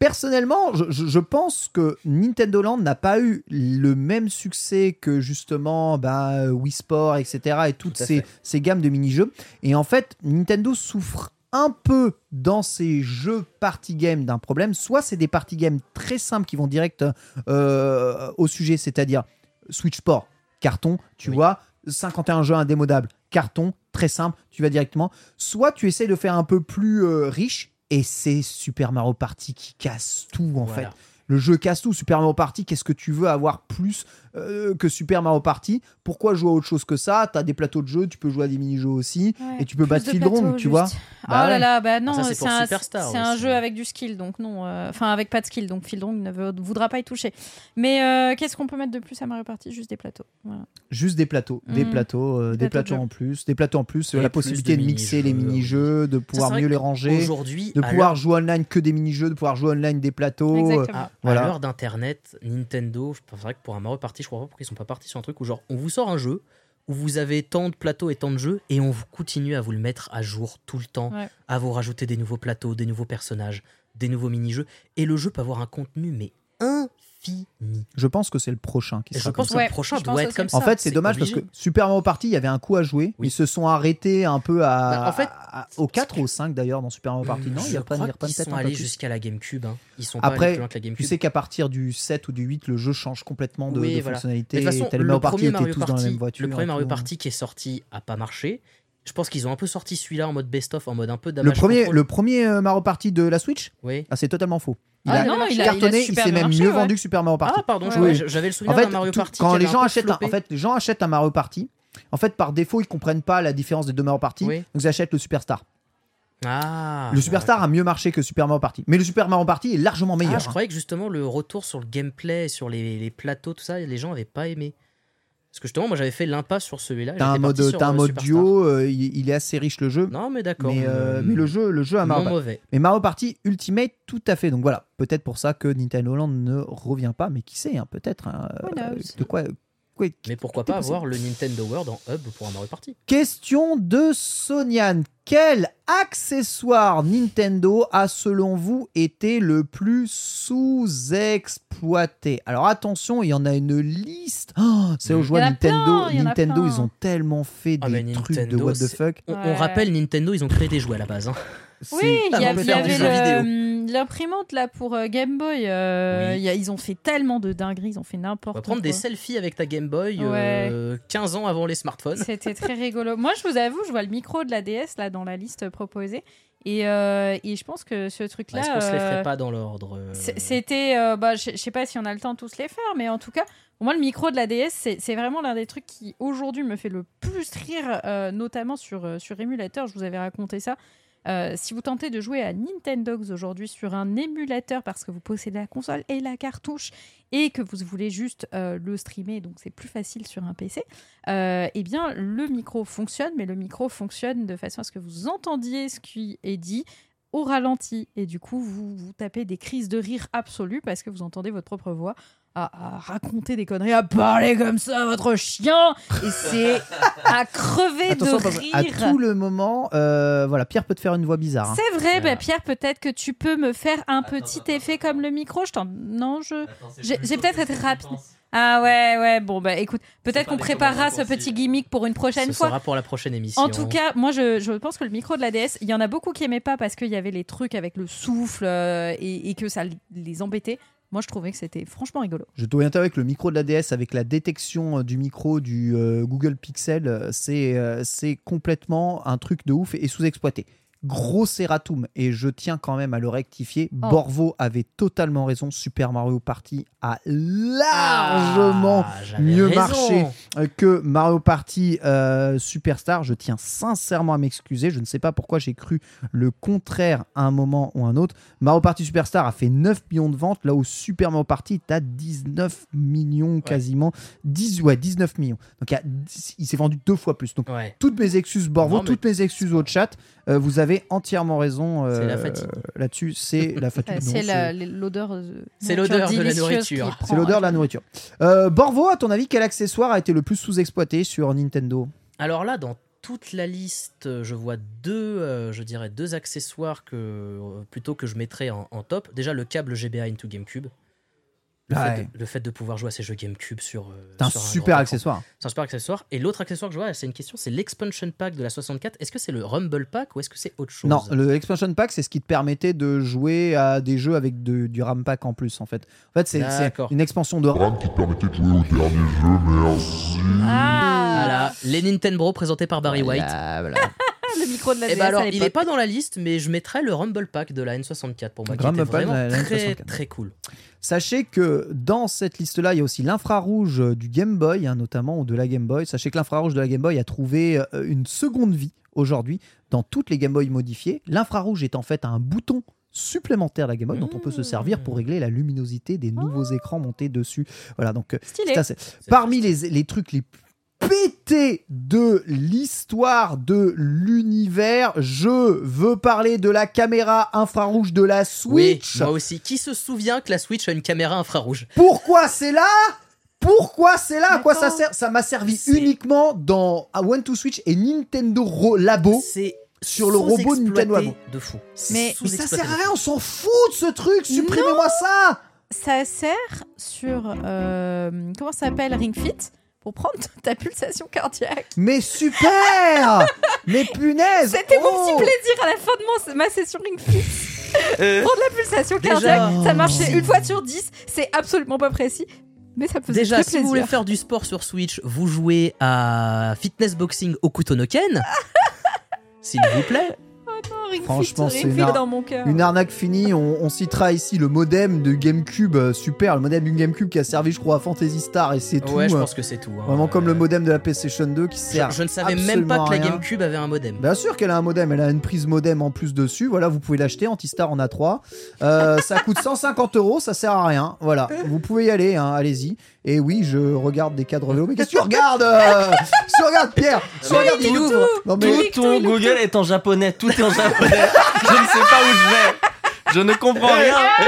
Personnellement, je, pense que Nintendo Land n'a pas eu le même succès que justement bah, Wii Sport, etc. et toutes Tout ces, ces gammes de mini-jeux. Et en fait, Nintendo souffre un peu dans ses jeux party game d'un problème. Soit c'est des party games très simples qui vont direct euh, au sujet, c'est-à-dire Switch Sport, carton, tu Oui. vois, 51 jeux indémodables, carton, très simple, tu vas directement. Soit tu essaies de faire un peu plus euh, riche, et c'est Super Mario Party qui casse tout en Voilà. fait. Le jeu casse tout. Super Mario Party, qu'est-ce que tu veux avoir plus euh, que Super Mario Party Pourquoi jouer à autre chose que ça? T'as des plateaux de jeux, tu peux jouer à des mini-jeux aussi, Ouais, et tu peux battre Field tu vois. Bah oh là là, bah non, ça, c'est un, c'est un jeu avec du skill, donc non, euh, enfin avec pas de skill, donc Field ne veut- voudra pas y toucher. Mais euh, qu'est-ce qu'on peut mettre de plus à Mario Party? Juste des plateaux. Voilà. Juste des plateaux, des Mhm. plateaux, euh, Des des plateaux plateaux de en plus, des plateaux en plus, Et la plus possibilité de de mixer les mini-jeux, de pouvoir mieux les ranger, Aujourd'hui, de pouvoir jouer online que des mini-jeux, de pouvoir jouer online des plateaux. Exactement. à, l'heure d'internet, Nintendo, je- c'est vrai que pour un Mario Party, je crois pas pourquoi ils sont pas partis sur un truc où genre on vous sort un jeu où vous avez tant de plateaux et tant de jeux et on vous continue à vous le mettre à jour tout le temps, Ouais. à vous rajouter des nouveaux plateaux, des nouveaux personnages, des nouveaux mini-jeux et le jeu peut avoir un contenu mais infini. Je pense que c'est le prochain qui Et je sera pense comme que Ouais, le prochain doit être comme ça. En fait, c'est dommage obligé. parce que Super Mario Party, il y avait un coup à jouer. Oui. Ils se sont arrêtés un peu à, Bah, en fait, à- au 4 ou au 5 d'ailleurs dans Super Mario Party. Non, il y a je pas, il y crois a pas qu'ils peut-être sont allés jusqu'à la GameCube. hein. Ils sont pas Après, loin que la Tu GameCube. sais qu'à partir du 7 ou du 8, le jeu change complètement de, Oui, de voilà. fonctionnalité. Mais de toute façon, le Mario Party Mario tous dans la Party, même voiture. le premier Mario. Party qui est sorti a pas marché. Je pense qu'ils ont un peu sorti celui-là en mode best-of, en mode un peu Le premier, control. le premier euh, Mario Party de la Switch, Oui. ah, c'est totalement faux. Il Ah a non, il il a cartonné, il super s'est même marché, mieux ouais. vendu que Super Mario Party. Ah pardon, Ouais, ouais. j'avais le En souvenir fait, d'un Mario tout- Party quand les gens achètent, un, en fait, les gens achètent un Mario Party. En fait, par défaut, ils comprennent pas la différence des deux Mario Party. Oui. Donc ils achètent le Superstar. Ah, le Superstar a mieux marché que Super Mario Party, mais le Super Mario Party est largement Ah, meilleur. je hein. croyais que justement le retour sur le gameplay, sur les, les plateaux, tout ça, les gens avaient pas aimé. Parce que justement, moi j'avais fait l'impasse sur celui-là. T'as un mode, un euh, mode duo, euh, il, il est assez riche le jeu. Non, mais d'accord. mais, euh, euh, mais le jeu, le jeu Mario Party. mauvais. Mais Mario Party Ultimate, tout à fait. Donc voilà, peut-être pour ça que Nintendo Land ne revient pas, mais qui sait, hein, peut-être. hein, euh, de quoi, Mais pourquoi pas avoir le Nintendo World en hub pour un Mario Party? Question de Sonian. Quel accessoire Nintendo a selon vous été le plus sous-exploité? Alors attention, il y en a une liste. Oh, c'est aux Mm. a Nintendo. plein, Nintendo, ils ont tellement fait Ah, des trucs de what the fuck. on, rappelle, Nintendo, ils ont créé des jouets à la base. hein. Oui, il y, a- y avait l'imprimante là pour euh, Game Boy. euh, Oui. il y a- ils ont fait tellement de dingueries, ils ont fait n'importe quoi. prendre des selfies avec ta Game Boy Ouais. euh, 15 ans avant les smartphones. C'était très [LAUGHS] rigolo. Moi, je vous avoue, je vois le micro de la DS là dans la liste proposée. Et, euh, et je pense que ce truc-là. Est-ce qu'on se les euh, ferait pas dans l'ordre euh, C'était. euh, bah, je sais pas si on a le temps de tous les faire, mais en tout cas, pour moi, le micro de la DS, c'est vraiment l'un des trucs qui aujourd'hui me fait le plus rire, euh, notamment sur, euh, sur émulateur. Je vous avais raconté ça. Euh, si vous tentez de jouer à Nintendogs aujourd'hui sur un émulateur parce que vous possédez la console et la cartouche et que vous voulez juste euh, le streamer, donc c'est plus facile sur un PC, euh, eh bien le micro fonctionne, mais le micro fonctionne de façon à ce que vous entendiez ce qui est dit au ralenti. Et du coup vous vous tapez des crises de rire absolues parce que vous entendez votre propre voix à, à raconter des conneries, à parler comme ça à votre chien et c'est à crever Attention, de rire. à tout le moment, euh, voilà, Pierre peut te faire une voix bizarre. hein. C'est vrai, bah, Pierre, peut-être que tu peux me faire un petit effet comme le micro. Je t'en... Non, je... J'ai- peut-être été rapide. Ah ouais, ouais, bon, bah écoute, peut-être qu'on préparera ce petit gimmick pour une prochaine Ce fois. sera pour la prochaine émission. En tout cas, moi, je, je pense que le micro de la DS, il y en a beaucoup qui aimaient pas parce qu'il y avait les trucs avec le souffle euh, et, et que ça les embêtait. Moi, je trouvais que c'était franchement rigolo. Je bien avec le micro de la DS, avec la détection euh, du micro du euh, Google Pixel, euh, c'est c'est complètement un truc de ouf et sous-exploité. Gros erratum, et je tiens quand même à le rectifier. Oh. Borvo avait totalement raison. Super Mario Party a largement Ah, mieux raison. marché. euh, que Mario Party euh, Superstar. Je tiens sincèrement à m'excuser. Je ne sais pas pourquoi j'ai cru le contraire à un moment ou un autre. Mario Party Superstar a fait 9 millions de ventes, là où Super Mario Party est à 19 millions quasiment. 10, ouais, 19 millions. Donc il, y a 10 il s'est vendu deux fois plus. Donc Ouais. toutes mes excuses Borvo, Non, mais- toutes mes excuses au chat. euh, vous avez entièrement raison euh, là-dessus. C'est la fatigue. C'est l'odeur. C'est l'odeur de la nourriture. c'est l'odeur de la euh, nourriture. Euh, Borvo, à ton avis, quel accessoire a été le plus sous-exploité sur Nintendo? Alors là, dans toute la liste, je vois deux, euh, je dirais deux accessoires que euh, plutôt que je mettrais en, en top. Déjà le câble GBA into GameCube. Le, Ouais. fait de, le fait de pouvoir jouer à ces jeux GameCube sur. euh, C'est un sur super accessoire. C'est un super accessoire. Et l'autre accessoire que je vois, c'est une question, c'est l'expansion pack de la 64. Est-ce que c'est le Rumble Pack ou est-ce que c'est autre chose? Non, le expansion pack, c'est ce qui te permettait de jouer à des jeux avec de- du RAM pack en plus, en fait. En fait, c'est une expansion de RAM. qui te permettait de jouer au dernier jeu, merci. Ah, Voilà, les Nintendo présentés par Barry White. Voilà, voilà. Le micro de la DS bah alors, à il l'époque. est pas dans la liste, mais je mettrais le Rumble Pack de la N64 pour moi, qui Rumble était Pack de vraiment la très N64. très cool. Sachez que dans cette liste-là, il y a aussi l'infrarouge du Game Boy, hein, notamment, ou de la Game Boy. Sachez que l'infrarouge de la Game Boy a trouvé euh, une seconde vie aujourd'hui dans toutes les Game Boy modifiées. L'infrarouge est en fait un bouton supplémentaire de la Game Boy dont on peut se servir pour régler la luminosité des nouveaux écrans montés dessus. Voilà, donc euh, Stylé. parmi les, les trucs les pétés de l'histoire de l'univers, je veux parler de la caméra infrarouge de la Switch. Oui, moi aussi. Qui se souvient que la Switch a une caméra infrarouge? Pourquoi c'est là? Pourquoi c'est là? À quoi ça sert? Ça m'a servi uniquement dans One to Switch et Nintendo Ro- Labo. C'est sur le robot de Nintendo Labo. de fou. Mais- Mais ça sert à rien, fou. on s'en fout de ce truc. Supprimez-moi ça. Ça sert sur. euh, comment ça s'appelle Ring Fit? Pour prendre [LAUGHS] ta pulsation cardiaque. Mais super [LAUGHS] Mais punaise C'était mon Oh petit plaisir à la fin de mon- ma session Ring Fit. [LAUGHS] Prendre la pulsation Déjà- cardiaque, ça marchait une fois sur 10. C'est absolument pas précis. Mais ça me faisait Déjà, très si plaisir. vous voulez faire du sport sur Switch, vous jouez à Fitness Boxing au Kutonoken. S'il vous plaît. Oh, Ring Franchement, Fit, c'est Ring une Fit ar- dans mon cœur. Une arnaque finie, on, on citera ici le modem de GameCube, euh, super, le modem du GameCube qui a servi, je crois, à Fantasy Star et c'est tout. Ouais, je euh, pense que c'est tout. hein. Vraiment comme le Euh, modem de la PlayStation 2 qui Je, sert. je ne savais même pas absolument que la à rien. GameCube avait un modem. Bien sûr qu'elle a un modem, elle a une prise modem en plus dessus. Voilà, vous pouvez l'acheter. Antistar en a 3. ça coûte 150 euros, ça sert à rien. Voilà, vous pouvez y aller, hein, allez-y. Et oui, je regarde des cadres vélo. Mais qu'est-ce que tu regardes euh [LAUGHS] Tu regardes, Pierre Tu regardes il ouvre. Non, mais Tout ton Google est en japonais, tout est en japonais. Je ne sais pas où je vais. Je ne comprends rien. Eh,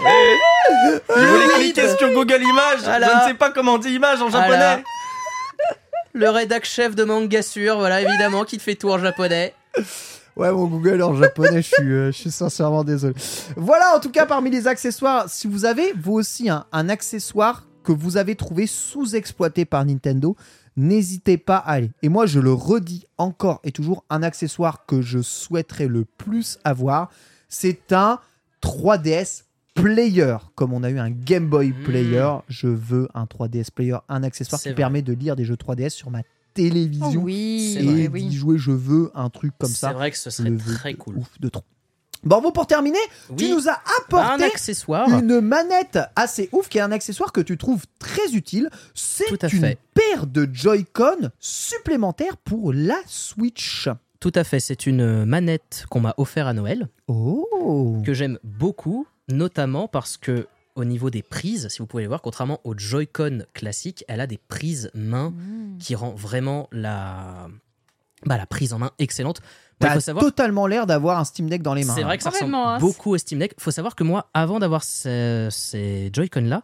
eh. Je voulais cliquer sur Google Images. Voilà. Je ne sais pas comment on dit image en japonais. Voilà. Le rédac chef de Mangasur, voilà, évidemment, qui te fait tout en japonais. Ouais, mon Google en japonais, je suis, euh, je suis sincèrement désolé. Voilà, en tout cas, parmi les accessoires, si vous avez vous aussi un, un accessoire que vous avez trouvé sous-exploité par Nintendo, n'hésitez pas à aller. Et moi, je le redis encore et toujours, un accessoire que je souhaiterais le plus avoir, c'est un 3DS Player. Comme on a eu un Game Boy Mm. Player, je veux un 3DS Player, un accessoire C'est qui vrai. permet de lire des jeux 3DS sur ma Oh télévision oui, C'est et oui, d'y oui. jouer. Je veux un truc comme C'est ça. vrai que ce serait très de cool. Ouf de trop. Bon, bon, pour terminer, tu Oui, nous as bah, un apporté accessoire. une manette assez ouf qui est un accessoire que tu trouves très utile. C'est une fait. paire de Joy-Con supplémentaires pour la Switch. Tout à fait, c'est une manette qu'on m'a offert à Noël, Oh que j'aime beaucoup, notamment parce que au niveau des prises, si vous pouvez les voir, contrairement au Joy-Con classique, elle a des prises main Mmh. qui rend vraiment la, bah, la prise en main excellente. T'as savoir, totalement l'air d'avoir un Steam Deck dans les mains. c'est vrai que ça Complètement, ressemble hein. beaucoup au Steam Deck. Il faut savoir que moi, avant d'avoir ces, ces Joy-Con-là,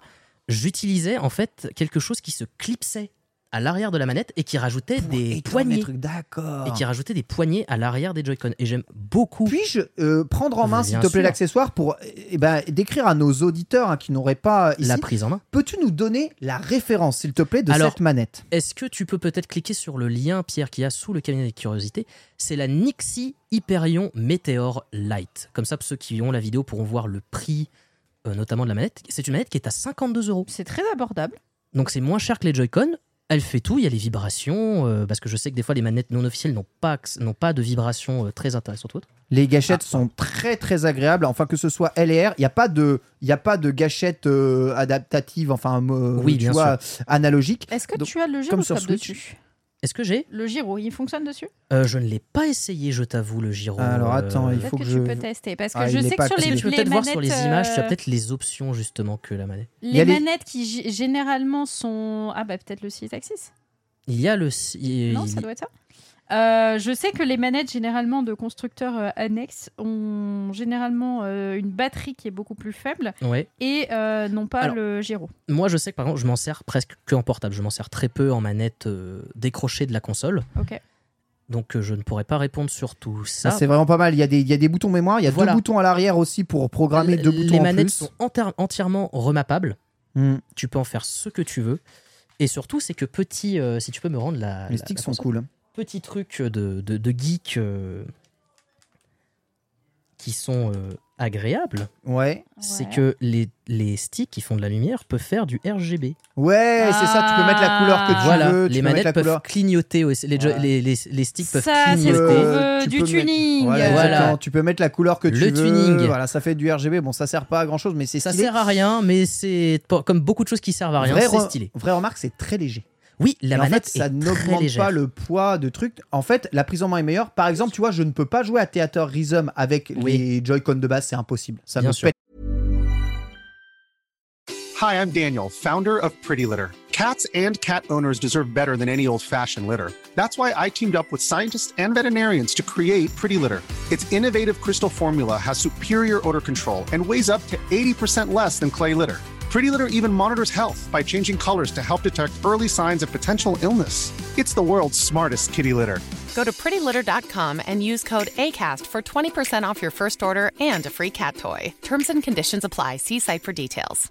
j'utilisais en fait quelque chose qui se clipsait à l'arrière de la manette et qui rajoutait des poignées. trucs, D'accord. Et qui rajoutait des poignées à l'arrière des Joy-Con. Et j'aime beaucoup. Puis-je euh, prendre en main, s'il te plaît, l'accessoire pour eh ben, décrire à nos auditeurs hein, qui n'auraient pas ici. la prise en main. Peux-tu nous donner la référence, s'il te plaît, de Alors, cette manette Est-ce que tu peux peut-être cliquer sur le lien, Pierre, qui a sous le cabinet des curiosités C'est la Nixie Hyperion Meteor Lite. Comme ça, ceux qui ont la vidéo pourront voir le prix, euh, notamment de la manette. C'est une manette qui est à 52 euros. C'est très abordable. Donc c'est moins cher que les Joy-Con. Elle fait tout, il y a les vibrations, euh, parce que je sais que des fois les manettes non officielles n'ont pas, n'ont pas de vibrations euh, très intéressantes ou autres. Les gâchettes Ah. sont très très agréables, enfin que ce soit L et R, il n'y a pas de, il y a pas de gâchette euh, adaptative, enfin euh, Oui, tu bien vois, analogique. Est-ce que Donc, tu as le comme gyro sur Switch. dessus? Est-ce que j'ai Le gyro, il fonctionne dessus Euh, Je ne l'ai pas essayé, je t'avoue, le gyro. Alors, attends, il Euh, faut que, que tu je- peux tester. Parce que Ah, je sais pas que sur les, tu peux peut-être voir manettes, sur les images, tu as euh, peut-être les options justement que la manette. Il y a Les les- manettes qui généralement sont. Ah bah peut-être le 6 axis Il y a le. il- Non, ça doit être ça. Euh, je sais que les manettes généralement de constructeurs euh, annexes ont généralement euh, une batterie qui est beaucoup plus faible Ouais. et euh, non pas Alors, le gyro. Moi, je sais que par exemple, je m'en sers presque que en portable. Je m'en sers très peu en manette euh, décrochée de la console. Ok. donc je ne pourrais pas répondre sur tout ça. Ça, c'est vraiment pas mal. Il y, a des, il y a des boutons mémoire, il y a Voilà. deux boutons à l'arrière aussi pour programmer deux les boutons en manettes plus. sont entièrement remappables. Hmm. Tu peux en faire ce que tu veux. Et surtout, c'est que petit, euh, si tu peux me rendre la, Les la- sticks la sont cool. Petit truc de, de, de geek euh, qui sont euh, agréables, Ouais. c'est Ouais. que les, les sticks qui font de la lumière peuvent faire du RGB. Ouais, c'est ça, tu peux mettre la couleur que tu Ah. voilà, veux. tu les peux mettre manettes la peuvent couleur. clignoter aussi. Les, jo- Voilà. les, les, les sticks peuvent Ça, c'est ce clignoter. qu'on Euh, veut, tu du peux tuning. Voilà, Voilà. exactement. Tu peux mettre la couleur que tu Le veux. tuning. Voilà, ça fait du RGB. Bon, ça sert pas à grand chose, mais c'est Ça stylé. sert à rien, mais c'est comme beaucoup de choses qui servent à rien, Vraie c'est re- stylé. Vraie remarque, c'est très léger. Oui, la Et en manette fait, ça n'augmente pas le poids de trucs. En fait, la prise en main est meilleure. Par exemple, tu vois, je ne peux pas jouer à Theater Rhythm avec Oui. les Joy-Con de base, c'est impossible. Ça Bien me sûr. pète. Hi, I'm Daniel, founder of Pretty Litter. Cats and cat owners deserve better than any old fashioned litter. That's why I teamed up with scientists and veterinarians to create Pretty Litter. Its innovative crystal formula has superior odor control and weighs up to 80% less than clay litter. Pretty Litter even monitors health by changing colors to help detect early signs of potential illness. It's the world's smartest kitty litter. Go to prettylitter.com and use code ACAST for 20% off your first order and a free cat toy. Terms and conditions apply. See site for details.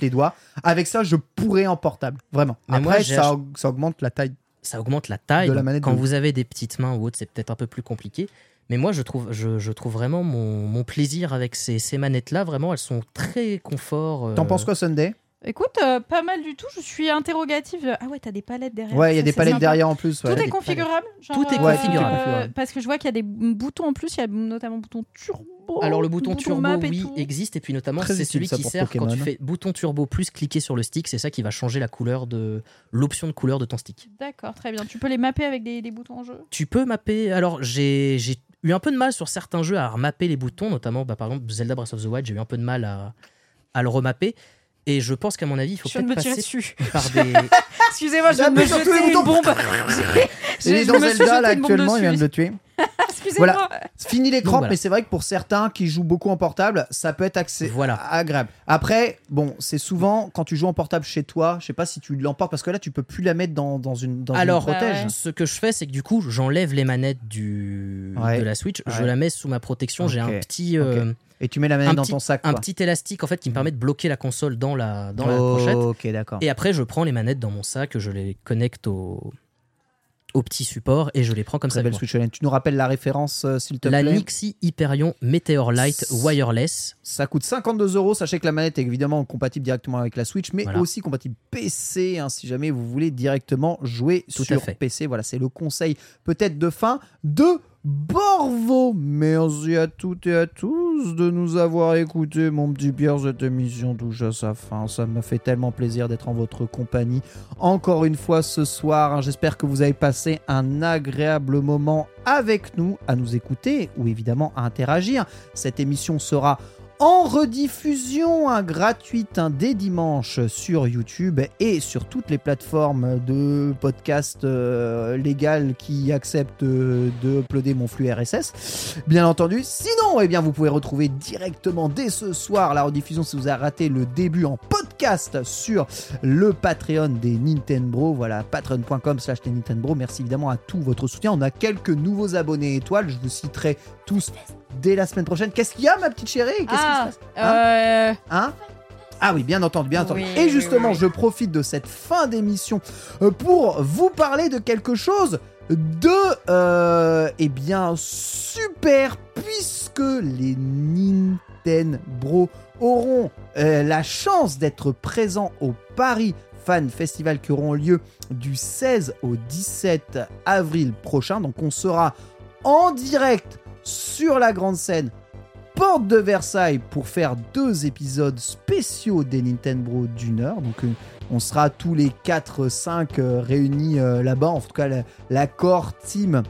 les doigts. Avec ça, je pourrais en portable. Vraiment. Mais moi, Après, j'ai ça, aug- ça augmente la taille. ça augmente la taille. De la manette Quand de- vous avez des petites mains ou autre, c'est peut-être un peu plus compliqué. Mais moi, je trouve, je, je trouve vraiment mon, mon plaisir avec ces, ces manettes-là. Vraiment, elles sont très confort. euh, T'en penses quoi, Sunday? Écoute, euh, pas mal du tout. Je suis interrogative. Ah ouais, t'as des palettes derrière. Ouais, il y a des palettes sympa. derrière en plus. ouais. Tout est configurable genre, Tout est euh, configurable. Parce que je vois qu'il y a des boutons en plus. Il y a notamment le bouton turbo. Alors le bouton turbo, oui, tout. existe. Et puis notamment, c'est celui qui sert quand tu fais bouton turbo plus cliquer sur le stick. C'est ça qui va changer la couleur de l'option de couleur de ton stick. D'accord, très bien. Tu peux les mapper avec des, des boutons en jeu? Tu peux mapper. Alors, j'ai eu un peu de mal sur certains jeux à remapper les boutons, notamment bah, par exemple Zelda Breath of the Wild. J'ai eu un peu de mal à, à le remapper. Et je pense qu'à mon avis, il faut Je viens de peut-être passer dessus. par [LAUGHS] des. Excusez-moi, je viens de me Appuie sur tous les jeter une boutons. bombe. Il est dans Zelda, là, actuellement, il vient de le tuer. [LAUGHS] Excusez-moi. Voilà. Fini crampes, voilà. mais c'est vrai que pour certains qui jouent beaucoup en portable, ça peut être accès Voilà. agréable. Après, bon, c'est souvent quand tu joues en portable chez toi, je sais pas si tu l'emportes parce que là, tu peux plus la mettre dans, dans une, dans Alors, une protège. Ouais. Ce que je fais, c'est que du coup, j'enlève les manettes du... Ouais. de la Switch, je la mets sous ma protection. J'ai un petit, euh, Et tu mets la manette un dans petit- ton sac. un petit élastique en fait qui me permet de bloquer la console dans la, dans la pochette. Ok, d'accord. Et après, je prends les manettes dans mon sac, je les connecte au, au petit support et je les prends comme Très ça. belle. Switch. Tu nous rappelles la référence, euh, s'il te La plaît? Nixie Hyperion Meteor Light Wireless. Ça coûte 52 euros. Sachez que la manette est évidemment compatible directement avec la Switch, mais Voilà. aussi compatible PC, hein, si jamais vous voulez directement jouer Tout sur. PC. Voilà, c'est le conseil peut-être de fin de Borvo. Merci à toutes et à tous de nous avoir écoutés. Mon petit Pierre, cette émission touche à sa fin. Ça me fait tellement plaisir d'être en votre compagnie encore une fois ce soir. hein. J'espère que vous avez passé un agréable moment avec nous, à nous écouter ou évidemment à interagir. Cette émission sera en rediffusion hein, gratuite hein, dès dimanche sur YouTube et sur toutes les plateformes de podcast euh, légales qui acceptent de uploader mon flux RSS. Bien entendu, sinon, eh bien, vous pouvez retrouver directement dès ce soir la rediffusion si vous avez raté le début en podcast sur le Patreon des Nintendo. Voilà, patreon.com slash Nintendo. Merci évidemment à tout votre soutien. On a quelques nouveaux abonnés étoiles. Je vous citerai tous dès la semaine prochaine. Qu'est-ce qu'il y a, ma petite chérie? Qu'est-ce qui se Ah, passe? Euh, Hein? Ah oui, bien entendu, bien entendu. Oui, Et justement, oui. je profite de cette fin d'émission euh, pour vous parler de quelque chose de, euh, eh bien, super, puisque les Nintendo auront euh, la chance d'être présents au Paris Fan Festival qui auront lieu du 16 au 17 avril prochain. Donc on sera en direct sur la grande scène porte de Versailles pour faire deux épisodes spéciaux des Nintendo d'une heure. Donc euh, on sera tous les 4-5 réunis euh, là-bas. En tout cas, la, la core team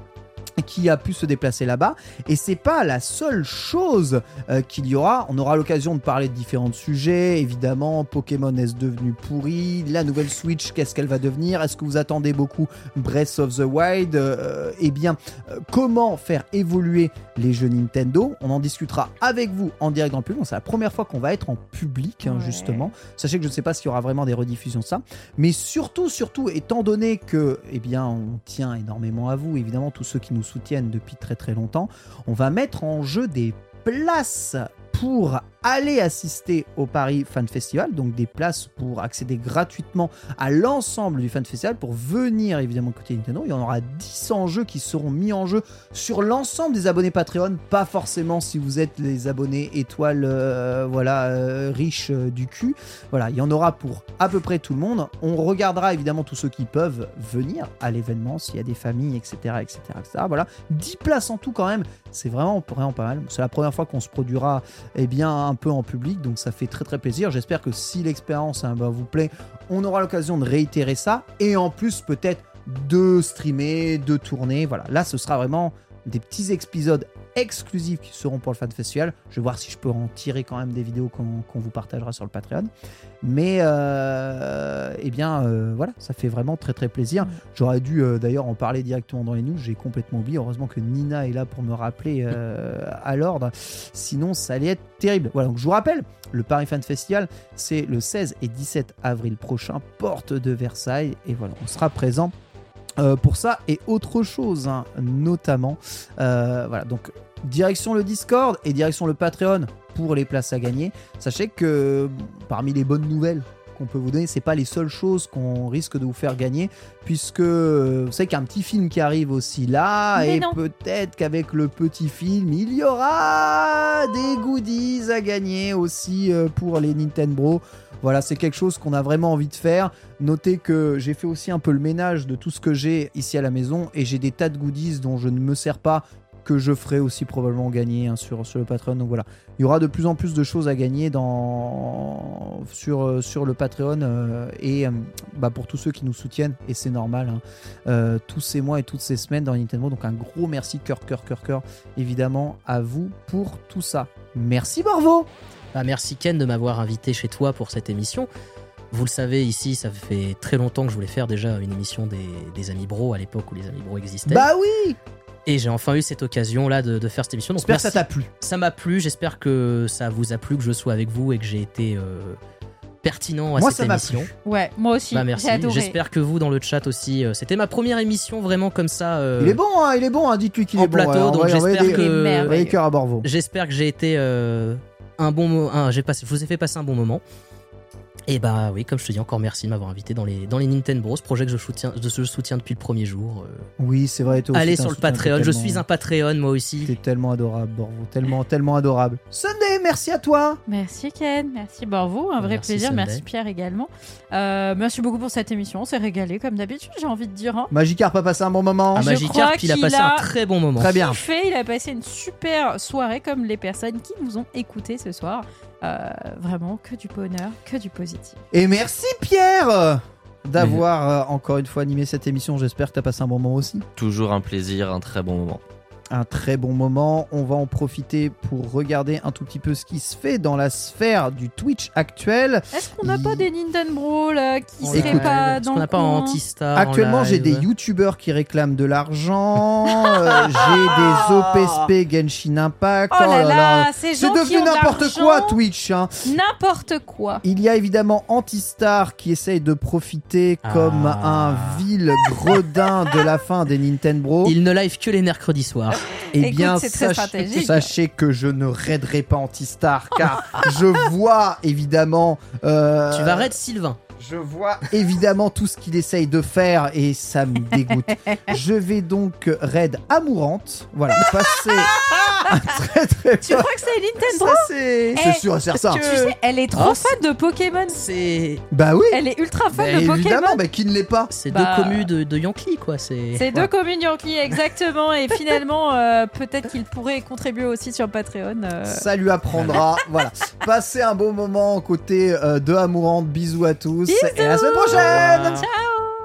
qui a pu se déplacer là-bas. Et c'est pas la seule chose euh, qu'il y aura. On aura l'occasion de parler de différents sujets. Évidemment, Pokémon est devenu pourri? La nouvelle Switch, qu'est-ce qu'elle va devenir? Est-ce que vous attendez beaucoup Breath of the Wild? Euh, Eh bien, euh, comment faire évoluer les jeux Nintendo? On en discutera avec vous en direct dans le public. Bon, C'est la première fois qu'on va être en public, hein, Ouais. justement. Sachez que je ne sais pas s'il y aura vraiment des rediffusions de ça. Mais surtout, surtout, étant donné que, eh bien, on tient énormément à vous, évidemment, tous ceux qui nous soutiennent depuis très très longtemps, on va mettre en jeu des places pour aller assister au Paris Fan Festival, donc des places pour accéder gratuitement à l'ensemble du Fan Festival, pour venir évidemment côté Nintendo. Il y en aura 10 en jeu qui seront mis en jeu sur l'ensemble des abonnés Patreon, pas forcément si vous êtes les abonnés étoiles, euh, voilà, euh, riches euh, du cul. Voilà, il y en aura pour à peu près tout le monde. On regardera évidemment tous ceux qui peuvent venir à l'événement, s'il y a des familles, etc., etc., etc. Voilà, 10 places en tout quand même, c'est vraiment, vraiment pas mal. C'est la première fois qu'on se produira eh bien, un peu en public, donc ça fait très très plaisir. J'espère que si l'expérience hein, bah, vous plaît, on aura l'occasion de réitérer ça et en plus peut-être de streamer, de tourner. Voilà, là ce sera vraiment des petits épisodes exclusifs qui seront pour le Fan Festival. Je vais voir si je peux en tirer quand même des vidéos qu'on vous partagera sur le Patreon. Mais euh, eh bien euh, voilà, ça fait vraiment très très plaisir. J'aurais dû euh, d'ailleurs en parler directement dans les news, j'ai complètement oublié. Heureusement que Nina est là pour me rappeler à l'ordre. Sinon, ça allait être terrible. Voilà, donc je vous rappelle, le Paris Fan Festival, c'est le 16 et 17 avril prochain, porte de Versailles. Et voilà, on sera présent. pour ça et autre chose, hein, notamment. Voilà, donc direction le Discord et direction le Patreon pour les places à gagner. Sachez que parmi les bonnes nouvelles qu'on peut vous donner, c'est pas les seules choses qu'on risque de vous faire gagner, puisque euh, vous savez qu'il y a un petit film qui arrive aussi là, Mais et peut-être qu'avec le petit film, il y aura des goodies à gagner aussi euh, pour les Nintendo. Voilà, c'est quelque chose qu'on a vraiment envie de faire. Notez que j'ai fait aussi un peu le ménage de tout ce que j'ai ici à la maison et j'ai des tas de goodies dont je ne me sers pas que je ferai aussi probablement gagner hein, sur, sur le Patreon. Donc voilà, il y aura de plus en plus de choses à gagner dans, sur, euh, sur le Patreon euh, et euh, bah, pour tous ceux qui nous soutiennent, et c'est normal, hein, euh, tous ces mois et toutes ces semaines dans Nintendo. Donc un gros merci, cœur, cœur, cœur, cœur, évidemment, à vous pour tout ça. Merci Borvo Bah, merci Ken de m'avoir invité chez toi pour cette émission. Vous le savez, ici, ça fait très longtemps que je voulais faire déjà une émission des, des Amis Bro à l'époque où les Amis Bro existaient. Bah oui Et j'ai enfin eu cette occasion là de, de faire cette émission. Donc J'espère que ça t'a plu. Ça m'a plu, j'espère que ça vous a plu, que je sois avec vous et que j'ai été euh, pertinent à Moi, cette ça m'a émission. plu. Ouais, moi aussi. Bah merci, j'espère que vous dans le chat aussi. euh, C'était ma première émission vraiment comme ça. euh, Il est bon, hein, il est bon, hein, dites-lui qu'il en est bon. plateau, ouais, donc j'espère des- que à Borvo. j'espère que j'ai été euh, un bon mo- un- j'ai passé, je vous ai fait passer un bon moment. Et bah oui, comme je te dis encore merci de m'avoir invité dans les dans les Nintendo Bros, projet que je soutiens, de- je soutiens depuis le premier jour. euh. Oui, c'est vrai. toi aussi, Allez sur le Patreon, je suis un Patreon moi aussi. T'es tellement adorable, Borvo. Tellement, tellement adorable. Sunday, merci à toi. Merci Ken, merci Borvo, un vrai Merci, plaisir, Sunday. merci Pierre également. Euh, merci beaucoup pour cette émission, on s'est régalé comme d'habitude, j'ai envie de dire. Hein. Magikarp a passé un bon moment. Ah, je Magikarp, crois il a passé a- un très bon moment. Très bien. Kiffé, il a passé une super soirée comme les personnes qui nous ont écoutés ce soir. Euh, vraiment que du bonheur, que du positif. Et merci Pierre d'avoir euh, encore une fois animé cette émission. J'espère que t'as passé un bon moment aussi. Toujours un plaisir, un très bon moment. Un très bon moment. On va en profiter pour regarder un tout petit peu ce qui se fait dans la sphère du Twitch actuel. Est-ce qu'on n'a pas des Nintendo là qui En seraient Écoute, pas Est-ce dans qu'on le n'a pas un coin anti-star en Actuellement, j'ai des youtubeurs qui réclament de l'argent. [LAUGHS] euh, j'ai des OPSP Genshin Impact. Oh là là, ces C'est devenu n'importe quoi. Twitch. hein. N'importe quoi. Il y a évidemment Antistar qui essaye de profiter Ah. comme un vil gredin de la fin des Nintendo. Il ne live que les mercredis soirs. Eh Écoute, bien, sachez que je ne raiderai pas Antistar car je vois évidemment. euh, Tu vas raid Sylvain. Je vois évidemment tout ce qu'il essaye de faire et ça me dégoûte. [LAUGHS] je vais donc raid Amourante. Voilà, passer [LAUGHS] un très très Tu crois que c'est Nintendo Ça, c'est Eh, c'est sûr et certain. Tu sais, elle est trop Oh, fan de Pokémon. C'est Bah oui. Elle est ultra fan Bah, de Pokémon. évidemment, bah, qui ne l'est pas c'est Bah, deux communes de, de Yankee quoi. C'est C'est deux communes Yankee, exactement. Et finalement, [LAUGHS] euh, peut-être qu'il pourrait contribuer aussi sur Patreon. euh. Ça lui apprendra. voilà. Passez un bon moment aux côtés euh, de Amourante. Bisous à tous. Et à la semaine prochaine. Ciao